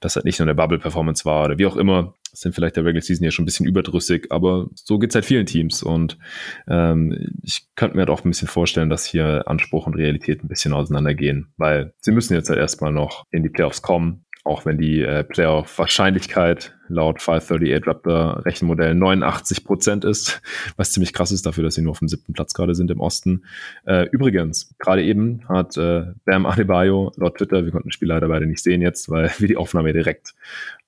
dass halt nicht nur eine Bubble-Performance war oder wie auch immer. Sind vielleicht der Regular Season ja schon ein bisschen überdrüssig, aber so geht's halt vielen Teams und ähm, ich könnte mir halt auch ein bisschen vorstellen, dass hier Anspruch und Realität ein bisschen auseinandergehen, weil sie müssen jetzt halt erstmal noch in die Playoffs kommen, auch wenn die äh, Playoff-Wahrscheinlichkeit laut 538 Raptor Rechenmodell 89 Prozent ist, was ziemlich krass ist dafür, dass sie nur auf dem siebten Platz gerade sind im Osten. Äh, übrigens, gerade eben hat äh, Bam Adebayo laut Twitter, wir konnten das Spiel leider beide nicht sehen jetzt, weil wir die Aufnahme direkt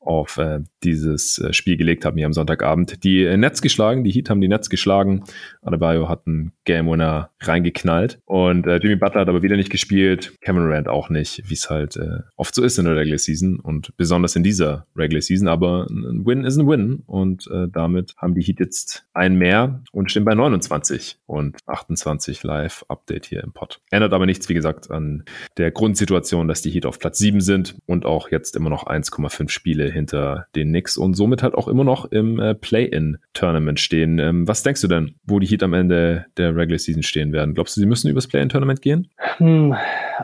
auf äh, dieses äh, Spiel gelegt haben hier am Sonntagabend. Die äh, Netz geschlagen, die Heat haben die Netz geschlagen. Adebayo hat einen Game Winner reingeknallt und äh, Jimmy Butler hat aber wieder nicht gespielt, Kevin Durant auch nicht, wie es halt äh, oft so ist in der Regular Season und besonders in dieser Regular Season, aber ein Win ist ein Win und äh, damit haben die Heat jetzt ein mehr und stehen bei 29 und 28 live Update hier im Pod. Ändert aber nichts, wie gesagt, an der Grundsituation, dass die Heat auf Platz 7 sind und auch jetzt immer noch 1,5 Spiele hinter den Knicks und somit halt auch immer noch im äh, Play-In-Tournament stehen. Ähm, was denkst du denn, wo die Heat am Ende der Regular Season stehen werden? Glaubst du, sie müssen übers Play-In-Tournament gehen? Hm,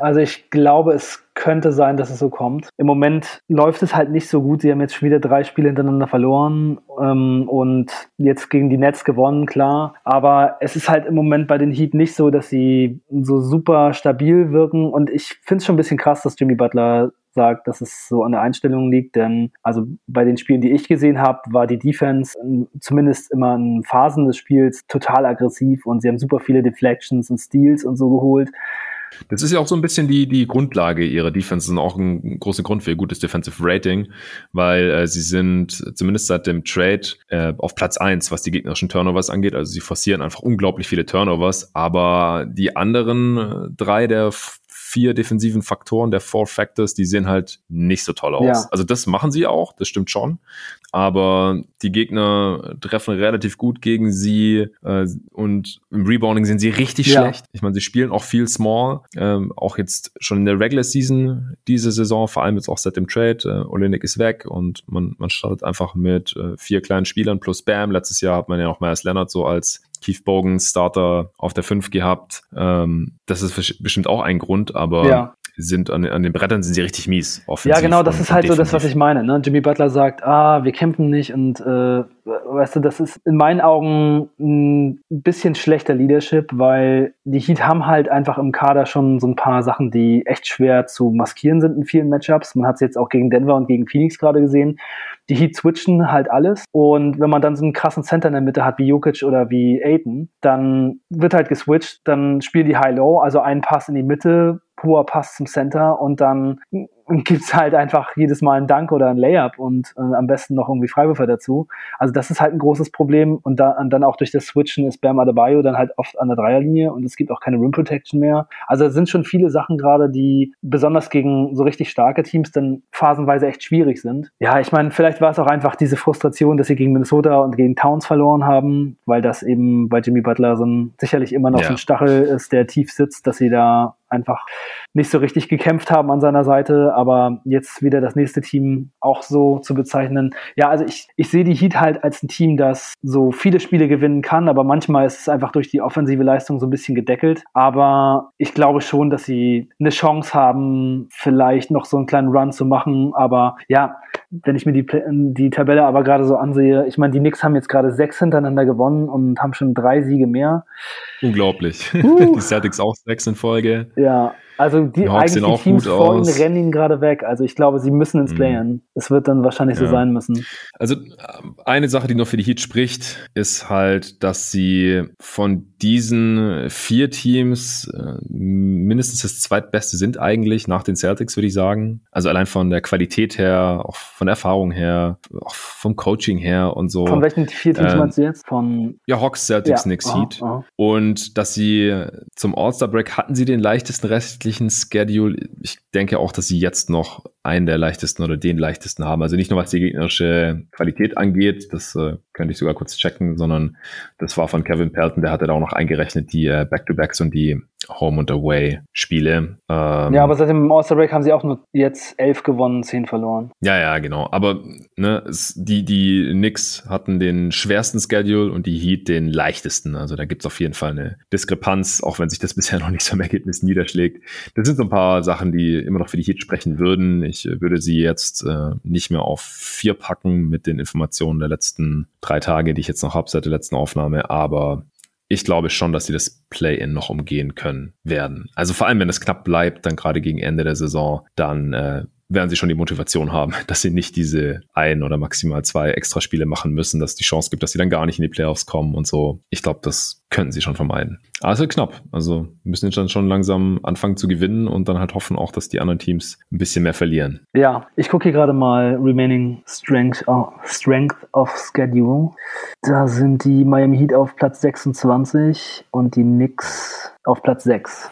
also ich glaube, es könnte sein, dass es so kommt. Im Moment läuft es halt nicht so gut. Sie haben jetzt schon wieder drei Spiele hintereinander verloren ähm, und jetzt gegen die Nets gewonnen, klar. Aber es ist halt im Moment bei den Heat nicht so, dass sie so super stabil wirken. Und ich finde es schon ein bisschen krass, dass Jimmy Butler sagt, dass es so an der Einstellung liegt, denn also bei den Spielen, die ich gesehen habe, war die Defense zumindest immer in Phasen des Spiels total aggressiv und sie haben super viele Deflections und Steals und so geholt. Das ist ja auch so ein bisschen die, die Grundlage ihrer Defense und auch ein großer Grund für ihr gutes Defensive Rating, weil äh, sie sind zumindest seit dem Trade äh, auf Platz eins, was die gegnerischen Turnovers angeht. Also sie forcieren einfach unglaublich viele Turnovers, aber die anderen äh, drei der vier defensiven Faktoren der Four Factors, die sehen halt nicht so toll aus. Ja. Also das machen sie auch, das stimmt schon. Aber die Gegner treffen relativ gut gegen sie äh, und im Rebounding sind sie richtig ja. schlecht. Ich meine, sie spielen auch viel Small, ähm, auch jetzt schon in der Regular Season diese Saison, vor allem jetzt auch seit dem Trade. Äh, Olenek ist weg und man, man startet einfach mit äh, vier kleinen Spielern plus Bam. Letztes Jahr hat man ja auch Myers Leonard so als Keith Bogan Starter auf der 5 gehabt. Ähm, das ist bestimmt auch ein Grund, aber ja sind an, an den Brettern sind sie richtig mies. Ja, genau, das ist halt definitiv. so das, was ich meine. Ne? Jimmy Butler sagt, ah, wir kämpfen nicht und äh, weißt du, das ist in meinen Augen ein bisschen schlechter Leadership, weil die Heat haben halt einfach im Kader schon so ein paar Sachen, die echt schwer zu maskieren sind in vielen Matchups. Man hat es jetzt auch gegen Denver und gegen Phoenix gerade gesehen. Die Heat switchen halt alles und wenn man dann so einen krassen Center in der Mitte hat wie Jokic oder wie Aiden, dann wird halt geswitcht, dann spielen die High-Low, also ein Pass in die Mitte, hoher Pass zum Center und dann gibt's halt einfach jedes Mal einen Dank oder einen Layup und äh, am besten noch irgendwie Freiwürfe dazu. Also das ist halt ein großes Problem und, da, und dann auch durch das Switchen ist Bam Adebayo dann halt oft an der Dreierlinie und es gibt auch keine Rim Protection mehr. Also es sind schon viele Sachen gerade, die besonders gegen so richtig starke Teams dann phasenweise echt schwierig sind. Ja, ich meine, vielleicht war es auch einfach diese Frustration, dass sie gegen Minnesota und gegen Towns verloren haben, weil das eben bei Jimmy Butler so ein sicherlich immer noch ja. so ein Stachel ist, der tief sitzt, dass sie da einfach nicht so richtig gekämpft haben an seiner Seite, aber jetzt wieder das nächste Team auch so zu bezeichnen. Ja, also ich, ich sehe die Heat halt als ein Team, das so viele Spiele gewinnen kann, aber manchmal ist es einfach durch die offensive Leistung so ein bisschen gedeckelt. Aber ich glaube schon, dass sie eine Chance haben, vielleicht noch so einen kleinen Run zu machen. Aber ja, wenn ich mir die, die Tabelle aber gerade so ansehe, ich meine, die Knicks haben jetzt gerade sechs hintereinander gewonnen und haben schon drei Siege mehr. Unglaublich. Uh. Die Celtics auch sechs in Folge. Ja, Also die, die eigentlich die Teams vor ihnen rennen ihn gerade weg. Also ich glaube, sie müssen ins mhm. Play-In. Es wird dann wahrscheinlich ja. so sein müssen. Also eine Sache, die noch für die Heat spricht, ist halt, dass sie von diesen vier Teams äh, mindestens das zweitbeste sind eigentlich nach den Celtics, würde ich sagen. Also allein von der Qualität her, auch von der Erfahrung her, auch vom Coaching her und so. Von welchen vier Teams ähm, meinst du jetzt? Von ja, Hawks, Celtics, ja. Knicks, Heat. Aha. Und dass sie zum All-Star-Break hatten sie den leichtesten restlichen Schedule. Ich denke auch, dass sie jetzt noch einen der leichtesten oder den leichtesten haben. Also nicht nur was die gegnerische Qualität angeht, das äh, könnte ich sogar kurz checken, sondern das war von Kevin Pelton, der hatte da auch noch eingerechnet die äh, Back-to-Backs und die Home- und Away-Spiele. Ähm, ja, aber seit dem All-Star-Break haben sie auch nur jetzt elf gewonnen, zehn verloren. Ja, ja, genau. Aber ne, es, die, die Knicks hatten den schwersten Schedule und die Heat den leichtesten. Also da gibt es auf jeden Fall eine Diskrepanz, auch wenn sich das bisher noch nicht so im Ergebnis niederschlägt. Das sind so ein paar Sachen, die immer noch für die Heat sprechen würden. Ich würde sie jetzt äh, nicht mehr auf vier packen mit den Informationen der letzten drei Tage, die ich jetzt noch habe seit der letzten Aufnahme. Aber ich glaube schon, dass sie das Play-in noch umgehen können werden. Also vor allem, wenn es knapp bleibt, dann gerade gegen Ende der Saison, dann äh, werden sie schon die Motivation haben, dass sie nicht diese ein oder maximal zwei Extraspiele machen müssen, dass es die Chance gibt, dass sie dann gar nicht in die Playoffs kommen und so. Ich glaube, das könnten sie schon vermeiden. Aber es ist knapp. Also müssen jetzt dann schon langsam anfangen zu gewinnen und dann halt hoffen auch, dass die anderen Teams ein bisschen mehr verlieren. Ja, ich gucke hier gerade mal Remaining Strength, oh, Strength of Schedule. Da sind die Miami Heat auf Platz 26 und die Knicks auf Platz 6.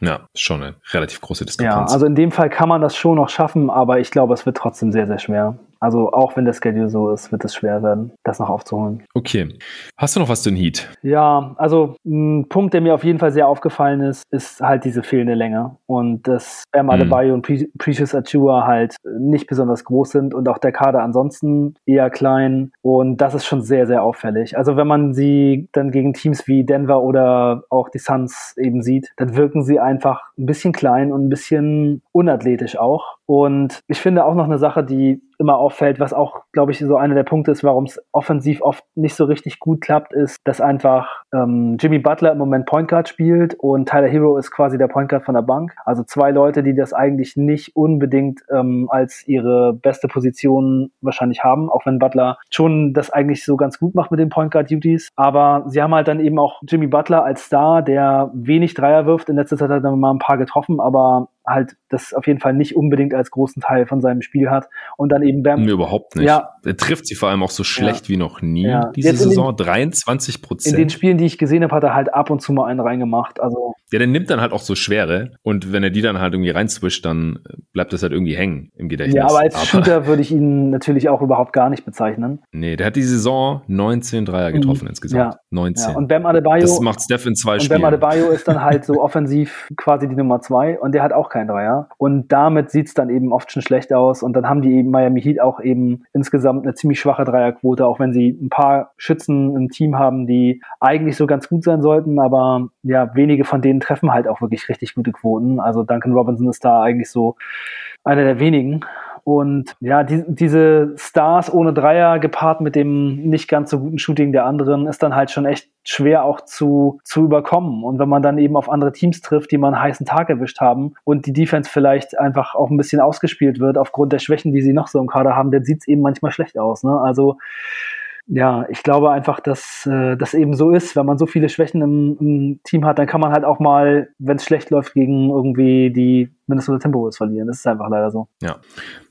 Ja, schon eine relativ große Diskrepanz. Ja, also in dem Fall kann man das schon noch schaffen, aber ich glaube, es wird trotzdem sehr, sehr schwer. Also auch wenn der Schedule so ist, wird es schwer werden, das noch aufzuholen. Okay. Hast du noch was zu den Heat? Ja, also ein Punkt, der mir auf jeden Fall sehr aufgefallen ist, ist halt diese fehlende Länge. Und dass Bam mhm. Adebayo und Pre Precious Achua halt nicht besonders groß sind und auch der Kader ansonsten eher klein. Und das ist schon sehr, sehr auffällig. Also wenn man sie dann gegen Teams wie Denver oder auch die Suns eben sieht, dann wirken sie einfach ein bisschen klein und ein bisschen unathletisch auch. Und ich finde auch noch eine Sache, die immer auffällt, was auch, glaube ich, so einer der Punkte ist, warum es offensiv oft nicht so richtig gut klappt, ist, dass einfach ähm, Jimmy Butler im Moment Point Guard spielt und Tyler Hero ist quasi der Point Guard von der Bank. Also zwei Leute, die das eigentlich nicht unbedingt ähm, als ihre beste Position wahrscheinlich haben, auch wenn Butler schon das eigentlich so ganz gut macht mit den Point Guard Duties. Aber sie haben halt dann eben auch Jimmy Butler als Star, der wenig Dreier wirft. In letzter Zeit hat er mal ein paar getroffen, aber halt das auf jeden Fall nicht unbedingt als großen Teil von seinem Spiel hat. Und dann eben Bam. Nee, überhaupt nicht. Ja. Er trifft sie vor allem auch so schlecht ja. wie noch nie ja. diese Jetzt Saison. Den, 23 Prozent. In den Spielen, die ich gesehen habe, hat er halt ab und zu mal einen reingemacht. Also ja, der nimmt dann halt auch so schwere und wenn er die dann halt irgendwie reinzwischt, dann bleibt das halt irgendwie hängen im Gedächtnis. Ja, aber als aber Shooter würde ich ihn natürlich auch überhaupt gar nicht bezeichnen. Nee, der hat die Saison 19 Dreier getroffen mhm. insgesamt. Ja. 19. Ja. Und Bam Adebayo. Das macht Steph in zwei und Spielen. Und Bam Adebayo ist dann halt so offensiv quasi die Nummer zwei und der hat auch keinen Dreier. Und damit sieht es dann eben oft schon schlecht aus und dann haben die eben Miami Heat auch eben insgesamt eine ziemlich schwache Dreierquote, auch wenn sie ein paar Schützen im Team haben, die eigentlich so ganz gut sein sollten, aber ja, wenige von denen treffen halt auch wirklich richtig gute Quoten. Also Duncan Robinson ist da eigentlich so einer der wenigen. Und ja, die, diese Stars ohne Dreier gepaart mit dem nicht ganz so guten Shooting der anderen ist dann halt schon echt schwer auch zu, zu überkommen. Und wenn man dann eben auf andere Teams trifft, die mal einen heißen Tag erwischt haben und die Defense vielleicht einfach auch ein bisschen ausgespielt wird aufgrund der Schwächen, die sie noch so im Kader haben, dann sieht es eben manchmal schlecht aus. Ne? Also ja, ich glaube einfach, dass äh, das eben so ist. Wenn man so viele Schwächen im, im Team hat, dann kann man halt auch mal, wenn es schlecht läuft, gegen irgendwie die Minnesota Timberwolves verlieren. Das ist einfach leider so. Ja,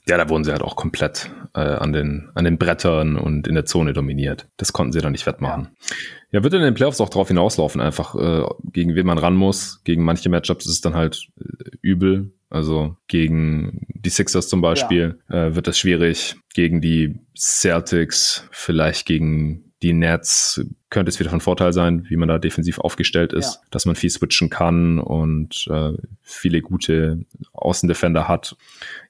ja, da wurden sie halt auch komplett äh, an, den, an den Brettern und in der Zone dominiert. Das konnten sie dann nicht wettmachen. Ja. Ja, wird in den Playoffs auch darauf hinauslaufen, einfach äh, gegen wen man ran muss. Gegen manche Matchups ist es dann halt äh, übel. Also gegen die Sixers zum Beispiel ja. äh, wird das schwierig. Gegen die Celtics, vielleicht gegen die Nets könnte es wieder von Vorteil sein, wie man da defensiv aufgestellt ist, ja. dass man viel switchen kann und äh, viele gute Außendefender hat.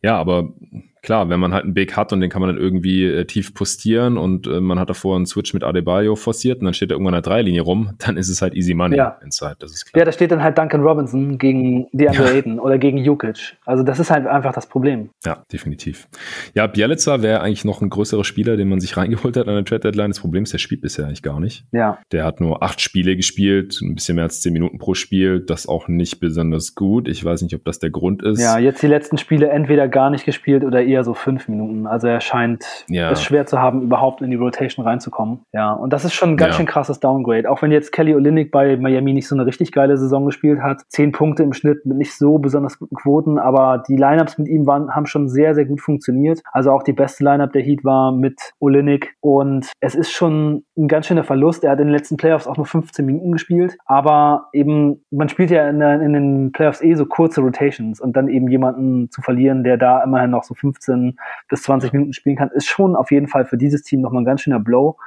Ja, aber klar, wenn man halt einen Big hat und den kann man dann irgendwie äh, tief postieren und äh, man hat davor einen Switch mit Adebayo forciert und dann steht er irgendwann an der Dreilinie rum, dann ist es halt easy money ja. inside, das ist klar. Ja, da steht dann halt Duncan Robinson gegen DeAndre ja. Oder gegen Jukic. Also das ist halt einfach das Problem. Ja, definitiv. Ja, Bielica wäre eigentlich noch ein größerer Spieler, den man sich reingeholt hat an der Trade Deadline. Das Problem ist, der spielt bisher eigentlich gar nicht. Ja. Der hat nur acht Spiele gespielt, ein bisschen mehr als zehn Minuten pro Spiel. Das auch nicht besonders gut. Ich weiß nicht, ob das der Grund ist. Ja, jetzt die letzten Spiele entweder gar nicht gespielt oder eher so fünf Minuten. Also er scheint ja. es schwer zu haben, überhaupt in die Rotation reinzukommen. Ja, und das ist schon ein ganz ja. schön krasses Downgrade. Auch wenn jetzt Kelly Olynyk bei Miami nicht so eine richtig geile Saison gespielt hat. Zehn Punkte im Schnitt mit nicht so besonders guten Quoten, aber die Lineups mit ihm waren, haben schon sehr, sehr gut funktioniert. Also auch die beste Lineup der Heat war mit Olynyk und es ist schon ein ganz schöner Verlust. Er hat in den letzten Playoffs auch nur 15 Minuten gespielt, aber eben, man spielt ja in, der, in den Playoffs eh so kurze Rotations und dann eben jemanden zu verlieren, der da immerhin noch so 15 bis 20 Minuten spielen kann, ist schon auf jeden Fall für dieses Team nochmal ein ganz schöner Blow.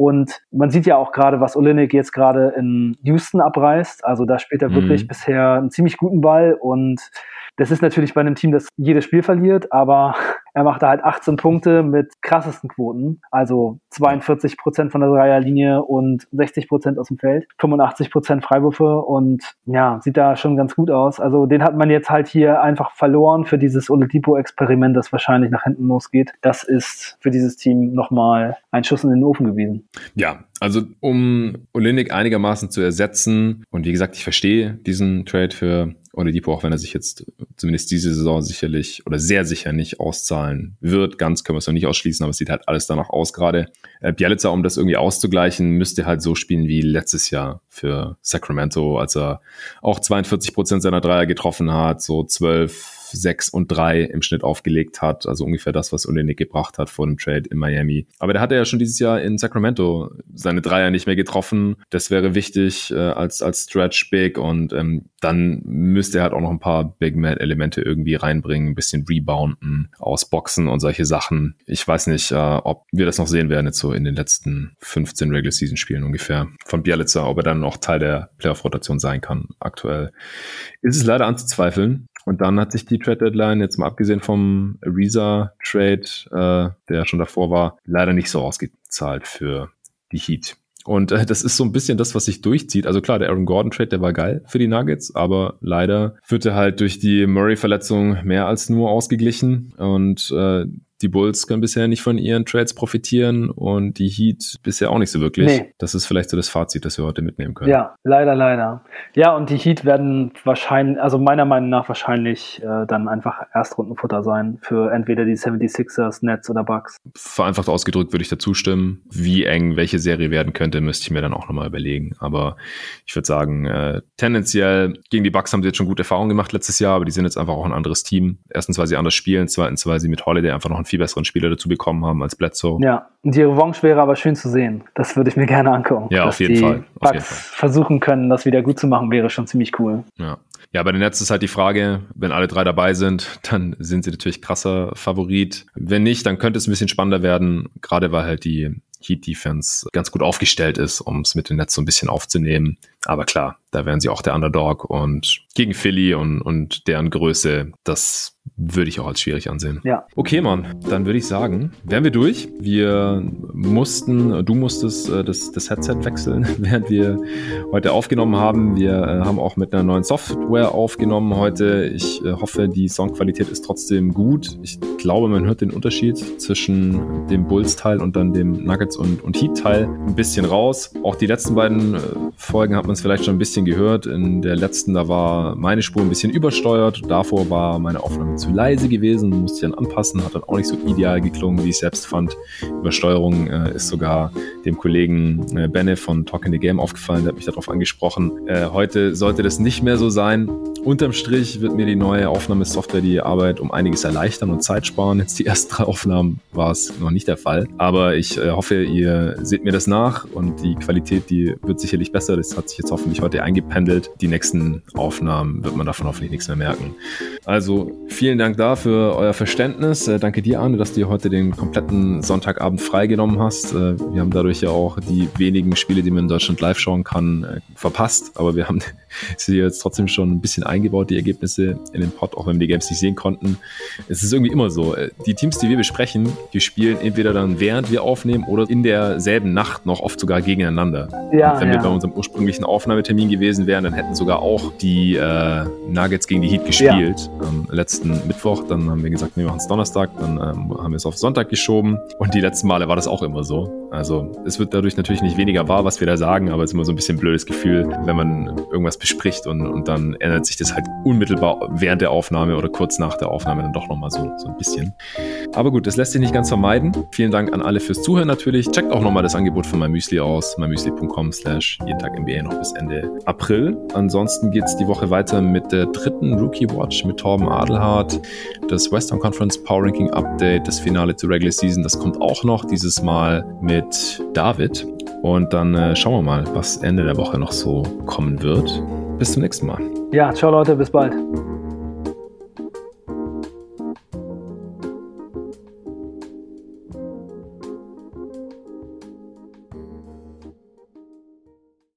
Und man sieht ja auch gerade, was Olenek jetzt gerade in Houston abreißt. Also da spielt er mhm. wirklich bisher einen ziemlich guten Ball und das ist natürlich bei einem Team, das jedes Spiel verliert, aber er macht da halt 18 Punkte mit krassesten Quoten. Also 42 Prozent von der Dreierlinie und 60 Prozent aus dem Feld. 85 Prozent Freiwürfe und ja, sieht da schon ganz gut aus. Also den hat man jetzt halt hier einfach verloren für dieses Oladipo-Experiment, das wahrscheinlich nach hinten losgeht. Das ist für dieses Team nochmal ein Schuss in den Ofen gewesen. Ja, also um Olinik einigermaßen zu ersetzen und wie gesagt, ich verstehe diesen Trade für Oladipo, auch wenn er sich jetzt zumindest diese Saison sicherlich oder sehr sicher nicht auszahlen wird. Ganz können wir es noch nicht ausschließen, aber es sieht halt alles danach aus gerade. Äh, Bialica, um das irgendwie auszugleichen, müsste halt so spielen wie letztes Jahr für Sacramento, als er auch 42 Prozent seiner Dreier getroffen hat, so 12 6 und 3 im Schnitt aufgelegt hat. Also ungefähr das, was Olenek gebracht hat vor dem Trade in Miami. Aber der hatte ja schon dieses Jahr in Sacramento seine Dreier nicht mehr getroffen. Das wäre wichtig äh, als, als Stretch Big und ähm, dann müsste er halt auch noch ein paar Big Man-Elemente irgendwie reinbringen, ein bisschen rebounden, ausboxen und solche Sachen. Ich weiß nicht, äh, ob wir das noch sehen werden jetzt so in den letzten 15 Regular Season Spielen ungefähr von Bialica, ob er dann noch Teil der Playoff-Rotation sein kann. Aktuell ist es leider anzuzweifeln. Und dann hat sich die Trade Deadline, jetzt mal abgesehen vom Ariza Trade, äh, der schon davor war, leider nicht so ausgezahlt für die Heat. Und äh, das ist so ein bisschen das, was sich durchzieht. Also klar, der Aaron Gordon Trade, der war geil für die Nuggets, aber leider er halt durch die Murray-Verletzung mehr als nur ausgeglichen. Und äh, die Bulls können bisher nicht von ihren Trades profitieren und die Heat bisher auch nicht so wirklich. Nee. Das ist vielleicht so das Fazit, das wir heute mitnehmen können. Ja, leider, leider. Ja, und die Heat werden wahrscheinlich, also meiner Meinung nach wahrscheinlich äh, dann einfach Erstrundenfutter sein für entweder die 76ers, Nets oder Bucks. Vereinfacht ausgedrückt würde ich dazu stimmen. Wie eng welche Serie werden könnte, müsste ich mir dann auch nochmal überlegen. Aber ich würde sagen, äh, tendenziell gegen die Bucks haben sie jetzt schon gute Erfahrungen gemacht letztes Jahr, aber die sind jetzt einfach auch ein anderes Team. Erstens, weil sie anders spielen, zweitens, weil sie mit Holiday einfach noch ein viel besseren Spieler dazu bekommen haben als Bledsoe. Ja, und die Revanche wäre aber schön zu sehen. Das würde ich mir gerne angucken. Ja, auf jeden, Fall. auf jeden Fall. versuchen können, das wieder gut zu machen, wäre schon ziemlich cool. Ja. Ja, bei den Nets ist halt die Frage, wenn alle drei dabei sind, dann sind sie natürlich krasser Favorit. Wenn nicht, dann könnte es ein bisschen spannender werden, gerade weil halt die Heat Defense ganz gut aufgestellt ist, um es mit den Nets so ein bisschen aufzunehmen. Aber klar, da wären sie auch der Underdog und gegen Philly und, und deren Größe, das würde ich auch als schwierig ansehen. Ja. Okay, Mann, dann würde ich sagen, wären wir durch. Wir mussten, du musstest äh, das, das Headset wechseln, während wir heute aufgenommen haben. Wir äh, haben auch mit einer neuen Software aufgenommen heute. Ich äh, hoffe, die Soundqualität ist trotzdem gut. Ich glaube, man hört den Unterschied zwischen dem Bulls-Teil und dann dem Nuggets- und, und Heat-Teil ein bisschen raus. Auch die letzten beiden Folgen hat man es vielleicht schon ein bisschen gehört. In der letzten, da war meine Spur ein bisschen übersteuert. Davor war meine Aufnahme zu leise gewesen, musste ich dann anpassen, hat dann auch nicht so ideal geklungen, wie ich selbst fand. Übersteuerung äh, ist sogar dem Kollegen äh, Benne von Talking the Game aufgefallen, der hat mich darauf angesprochen. Äh, heute sollte das nicht mehr so sein. Unterm Strich wird mir die neue Aufnahmesoftware die Arbeit um einiges erleichtern und Zeit sparen. Jetzt die ersten drei Aufnahmen war es noch nicht der Fall. Aber ich äh, hoffe, ihr seht mir das nach und die Qualität, die wird sicherlich besser. Das hat sich jetzt hoffentlich heute eingependelt. Die nächsten Aufnahmen wird man davon hoffentlich nichts mehr merken. Also vielen Dank dafür euer Verständnis. Äh, danke dir, Arne, dass du heute den kompletten Sonntagabend freigenommen hast. Äh, wir haben dadurch ja auch die wenigen Spiele, die man in Deutschland live schauen kann, äh, verpasst. Aber wir haben sie jetzt trotzdem schon ein bisschen eingebaut, die Ergebnisse in den Pod, auch wenn wir die Games nicht sehen konnten. Es ist irgendwie immer so. Die Teams, die wir besprechen, die spielen entweder dann während wir aufnehmen oder in derselben Nacht noch oft sogar gegeneinander. Ja, Und wenn ja. wir bei unserem ursprünglichen Aufnahmetermin gewesen wären, dann hätten sogar auch die äh, Nuggets gegen die Heat gespielt ja. am letzten Mittwoch. Dann haben wir gesagt, wir machen es Donnerstag, dann ähm, haben wir es auf Sonntag geschoben. Und die letzten Male war das auch immer so. Also es wird dadurch natürlich nicht weniger wahr, was wir da sagen, aber es ist immer so ein bisschen ein blödes Gefühl, wenn man irgendwas bespricht und, und dann ändert sich das halt unmittelbar während der Aufnahme oder kurz nach der Aufnahme dann doch nochmal so, so ein bisschen. Aber gut, das lässt sich nicht ganz vermeiden. Vielen Dank an alle fürs Zuhören natürlich. Checkt auch nochmal das Angebot von MyMüsli aus, mymüsli.com slash jeden Tag NBA noch bis Ende April. Ansonsten geht es die Woche weiter mit der dritten Rookie Watch mit Torben Adelhardt, das Western Conference Power Ranking Update, das Finale zur Regular Season, das kommt auch noch, dieses Mal mit David. Und dann äh, schauen wir mal, was Ende der Woche noch so kommen wird. Bis zum nächsten Mal. Ja, ciao Leute, bis bald.